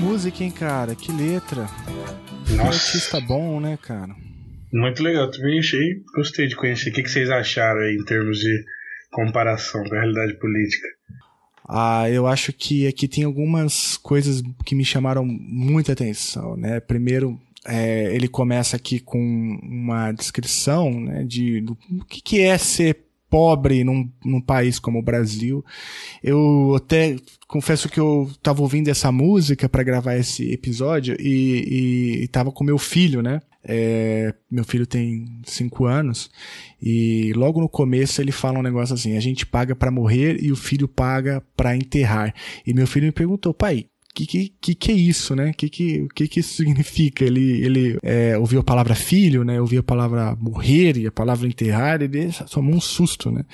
música, hein, cara? Que letra. Que Nossa. artista bom, né, cara? Muito legal, também achei, gostei de conhecer. O que, vocês acharam aí em termos de comparação com a realidade política? Ah, eu acho que aqui tem algumas coisas que me chamaram muita atenção, né? Primeiro, é, ele começa aqui com uma descrição né, de do que, que é ser pobre num, num país como o Brasil. Eu até confesso que eu estava ouvindo essa música para gravar esse episódio e, e, e tava com meu filho, né? É, meu filho tem cinco anos e logo no começo ele fala um negócio assim: a gente paga para morrer e o filho paga para enterrar. E meu filho me perguntou, pai, que, que, que, que é isso, né? Que, que, que, que isso significa? Ele, ele é, ouviu a palavra filho, né? Ouviu a palavra morrer e a palavra enterrar, ele tomou um susto, né?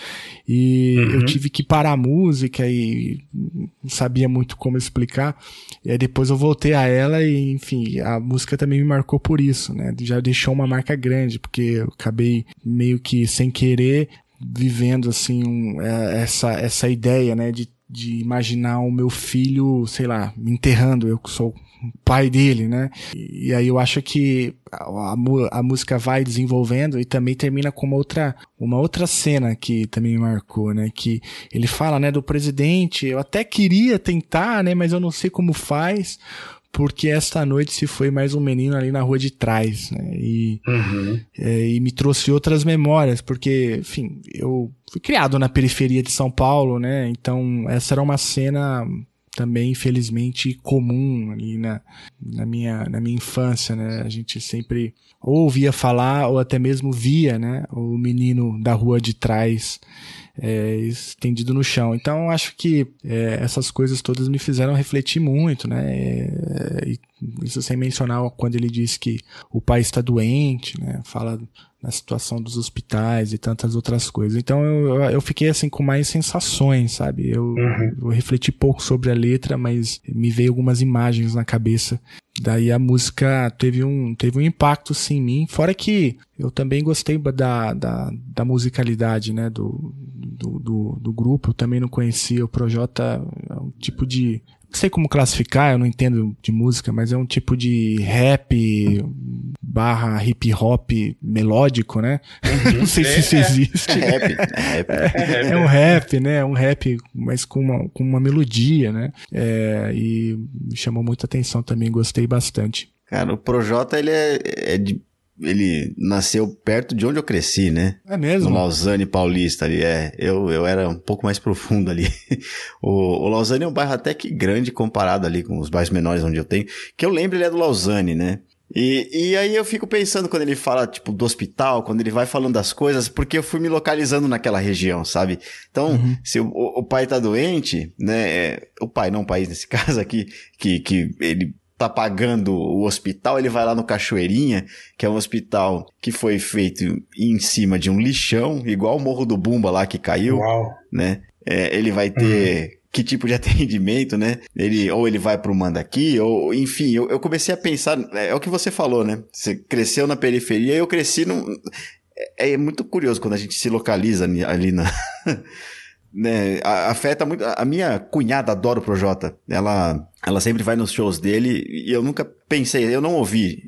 E uhum. eu tive que parar a música e não sabia muito como explicar. E aí depois eu voltei a ela e, enfim, a música também me marcou por isso, né? Já deixou uma marca grande, porque eu acabei meio que sem querer vivendo assim um, é, essa essa ideia né de de imaginar o meu filho, sei lá, me enterrando, eu que sou pai dele, né? E, e aí eu acho que a, a, música vai desenvolvendo e também termina com uma outra, uma outra cena que também me marcou, né? Que ele fala, né, do presidente, eu até queria tentar, né, mas eu não sei como faz porque esta noite se foi mais um menino ali na rua de trás, né? E, uhum. é, e me trouxe outras memórias, porque, enfim, eu fui criado na periferia de São Paulo, né? Então, essa era uma cena também, infelizmente, comum ali na, na, minha, na minha infância, né? A gente sempre ou ouvia falar ou até mesmo via, né? O menino da rua de trás é, estendido no chão. Então, acho que é, essas coisas todas me fizeram refletir muito, né? É, isso sem mencionar quando ele diz que o pai está doente, né? Fala na situação dos hospitais e tantas outras coisas. Então eu, eu fiquei assim com mais sensações, sabe? Eu, uhum. eu refleti pouco sobre a letra, mas me veio algumas imagens na cabeça. Daí a música teve um, teve um impacto sim em mim. Fora que eu também gostei da, da, da musicalidade, né? Do, do, do, do grupo. Eu também não conhecia o Projota, é um tipo de sei como classificar, eu não entendo de música, mas é um tipo de rap barra hip hop melódico, né? Uhum. [laughs] não sei se isso é, existe. É, rap, é, rap. É, é, um rap, né? É um rap, mas com uma, com uma melodia, né? É, e me chamou muita atenção também, gostei bastante. Cara, o Projota, ele é, é de ele nasceu perto de onde eu cresci, né? É mesmo? No Lausanne Paulista ali, é. Eu, eu era um pouco mais profundo ali. [laughs] o, o Lausanne é um bairro até que grande comparado ali com os bairros menores onde eu tenho. Que eu lembro, ele é do Lausanne, né? E, e aí eu fico pensando quando ele fala, tipo, do hospital, quando ele vai falando das coisas, porque eu fui me localizando naquela região, sabe? Então, uhum. se o, o, pai tá doente, né? É, o pai, não o país nesse [laughs] caso aqui, que, que ele tá pagando o hospital, ele vai lá no Cachoeirinha, que é um hospital que foi feito em cima de um lixão, igual o Morro do Bumba lá que caiu, Uau. né? É, ele vai ter uhum. que tipo de [laughs] atendimento, né? Ele ou ele vai para o Mandaqui, ou enfim, eu, eu, comecei a pensar, é, é, o que você falou, né? Você cresceu na periferia, eu cresci num é, é muito curioso quando a gente se localiza ali na [laughs] né, afeta muito. A minha cunhada adora o Projota. Ela, ela sempre vai nos shows dele e eu nunca pensei, eu não ouvi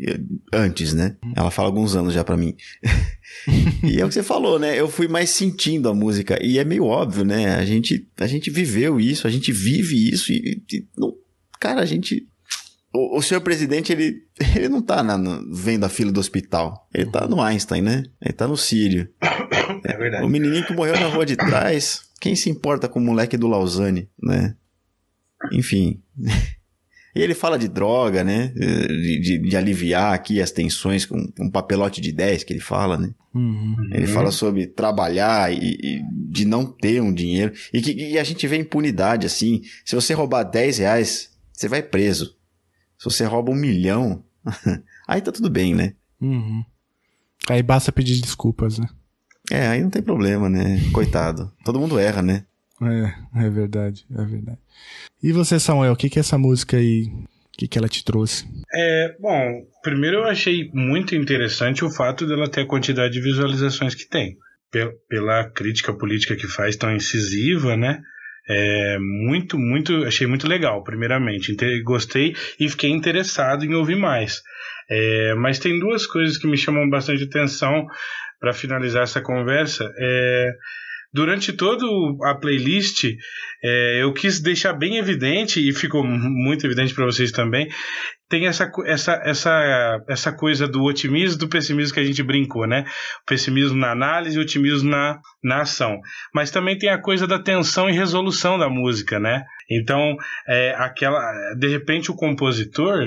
antes, né? Ela fala alguns anos já para mim. [laughs] e é o que você falou, né? Eu fui mais sentindo a música e é meio óbvio, né? A gente, a gente viveu isso, a gente vive isso e, e não, cara, a gente o, o senhor presidente, ele, [laughs] ele não tá na, no, vendo a fila do hospital. Ele tá no Einstein, né? Ele tá no Sírio. [laughs] É verdade. O menininho que morreu na rua de trás, quem se importa com o moleque do Lausanne, né? Enfim. [laughs] E ele fala de droga, né? De, de, de, aliviar aqui as tensões com um papelote de 10 que ele fala, né? Uhum. Ele fala sobre trabalhar e, e, de não ter um dinheiro. E que e a gente vê impunidade, assim. Se você roubar 10 reais, você vai preso. Se você rouba um milhão, [laughs] aí tá tudo bem, né? Uhum. Aí basta pedir desculpas, né? É, aí não tem problema, né? Coitado. Todo mundo erra, né? É, é verdade, é verdade. E você, Samuel, o que que é essa música aí, o que que ela te trouxe? É, bom, primeiro eu achei muito interessante o fato dela ter a quantidade de visualizações que tem. Pela crítica política que faz tão incisiva, né? É, muito, muito, achei muito legal, primeiramente. Gostei e fiquei interessado em ouvir mais. É, mas tem duas coisas que me chamam bastante atenção para finalizar essa conversa. É, durante toda a playlist, é, eu quis deixar bem evidente, e ficou muito evidente para vocês também, tem essa, essa, essa, essa coisa do otimismo do pessimismo que a gente brincou, né? O pessimismo na análise e otimismo na, na ação. Mas também tem a coisa da tensão e resolução da música, né? Então, é, aquela, de repente, o compositor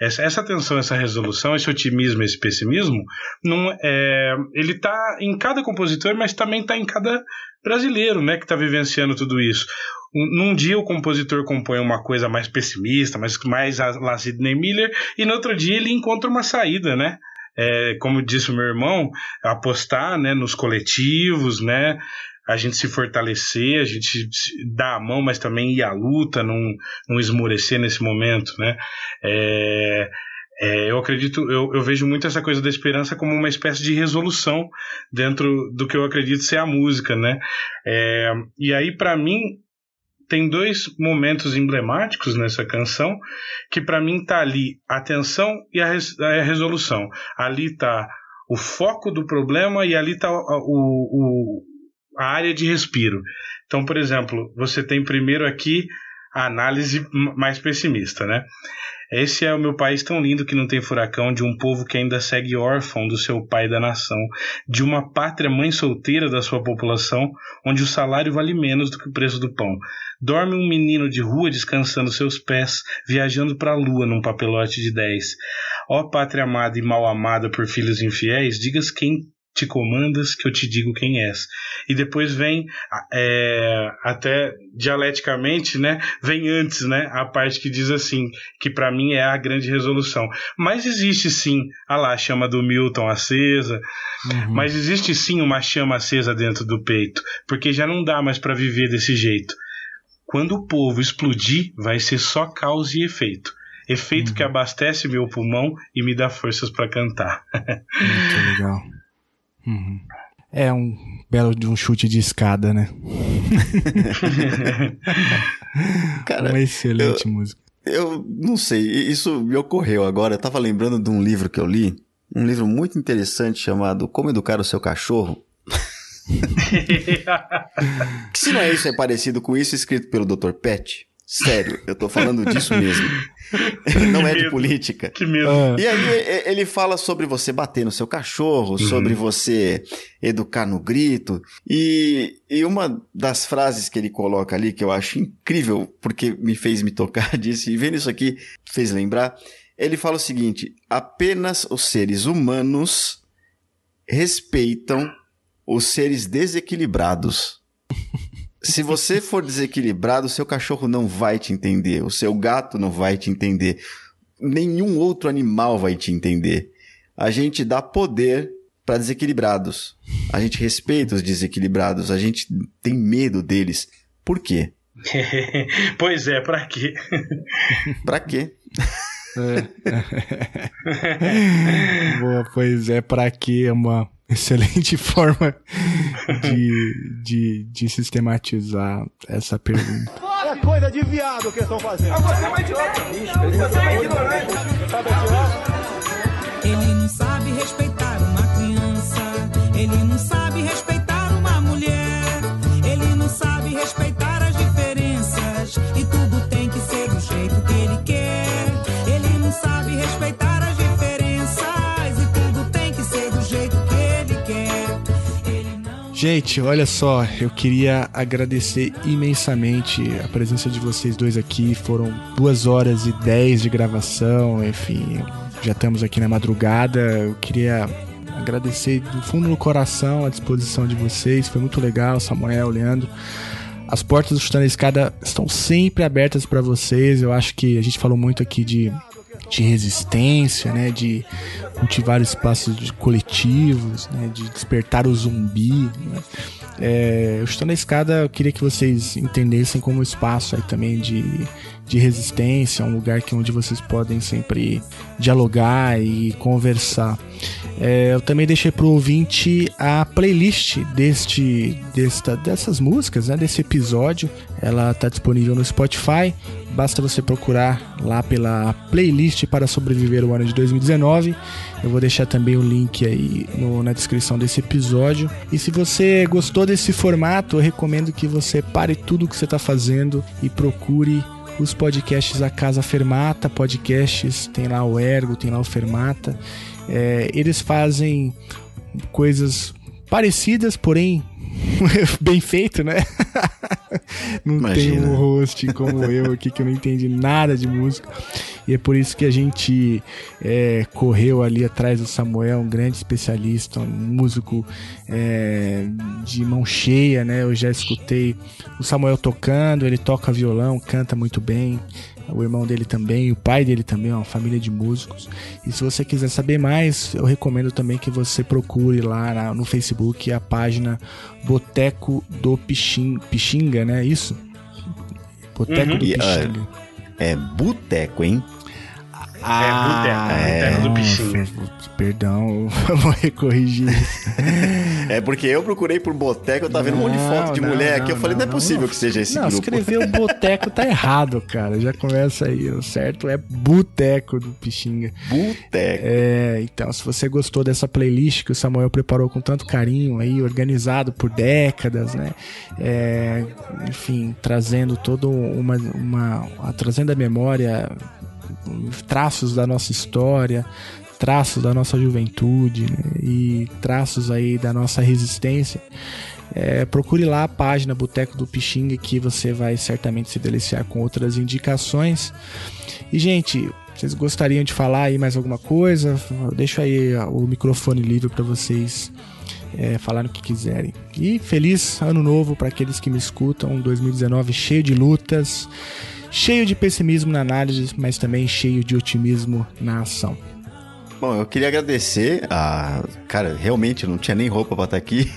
essa, essa tensão, essa resolução, esse otimismo, esse pessimismo, não é, ele está em cada compositor, mas também está em cada brasileiro, né, que está vivenciando tudo isso. Num dia o compositor compõe uma coisa mais pessimista, mais, mais lá Sidney Miller, e no outro dia ele encontra uma saída, né? É, como disse o meu irmão, apostar né, nos coletivos, né? A gente se fortalecer, a gente dar a mão, mas também ir à luta, não, não esmorecer nesse momento, né? É, é, eu acredito, eu, eu, vejo muito essa coisa da esperança como uma espécie de resolução dentro do que eu acredito ser a música, né? É, e aí, para mim, tem dois momentos emblemáticos nessa canção que para mim tá ali a tensão e a, res, a resolução. Ali tá o foco do problema e ali tá o, o, a área de respiro. Então, por exemplo, você tem primeiro aqui a análise mais pessimista, né? Esse é o meu país tão lindo que não tem furacão, de um povo que ainda segue órfão do seu pai da nação, de uma pátria mãe solteira da sua população, onde o salário vale menos do que o preço do pão. Dorme um menino de rua descansando seus pés, viajando para a lua num papelote de dez. Ó pátria amada e mal amada por filhos infiéis, digas quem te comandas que eu te digo quem és. E depois vem, é, até dialeticamente, né, vem antes, né, a parte que diz assim, que para mim é a grande resolução. Mas existe sim, a lá, a chama do Milton acesa, uhum. mas existe sim uma chama acesa dentro do peito, porque já não dá mais para viver desse jeito. Quando o povo explodir, vai ser só causa e efeito efeito uhum. que abastece meu pulmão e me dá forças para cantar. [laughs] Muito legal. Uhum. É um belo de um chute de escada, né? [laughs] Cara, uma excelente eu, música. Eu não sei, isso me ocorreu agora. Eu tava lembrando de um livro que eu li, um livro muito interessante chamado Como Educar o Seu Cachorro. [laughs] que se não é isso, é parecido com isso, escrito pelo Dr. Pet. Sério, eu tô falando disso mesmo. [laughs] Não é de política. Que medo. Ah. E aí ele fala sobre você bater no seu cachorro, uhum. sobre você educar no grito. E, e uma das frases que ele coloca ali, que eu acho incrível, porque me fez me tocar [laughs] disso, e vendo isso aqui, fez lembrar. Ele fala o seguinte: apenas os seres humanos respeitam os seres desequilibrados. [laughs] Se você for desequilibrado, o seu cachorro não vai te entender, o seu gato não vai te entender, nenhum outro animal vai te entender. A gente dá poder para desequilibrados. A gente respeita os desequilibrados, a gente tem medo deles. Por quê? [laughs] pois é, para quê? [laughs] para quê? É. [laughs] Boa, pois é, para quê? Uma excelente forma de, de, de sistematizar essa pergunta. É coisa de viado que estão fazendo. Você vai Você é ignorante. Sabe atirar? Ele não sabe respeitar uma criança. Ele não sabe Gente, olha só, eu queria agradecer imensamente a presença de vocês dois aqui. Foram duas horas e dez de gravação, enfim, já estamos aqui na madrugada. Eu queria agradecer do fundo do coração a disposição de vocês. Foi muito legal, Samuel, Leandro. As portas do Chutando a Escada estão sempre abertas para vocês. Eu acho que a gente falou muito aqui de de resistência, né, de cultivar espaços de coletivos, né, de despertar o zumbi. Né. É, eu estou na escada, eu queria que vocês entendessem como espaço aí também de, de resistência, um lugar que onde vocês podem sempre dialogar e conversar. É, eu também deixei para o ouvinte a playlist deste, desta, dessas músicas, né, desse episódio. Ela está disponível no Spotify. Basta você procurar lá pela playlist para sobreviver o ano de 2019. Eu vou deixar também o link aí no, na descrição desse episódio. E se você gostou desse formato, eu recomendo que você pare tudo o que você está fazendo e procure os podcasts da Casa Fermata. Podcasts, tem lá o Ergo, tem lá o Fermata é, eles fazem coisas parecidas, porém [laughs] bem feito, né? [laughs] não Imagina. tem um host como eu aqui que eu não entendi nada de música. E é por isso que a gente é, correu ali atrás do Samuel, um grande especialista, um músico é, de mão cheia, né? Eu já escutei o Samuel tocando, ele toca violão, canta muito bem. O irmão dele também, o pai dele também, é uma família de músicos. E se você quiser saber mais, eu recomendo também que você procure lá na- no Facebook a página Boteco do Pixin- Pixinga, né? Isso? Boteco do E, Pixinga. ah, é boteco, hein? Ah, Boteco do Pixinga. Perdão, [laughs] eu vou corrigir isso. É porque eu procurei por boteco, eu tava vendo um monte de foto de Não, mulher não, aqui. Eu falei, não, é possível que seja esse não, grupo. escrever o boteco tá errado, cara. Já começa aí. O certo é boteco do Pixinga. Boteco. É, então, se você gostou dessa playlist que o Samuel preparou com tanto carinho aí, organizado por décadas, né? É, enfim, trazendo todo uma, uma. trazendo a memória traços da nossa história, traços da nossa juventude né? e traços aí da nossa resistência. É, procure lá a página Boteco do Pixinga que você vai certamente se deliciar com outras indicações. E, gente, vocês gostariam de falar aí mais alguma coisa? Deixo aí o microfone livre para vocês é, falarem o que quiserem. E feliz ano novo para aqueles que me escutam. 2019 cheio de lutas, cheio de pessimismo na análise, mas também cheio de otimismo na ação. Bom, eu queria agradecer a. Cara, realmente não tinha nem roupa pra estar aqui.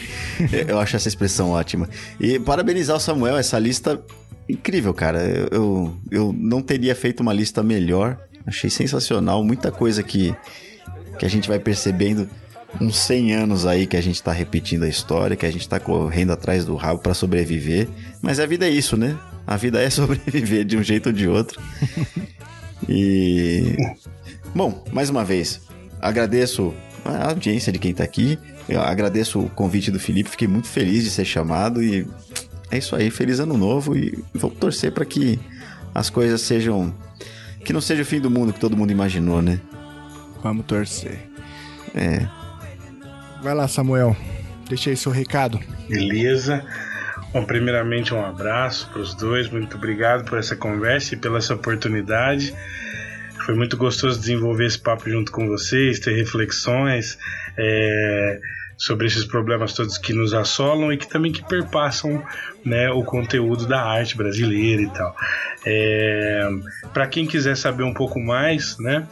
[laughs] eu acho essa expressão ótima. E parabenizar o Samuel, essa lista incrível, cara. Eu, eu, não teria feito uma lista melhor. Achei sensacional. Muita coisa que, que a gente vai percebendo. Uns 100 anos aí que a gente tá repetindo a história, que a gente tá correndo atrás do rabo pra sobreviver. Mas a vida é isso, né? A vida é [laughs] sobreviver de um jeito ou de outro. [laughs] E. Bom, mais uma vez, agradeço a audiência de quem tá aqui. Eu agradeço o convite do Felipe, fiquei muito feliz de ser chamado e é isso aí, feliz ano novo e vamos torcer para que as coisas sejam que não seja o fim do mundo que todo mundo imaginou, né? Vamos torcer. É. Vai lá, Samuel. Deixa aí seu recado. Beleza. Bom, primeiramente um abraço para os dois. Muito obrigado por essa conversa e pela essa oportunidade. Foi muito gostoso desenvolver esse papo junto com vocês, ter reflexões é, sobre esses problemas todos que nos assolam e que também que perpassam né, o conteúdo da arte brasileira e tal. É, Para quem quiser saber um pouco mais, né,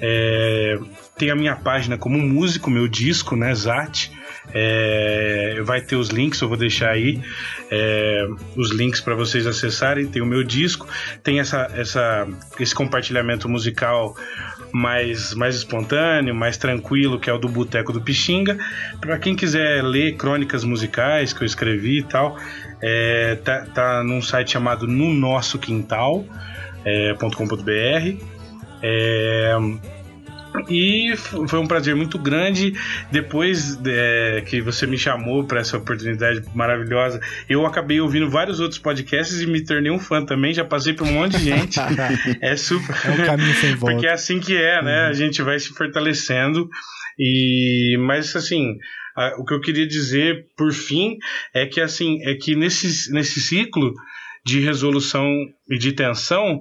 é, tem a minha página como músico, meu disco, né, Zat. É, vai ter os links, eu vou deixar aí é, os links para vocês acessarem. Tem o meu disco, tem essa, essa, esse compartilhamento musical mais, mais espontâneo, mais tranquilo, que é o do Boteco do Pixinga. Para quem quiser ler crônicas musicais que eu escrevi e tal, é, tá, tá num site chamado No Nosso Quintal. É, e foi um prazer muito grande. Depois é, que você me chamou para essa oportunidade maravilhosa, eu acabei ouvindo vários outros podcasts e me tornei um fã também. Já passei por um monte de gente. [laughs] é super. É um caminho sem volta. [laughs] Porque é assim que é, né? A gente vai se fortalecendo. E mas assim, a- o que eu queria dizer por fim é que assim é que nesse, nesse ciclo de resolução e de tensão,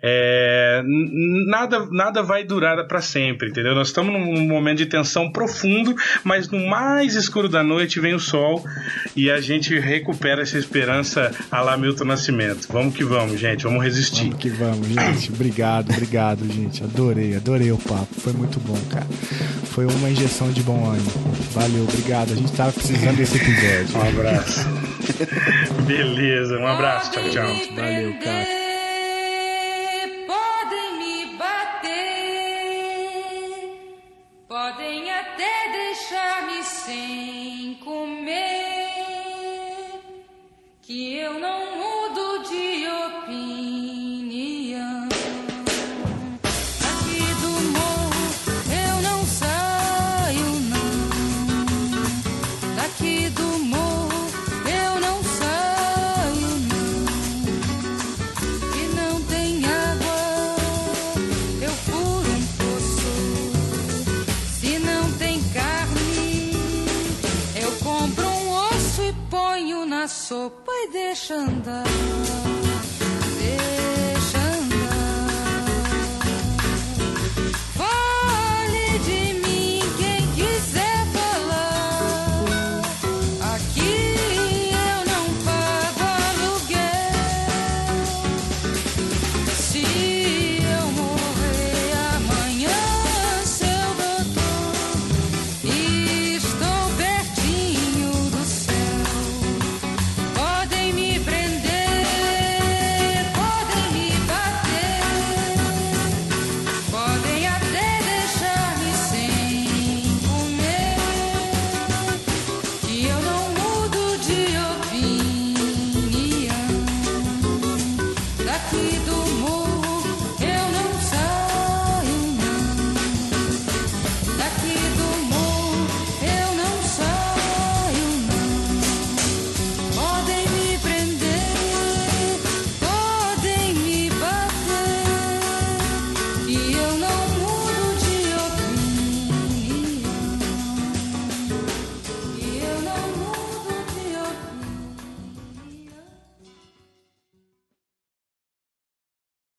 é, nada, nada vai durar para sempre, entendeu? Nós estamos num, num momento de tensão profundo, mas no mais escuro da noite vem o sol e a gente recupera essa esperança a lá Milton Nascimento. Vamos que vamos, gente, vamos resistir. Vamos que vamos, gente. Obrigado, obrigado, gente. Adorei, adorei o papo. Foi muito bom, cara. Foi uma injeção de bom ânimo. Valeu, obrigado. A gente tava precisando desse episódio. Um abraço. [laughs] Beleza, um abraço, tchau, tchau. Valeu, cara. Deixar-me sem comer, que eu não na sopa